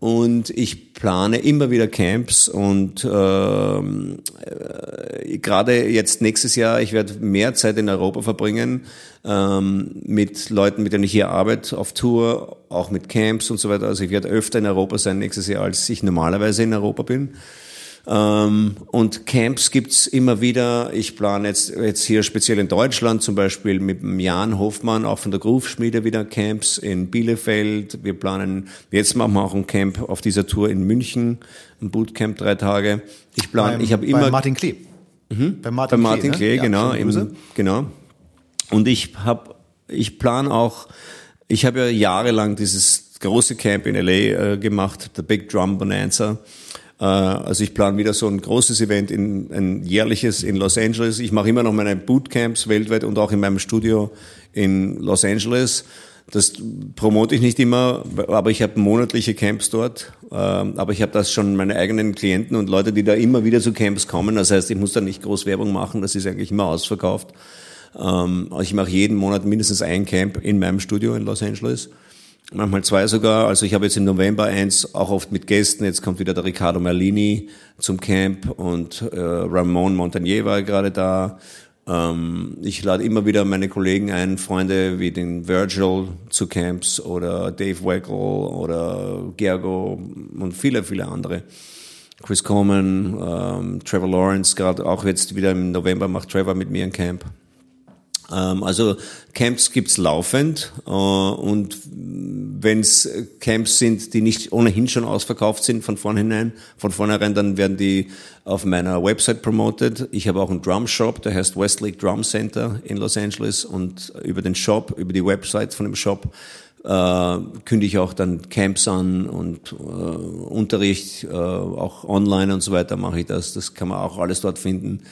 [SPEAKER 1] Und ich plane immer wieder Camps und ähm, äh, gerade jetzt nächstes Jahr, ich werde mehr Zeit in Europa verbringen ähm, mit Leuten, mit denen ich hier arbeite, auf Tour, auch mit Camps und so weiter. Also ich werde öfter in Europa sein nächstes Jahr, als ich normalerweise in Europa bin. Ähm, und Camps gibt's immer wieder. Ich plane jetzt, jetzt hier speziell in Deutschland zum Beispiel mit Jan Hofmann, auch von der Groove-Schmiede wieder Camps in Bielefeld. Wir planen, jetzt machen wir auch ein Camp auf dieser Tour in München, ein Bootcamp drei Tage. Ich plane, ich habe
[SPEAKER 2] bei
[SPEAKER 1] immer
[SPEAKER 2] Martin Klee. Bei Martin,
[SPEAKER 1] bei Martin
[SPEAKER 2] ne?
[SPEAKER 1] Klee, genau, im, genau. Und ich habe, ich plan auch, ich habe ja jahrelang dieses große Camp in LA äh, gemacht, The Big Drum Bonanza. Äh, also ich plane wieder so ein großes Event, in, ein jährliches in Los Angeles. Ich mache immer noch meine Bootcamps weltweit und auch in meinem Studio in Los Angeles. Das promote ich nicht immer, aber ich habe monatliche Camps dort. Ähm, Aber ich habe das schon meine eigenen Klienten und Leute, die da immer wieder zu Camps kommen. Das heißt, ich muss da nicht groß Werbung machen. Das ist eigentlich immer ausverkauft. Ähm, Ich mache jeden Monat mindestens ein Camp in meinem Studio in Los Angeles. Manchmal zwei sogar. Also ich habe jetzt im November eins, auch oft mit Gästen. Jetzt kommt wieder der Riccardo Merlini zum Camp und äh, Ramon Montagnier war gerade da. Ähm, ich lade immer wieder meine Kollegen ein, Freunde wie den Virgil zu Camps oder Dave Wackel oder Gergo und viele, viele andere. Chris Coleman, ähm, Trevor Lawrence, gerade auch jetzt wieder im November macht Trevor mit mir ein Camp. Ähm, also Camps gibt's laufend äh, und wenn es Camps sind, die nicht ohnehin schon ausverkauft sind von vornherein, von vornherein, dann werden die auf meiner Website promoted. Ich habe auch einen Drum Shop, der heißt Westlake Drum Center in Los Angeles und über den Shop, über die Website von dem Shop äh, kündige ich auch dann Camps an und äh, Unterricht, äh, auch online und so weiter mache ich das. Das kann man auch alles dort finden.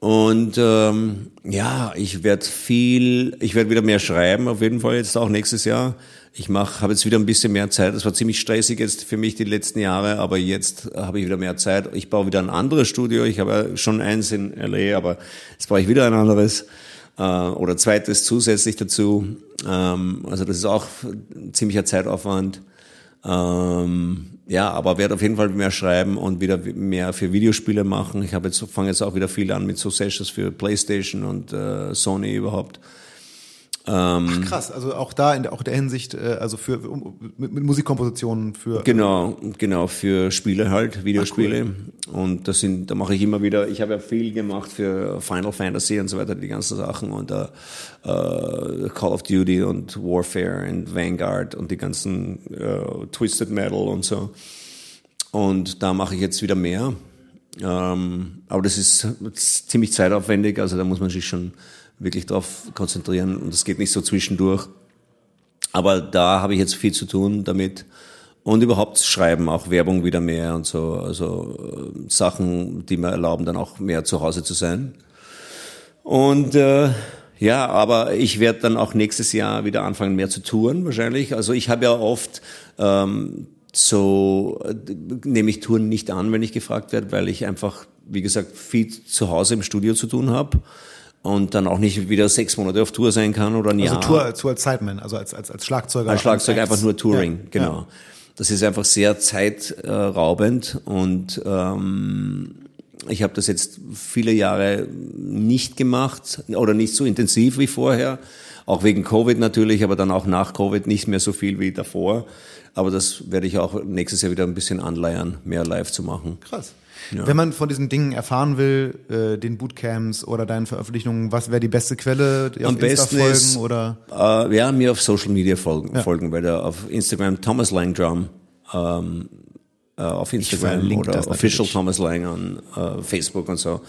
[SPEAKER 1] Und ähm, ja, ich werde viel, ich werde wieder mehr schreiben, auf jeden Fall jetzt auch nächstes Jahr. Ich mache, habe jetzt wieder ein bisschen mehr Zeit. Das war ziemlich stressig jetzt für mich die letzten Jahre, aber jetzt habe ich wieder mehr Zeit. Ich baue wieder ein anderes Studio. Ich habe schon eins in LA, aber jetzt brauche ich wieder ein anderes äh, oder zweites zusätzlich dazu. Ähm, also das ist auch ein ziemlicher Zeitaufwand. Ähm, ja, aber werde auf jeden Fall mehr schreiben und wieder mehr für Videospiele machen. Ich habe jetzt fange jetzt auch wieder viel an mit so Sessions für PlayStation und äh, Sony überhaupt.
[SPEAKER 2] Ähm, Ach krass, also auch da in der, auch der Hinsicht, äh, also für um, mit, mit Musikkompositionen für
[SPEAKER 1] genau, genau für Spiele halt, Videospiele Ach, cool. und das sind, da mache ich immer wieder. Ich habe ja viel gemacht für Final Fantasy und so weiter, die ganzen Sachen und uh, uh, Call of Duty und Warfare und Vanguard und die ganzen uh, Twisted Metal und so. Und da mache ich jetzt wieder mehr. Ähm, aber das ist ziemlich zeitaufwendig, also da muss man sich schon wirklich darauf konzentrieren und es geht nicht so zwischendurch. Aber da habe ich jetzt viel zu tun damit und überhaupt schreiben, auch Werbung wieder mehr und so, also äh, Sachen, die mir erlauben, dann auch mehr zu Hause zu sein. Und äh, ja, aber ich werde dann auch nächstes Jahr wieder anfangen, mehr zu touren wahrscheinlich. Also ich habe ja oft ähm, so äh, nehme ich Touren nicht an, wenn ich gefragt werde, weil ich einfach, wie gesagt, viel zu Hause im Studio zu tun habe und dann auch nicht wieder sechs Monate auf Tour sein kann oder ein
[SPEAKER 2] also
[SPEAKER 1] Jahr.
[SPEAKER 2] Tour, als, Tour als Sideman, also als, als, als Schlagzeuger.
[SPEAKER 1] Als Schlagzeuger einfach nur Touring, ja, genau. Ja. Das ist einfach sehr zeitraubend und ähm, ich habe das jetzt viele Jahre nicht gemacht oder nicht so intensiv wie vorher, auch wegen Covid natürlich, aber dann auch nach Covid nicht mehr so viel wie davor. Aber das werde ich auch nächstes Jahr wieder ein bisschen anleiern, mehr live zu machen.
[SPEAKER 2] Krass. Ja. Wenn man von diesen Dingen erfahren will, äh, den Bootcamps oder deinen Veröffentlichungen, was wäre die beste Quelle?
[SPEAKER 1] Die Am auf besten folgen ist, oder? Äh, ja, mir auf Social Media folgen, ja. folgen bei der auf Instagram Thomas Lang Drum. Ähm, äh, auf Instagram oder Official Thomas Lang an äh, Facebook und so.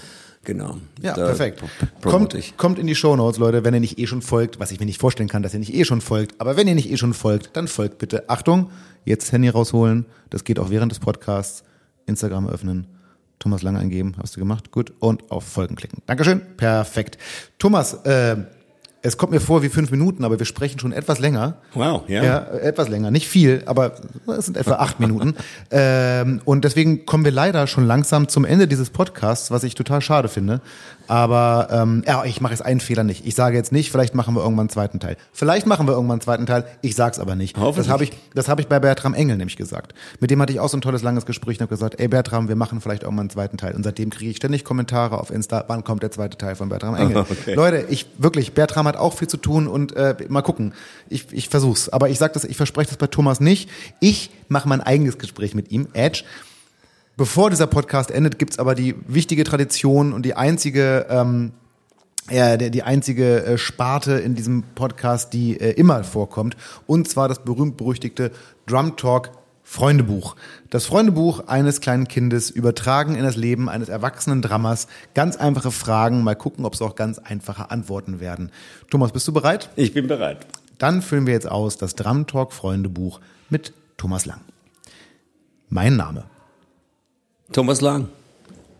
[SPEAKER 1] Genau.
[SPEAKER 2] Ja, perfekt. Kommt, kommt in die Show Notes, Leute, wenn ihr nicht eh schon folgt, was ich mir nicht vorstellen kann, dass ihr nicht eh schon folgt. Aber wenn ihr nicht eh schon folgt, dann folgt bitte. Achtung, jetzt Handy rausholen. Das geht auch während des Podcasts. Instagram öffnen Thomas Lang eingeben, hast du gemacht, gut, und auf Folgen klicken. Dankeschön, perfekt. Thomas, äh, es kommt mir vor wie fünf Minuten, aber wir sprechen schon etwas länger.
[SPEAKER 1] Wow, ja.
[SPEAKER 2] Ja, etwas länger. Nicht viel, aber es sind etwa acht Minuten. Ähm, und deswegen kommen wir leider schon langsam zum Ende dieses Podcasts, was ich total schade finde. Aber ähm, ja, ich mache jetzt einen Fehler nicht. Ich sage jetzt nicht, vielleicht machen wir irgendwann einen zweiten Teil. Vielleicht machen wir irgendwann einen zweiten Teil. Ich sag's aber nicht. Das habe ich, das habe ich bei Bertram Engel nämlich gesagt. Mit dem hatte ich auch so ein tolles langes Gespräch und habe gesagt, ey Bertram, wir machen vielleicht irgendwann einen zweiten Teil. Und seitdem kriege ich ständig Kommentare auf Insta, wann kommt der zweite Teil von Bertram Engel. Okay. Leute, ich wirklich, Bertram hat auch viel zu tun und äh, mal gucken. Ich, ich versuch's. Aber ich sag das, ich verspreche das bei Thomas nicht. Ich mache mein eigenes Gespräch mit ihm, Edge. Bevor dieser Podcast endet, gibt's aber die wichtige Tradition und die einzige, ähm, die, die einzige äh, Sparte in diesem Podcast, die äh, immer vorkommt. Und zwar das berühmt-berüchtigte Drum Talk Freundebuch. Das Freundebuch eines kleinen Kindes übertragen in das Leben eines erwachsenen Drammers. Ganz einfache Fragen. Mal gucken, ob es auch ganz einfache Antworten werden. Thomas, bist du bereit?
[SPEAKER 1] Ich bin bereit.
[SPEAKER 2] Dann füllen wir jetzt aus das Drum Talk Freundebuch mit Thomas Lang. Mein Name.
[SPEAKER 1] Thomas Lang.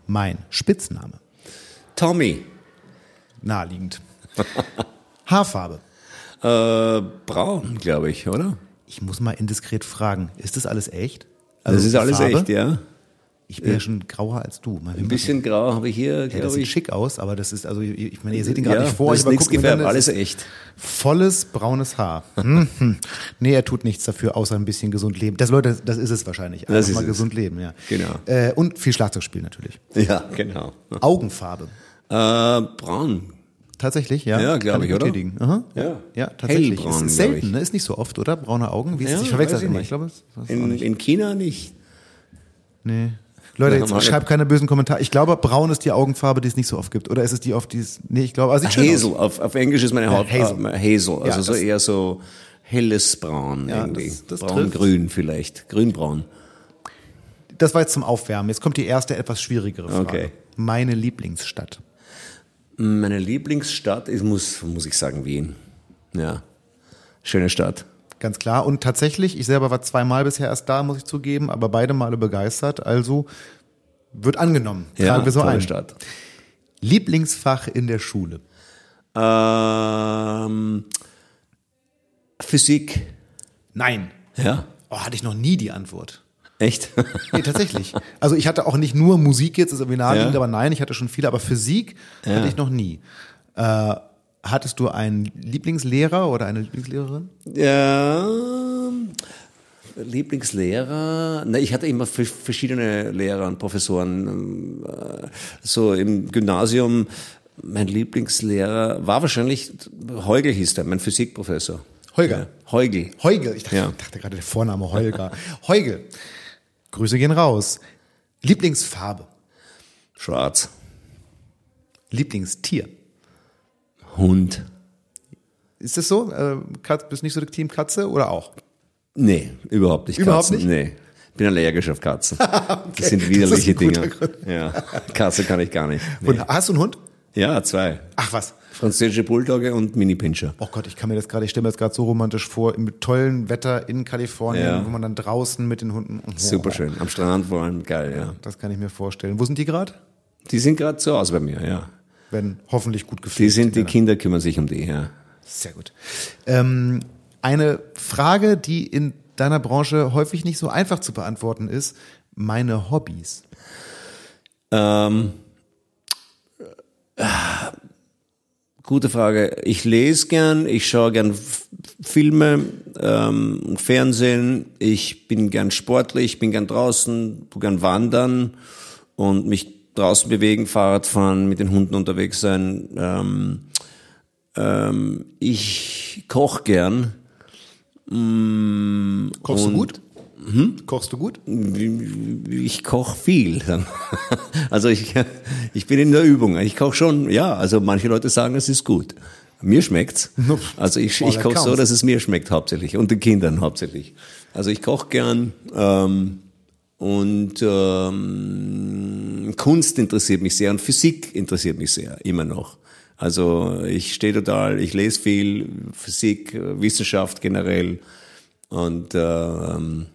[SPEAKER 2] Mein Spitzname.
[SPEAKER 1] Tommy.
[SPEAKER 2] Naheliegend. Haarfarbe.
[SPEAKER 1] Äh, braun, glaube ich, oder?
[SPEAKER 2] Ich muss mal indiskret fragen, ist das alles echt?
[SPEAKER 1] Also das ist alles Farbe? echt, ja.
[SPEAKER 2] Ich bin ja schon grauer als du.
[SPEAKER 1] Ein bisschen grau habe ich hier.
[SPEAKER 2] Ja, das sieht ich. schick aus, aber das ist, also ich meine, ihr seht ihn gerade ja, nicht vor.
[SPEAKER 1] Das ist nichts gefärbt, alles echt.
[SPEAKER 2] Volles braunes Haar. Hm, hm. Nee, er tut nichts dafür, außer ein bisschen gesund leben. Das Leute, das ist es wahrscheinlich. Einfach
[SPEAKER 1] das ist
[SPEAKER 2] mal
[SPEAKER 1] es.
[SPEAKER 2] gesund leben, ja.
[SPEAKER 1] Genau.
[SPEAKER 2] Äh, und viel Schlagzeug spielen natürlich.
[SPEAKER 1] Ja, genau.
[SPEAKER 2] Augenfarbe.
[SPEAKER 1] Äh, braun.
[SPEAKER 2] Tatsächlich, ja.
[SPEAKER 1] Ja, glaube ich, oder?
[SPEAKER 2] Aha.
[SPEAKER 1] Ja.
[SPEAKER 2] Ja, tatsächlich.
[SPEAKER 1] Hellbraun,
[SPEAKER 2] ist selten, ne? Ist nicht so oft, oder? Braune Augen. Wie ist
[SPEAKER 1] Ja,
[SPEAKER 2] das? Ich verwechsel das
[SPEAKER 1] ich
[SPEAKER 2] immer. Ich glaube, ist
[SPEAKER 1] In, in China nicht.
[SPEAKER 2] Nee, Leute,
[SPEAKER 1] Ja,
[SPEAKER 2] jetzt schreibt keine bösen Kommentare. Ich glaube, braun ist die Augenfarbe, die es nicht so oft gibt. Oder ist es die oft, die es, nee, ich glaube, also
[SPEAKER 1] Hazel, auf, auf Englisch ist meine Haut
[SPEAKER 2] Hazel.
[SPEAKER 1] äh, Hazel, also
[SPEAKER 2] Ja,
[SPEAKER 1] so eher so helles Braun
[SPEAKER 2] Ja,
[SPEAKER 1] irgendwie.
[SPEAKER 2] das- das
[SPEAKER 1] Braun-grün vielleicht, grün-braun.
[SPEAKER 2] Das war jetzt zum Aufwärmen. Jetzt kommt die erste etwas schwierigere Frage.
[SPEAKER 1] Okay.
[SPEAKER 2] Meine Lieblingsstadt.
[SPEAKER 1] Meine Lieblingsstadt ist, muss, muss ich sagen, Wien. Ja, schöne Stadt.
[SPEAKER 2] Ganz klar. Und tatsächlich, ich selber war zweimal bisher erst da, muss ich zugeben, aber beide Male begeistert. Also wird angenommen.
[SPEAKER 1] Ja,
[SPEAKER 2] Tragen wir so ein.
[SPEAKER 1] Stadt.
[SPEAKER 2] Lieblingsfach in der Schule.
[SPEAKER 1] Ähm, Physik.
[SPEAKER 2] Nein.
[SPEAKER 1] Ja,
[SPEAKER 2] Oh, hatte ich noch nie die Antwort.
[SPEAKER 1] echt?
[SPEAKER 2] Nee, tatsächlich. Also ich hatte auch nicht nur Musik jetzt, ist irgendwie naheliegend,
[SPEAKER 1] Ja.
[SPEAKER 2] aber nein, ich hatte schon viele, aber Physik hatte ich noch nie. Äh, hattest du einen Lieblingslehrer oder eine Lieblingslehrerin?
[SPEAKER 1] Ja, Lieblingslehrer. Na, ich hatte immer verschiedene Lehrer und Professoren. ähm, äh, So im Gymnasium, mein Lieblingslehrer war wahrscheinlich Heugel hieß der, mein Physikprofessor.
[SPEAKER 2] Holger.
[SPEAKER 1] Ja, Heugel.
[SPEAKER 2] Heugel. Ich dachte,
[SPEAKER 1] Ja.
[SPEAKER 2] dachte gerade der Vorname Holger. Heugel. Grüße gehen raus. Lieblingsfarbe.
[SPEAKER 1] Schwarz.
[SPEAKER 2] Lieblingstier.
[SPEAKER 1] Hund.
[SPEAKER 2] Ist das so? Äh, Katz, bist nicht so der Team Katze oder auch?
[SPEAKER 1] Nee, überhaupt nicht.
[SPEAKER 2] Überhaupt
[SPEAKER 1] Katzen.
[SPEAKER 2] nicht?
[SPEAKER 1] Nee. Bin allergisch auf Katzen. Das sind
[SPEAKER 2] das
[SPEAKER 1] widerliche
[SPEAKER 2] ist ein guter
[SPEAKER 1] Dinge. Ja. Katze kann ich gar nicht. Nee.
[SPEAKER 2] Und hast du einen Hund?
[SPEAKER 1] Ja, zwei.
[SPEAKER 2] Ach was.
[SPEAKER 1] Französische Bulldogge und Mini-Pinscher.
[SPEAKER 2] Oh Gott, ich kann mir das gerade, ich stelle mir das gerade so romantisch vor, mit tollem Wetter in Kalifornien,
[SPEAKER 1] Ja.
[SPEAKER 2] wo man dann draußen mit den Hunden. Oh,
[SPEAKER 1] Super schön. Am Strand vor allem geil, ja.
[SPEAKER 2] Das kann ich mir vorstellen. Wo sind die gerade?
[SPEAKER 1] Die sind gerade zu Hause bei mir, ja.
[SPEAKER 2] Werden hoffentlich gut
[SPEAKER 1] Die
[SPEAKER 2] gepflegt.
[SPEAKER 1] sind, die Kinder kümmern sich um die, ja.
[SPEAKER 2] Sehr gut. Ähm, eine Frage, die in deiner Branche häufig nicht so einfach zu beantworten ist. Meine Hobbys.
[SPEAKER 1] Ähm, äh, gute Frage. Ich lese gern, ich schaue gern Filme, ähm, und Fernsehen. Ich bin gern sportlich, bin gern draußen, tu gern wandern und mich draußen bewegen, Fahrrad fahren, mit den Hunden unterwegs sein. Ähm, ähm, ich koche gern. Mm,
[SPEAKER 2] Kochst du gut? Kochst du gut?
[SPEAKER 1] ich koche viel. Also ich, ich bin in der Übung. Ich koche schon, ja. Also manche Leute sagen, es ist gut. Mir schmeckt's. Also ich,
[SPEAKER 2] All
[SPEAKER 1] ich koche so, dass es mir schmeckt hauptsächlich und den Kindern hauptsächlich. Also ich koche gern ähm, und ähm, Kunst interessiert mich sehr und Physik interessiert mich sehr, immer noch. Also ich stehe total, ich lese viel, Physik, Wissenschaft generell und ähm,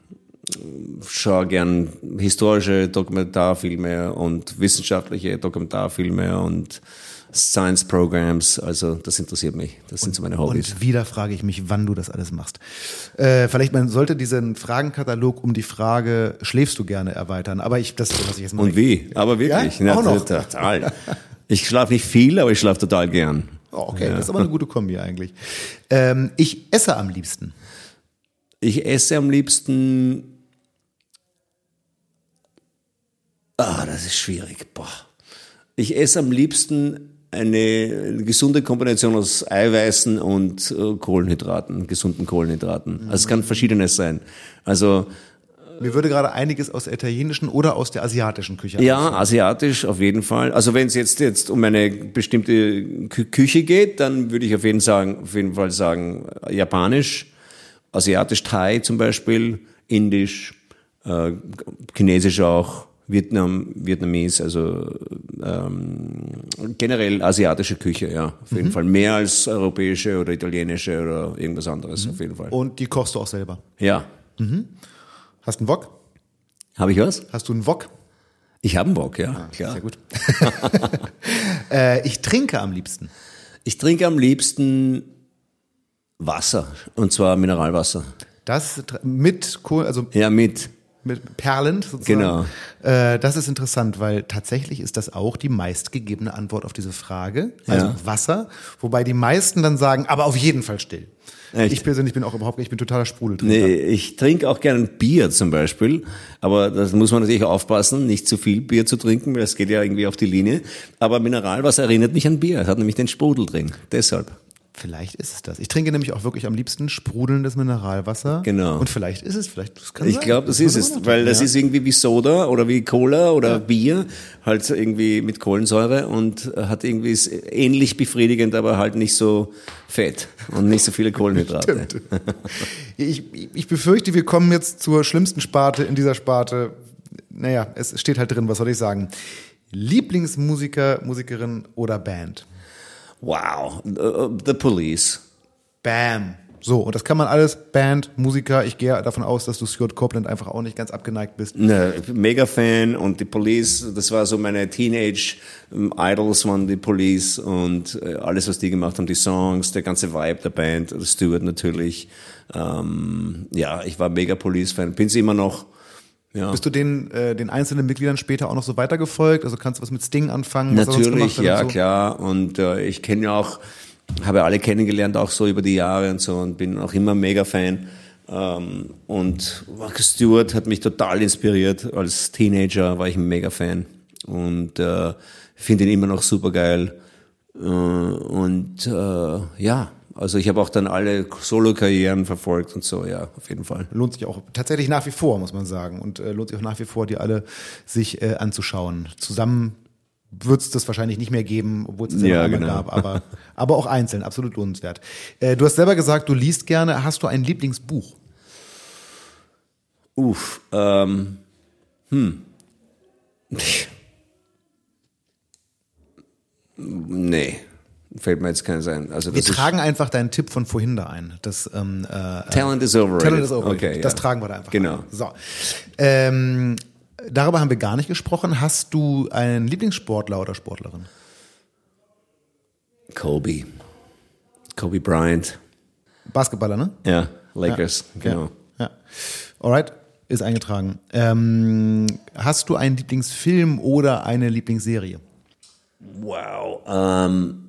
[SPEAKER 1] schaue gern historische Dokumentarfilme und wissenschaftliche Dokumentarfilme und Science Programs. Also das interessiert mich. Das sind so meine Hobbys.
[SPEAKER 2] Und wieder frage ich mich, wann du das alles machst. Äh, vielleicht man sollte diesen Fragenkatalog um die Frage, schläfst du gerne erweitern. Aber ich, das lasse ich jetzt mal.
[SPEAKER 1] Und wie? Aber wirklich.
[SPEAKER 2] Ja? Auch noch?
[SPEAKER 1] Total. Ich schlafe nicht viel, aber ich schlafe total gern.
[SPEAKER 2] Oh, okay, das ist aber eine gute Kombi eigentlich. Ähm, ich esse am liebsten.
[SPEAKER 1] Ich esse am liebsten. Ah, das ist schwierig. Boah. Ich esse am liebsten eine gesunde Kombination aus Eiweißen und äh, Kohlenhydraten, gesunden Kohlenhydraten. Also es kann verschiedenes sein. Also
[SPEAKER 2] Mir würde gerade einiges aus der italienischen oder aus der asiatischen Küche
[SPEAKER 1] ja,
[SPEAKER 2] einfallen.
[SPEAKER 1] asiatisch auf jeden Fall. Also wenn es jetzt jetzt um eine bestimmte Kü Küche geht, dann würde ich auf jeden, sagen, auf jeden Fall sagen äh, japanisch, asiatisch Thai zum Beispiel, indisch, äh, chinesisch auch, Vietnam, Vietnamese, also ähm, generell asiatische Küche, ja, auf jeden Fall mehr als europäische oder italienische oder irgendwas anderes, auf jeden Fall.
[SPEAKER 2] Und die kochst du auch selber.
[SPEAKER 1] Ja,
[SPEAKER 2] Hast du einen Wok?
[SPEAKER 1] habe ich was?
[SPEAKER 2] Hast du einen Wok?
[SPEAKER 1] Ich habe einen Bock, ja, klar.
[SPEAKER 2] Sehr gut. äh, ich trinke am liebsten.
[SPEAKER 1] Ich trinke am liebsten Wasser, und zwar Mineralwasser.
[SPEAKER 2] Das mit Kohl, also
[SPEAKER 1] Ja, mit.
[SPEAKER 2] Mit perlend sozusagen.
[SPEAKER 1] Genau.
[SPEAKER 2] Äh, das ist interessant, weil tatsächlich ist das auch die meistgegebene Antwort auf diese Frage. Also
[SPEAKER 1] Ja.
[SPEAKER 2] Wasser, wobei die meisten dann sagen, aber auf jeden Fall still.
[SPEAKER 1] Echt?
[SPEAKER 2] Ich persönlich bin auch überhaupt, ich bin totaler Sprudeltrinker.
[SPEAKER 1] Nee, ich trinke auch gerne Bier zum Beispiel, aber das muss man natürlich aufpassen, nicht zu viel Bier zu trinken, weil das geht ja irgendwie auf die Linie. Aber Mineralwasser erinnert mich an Bier, es hat nämlich den Sprudel drin, deshalb.
[SPEAKER 2] Vielleicht ist es das. Ich trinke nämlich auch wirklich am liebsten sprudelndes Mineralwasser.
[SPEAKER 1] Genau.
[SPEAKER 2] Und vielleicht ist es, vielleicht das kann
[SPEAKER 1] Ich glaube, das
[SPEAKER 2] muss
[SPEAKER 1] ist es, weil das
[SPEAKER 2] ja.
[SPEAKER 1] ist irgendwie wie Soda oder wie Cola oder Bier, halt irgendwie mit Kohlensäure und hat irgendwie ist ähnlich befriedigend, aber halt nicht so fett und nicht so viele Kohlenhydrate.
[SPEAKER 2] Ich, ich befürchte, wir kommen jetzt zur schlimmsten Sparte in dieser Sparte. Naja, es steht halt drin, was soll ich sagen? Lieblingsmusiker, Musikerin oder Band?
[SPEAKER 1] Wow, the, the Police.
[SPEAKER 2] Bam. So, und das kann man alles, Band, Musiker, ich gehe davon aus, dass du Stuart Copeland einfach auch nicht ganz abgeneigt bist.
[SPEAKER 1] Ne, mega Fan und die Police, das war so meine Teenage ähm, Idols waren die Police und äh, alles, was die gemacht haben, die Songs, der ganze Vibe der Band, Stuart natürlich. Ähm, ja, ich war mega Police-Fan, bin's immer noch. Ja.
[SPEAKER 2] Bist du den, äh, den einzelnen Mitgliedern später auch noch so weitergefolgt? Also kannst du was mit Sting anfangen?
[SPEAKER 1] Natürlich, ja
[SPEAKER 2] so?
[SPEAKER 1] klar. Und äh, ich kenne ja auch, habe alle kennengelernt, auch so über die Jahre und so und bin auch immer mega Fan. Ähm, und Marcus Stewart hat mich total inspiriert. Als Teenager war ich ein mega Fan und äh, finde ihn immer noch super geil. Äh, und äh, ja, also ich habe auch dann alle Solo-Karrieren verfolgt und so, ja, auf jeden Fall.
[SPEAKER 2] Lohnt sich auch tatsächlich nach wie vor, muss man sagen. Und äh, lohnt sich auch nach wie vor, die alle sich äh, anzuschauen. Zusammen wird es das wahrscheinlich nicht mehr geben, obwohl es es ja, einmal
[SPEAKER 1] genau.
[SPEAKER 2] gab, aber, aber auch einzeln, absolut lohnenswert. Äh, du hast selber gesagt, du liest gerne. Hast du ein Lieblingsbuch?
[SPEAKER 1] Uff, ähm, hm. Nee, fällt mir jetzt kein sein. Also
[SPEAKER 2] Wir tragen einfach deinen Tipp von vorhin da ein. Das, ähm, äh,
[SPEAKER 1] Talent is overrated.
[SPEAKER 2] Talent is overrated.
[SPEAKER 1] Okay,
[SPEAKER 2] das
[SPEAKER 1] ja.
[SPEAKER 2] tragen wir da einfach.
[SPEAKER 1] Genau.
[SPEAKER 2] Ein. So. Ähm, darüber haben wir gar nicht gesprochen. Hast du einen Lieblingssportler oder Sportlerin?
[SPEAKER 1] Kobe. Kobe Bryant.
[SPEAKER 2] Basketballer, ne?
[SPEAKER 1] Ja, Lakers, genau.
[SPEAKER 2] Ja. ja. Alright, ist eingetragen. Ähm, hast du einen Lieblingsfilm oder eine Lieblingsserie?
[SPEAKER 1] Wow. Ähm, äh,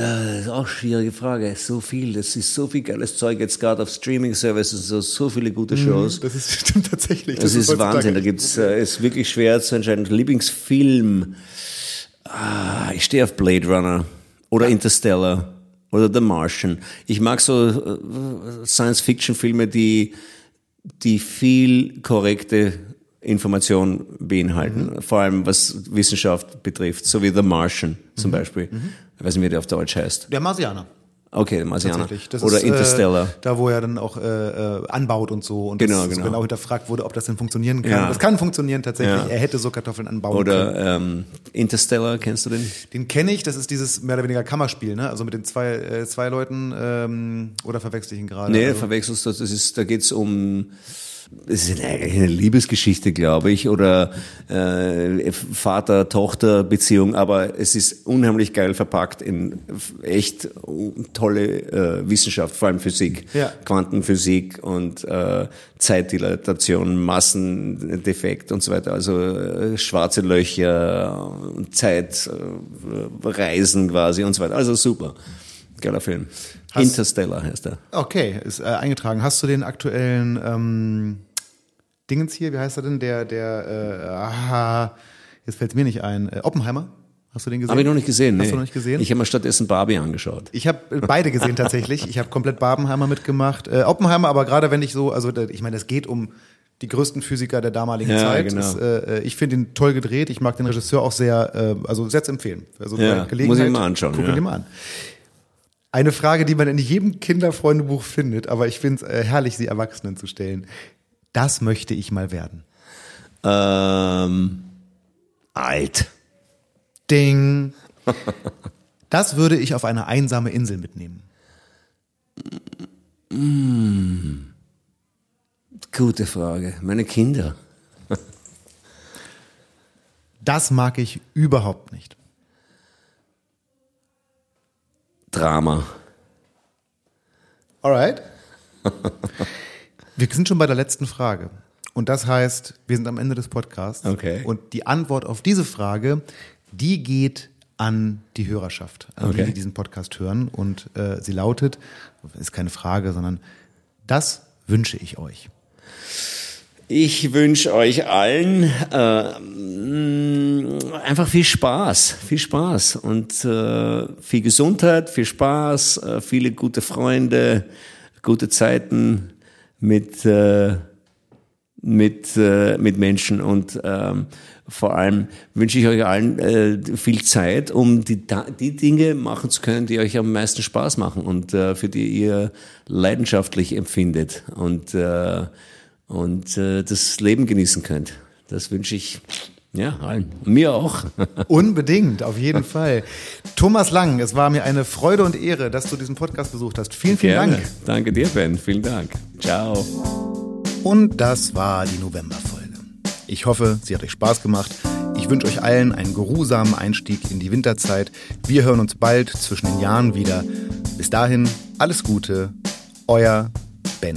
[SPEAKER 1] das ist auch eine schwierige Frage. So viel, das ist so viel geiles Zeug jetzt gerade auf Streaming-Services, so, so viele gute Shows.
[SPEAKER 2] Das ist stimmt tatsächlich.
[SPEAKER 1] Das, ist
[SPEAKER 2] heutzutage
[SPEAKER 1] Wahnsinn. Da gibt's, äh, ist wirklich schwer zu entscheiden. Lieblingsfilm. Ah, ich stehe auf Blade Runner oder Interstellar oder The Martian. Ich mag so äh, Science-Fiction-Filme, die, die viel korrekte Information beinhalten. Vor allem was Wissenschaft betrifft. So wie The Martian zum Beispiel. Ich weiß nicht, wie der auf Deutsch heißt.
[SPEAKER 2] Der Marsianer.
[SPEAKER 1] Okay, Marsianer. Oder
[SPEAKER 2] ist,
[SPEAKER 1] Interstellar.
[SPEAKER 2] Äh, da, wo er dann auch äh, äh, anbaut und so. Und
[SPEAKER 1] Genau,
[SPEAKER 2] das
[SPEAKER 1] genau.
[SPEAKER 2] genau hinterfragt wurde, ob das denn funktionieren kann.
[SPEAKER 1] Ja.
[SPEAKER 2] Das kann funktionieren tatsächlich.
[SPEAKER 1] Ja.
[SPEAKER 2] Er hätte so Kartoffeln anbauen können.
[SPEAKER 1] Oder ähm, Interstellar, kennst du den?
[SPEAKER 2] Den kenne ich, das ist dieses mehr oder weniger Kammerspiel, ne? Also mit den zwei, äh, zwei Leuten, ähm, oder verwechsel ich ihn gerade?
[SPEAKER 1] Nee,
[SPEAKER 2] also,
[SPEAKER 1] verwechselst du, das ist, da geht's um, es ist eigentlich eine Liebesgeschichte, glaube ich, oder äh, Vater-Tochter-Beziehung, aber es ist unheimlich geil verpackt in echt tolle äh, Wissenschaft, vor allem Physik,
[SPEAKER 2] Ja.
[SPEAKER 1] Quantenphysik und äh, Zeitdilatation, Massendefekt und so weiter, also äh, schwarze Löcher, Zeitreisen quasi und so weiter, also super, geiler Film.
[SPEAKER 2] Hast-
[SPEAKER 1] Interstellar heißt er.
[SPEAKER 2] Okay, ist äh, eingetragen. Hast du den aktuellen ähm, Dingens hier, wie heißt er denn? Der, der, äh, aha, jetzt fällt mir nicht ein. Äh, Oppenheimer? Hast du den gesehen?
[SPEAKER 1] Habe ich noch nicht gesehen.
[SPEAKER 2] Hast
[SPEAKER 1] nee.
[SPEAKER 2] du noch nicht gesehen?
[SPEAKER 1] Ich habe mir stattdessen Barbie angeschaut.
[SPEAKER 2] Ich habe beide gesehen tatsächlich. Ich habe komplett Barbenheimer mitgemacht. Äh, Oppenheimer, aber gerade wenn ich so, also ich meine, es geht um die größten Physiker der damaligen
[SPEAKER 1] Ja,
[SPEAKER 2] Zeit.
[SPEAKER 1] genau.
[SPEAKER 2] Das, äh, ich finde ihn toll gedreht. Ich mag den Regisseur auch sehr, äh, also sehr zu empfehlen. Also
[SPEAKER 1] Ja,
[SPEAKER 2] Gelegenheit,
[SPEAKER 1] muss ich mal anschauen,
[SPEAKER 2] Guck
[SPEAKER 1] ja.
[SPEAKER 2] ihn dir mal an. Eine Frage, die man in jedem Kinderfreundebuch findet, aber ich finde es äh, herrlich, sie Erwachsenen zu stellen. Das möchte ich mal werden.
[SPEAKER 1] Ähm, alt.
[SPEAKER 2] Ding. Das würde ich auf eine einsame Insel mitnehmen.
[SPEAKER 1] Gute Frage. Meine Kinder.
[SPEAKER 2] Das mag ich überhaupt nicht.
[SPEAKER 1] Drama.
[SPEAKER 2] Alright. Wir sind schon bei der letzten Frage. Und das heißt, wir sind am Ende des Podcasts.
[SPEAKER 1] Okay.
[SPEAKER 2] Und die Antwort auf diese Frage, die geht an die Hörerschaft, an die,
[SPEAKER 1] Okay.
[SPEAKER 2] die diesen Podcast hören. Und äh, sie lautet, ist keine Frage, sondern das wünsche ich euch.
[SPEAKER 1] Ich wünsche euch allen äh, einfach viel Spaß, viel Spaß und äh, viel Gesundheit, viel Spaß, äh, viele gute Freunde, gute Zeiten mit äh, mit äh, mit Menschen und ähm, vor allem wünsche ich euch allen äh, viel Zeit, um die, die Dinge machen zu können, die euch am meisten Spaß machen und äh, für die ihr leidenschaftlich empfindet und äh, und äh, das Leben genießen könnt. Das wünsche ich ja, allen. Mir auch.
[SPEAKER 2] Unbedingt, auf jeden Fall. Thomas Lang, es war mir eine Freude und Ehre, dass du diesen Podcast besucht hast. Vielen, vielen Gerne. Dank.
[SPEAKER 1] Danke dir, Ben. Vielen Dank. Ciao.
[SPEAKER 2] Und das war die Novemberfolge. Ich hoffe, sie hat euch Spaß gemacht. Ich wünsche euch allen einen geruhsamen Einstieg in die Winterzeit. Wir hören uns bald zwischen den Jahren wieder. Bis dahin, alles Gute. Euer Ben.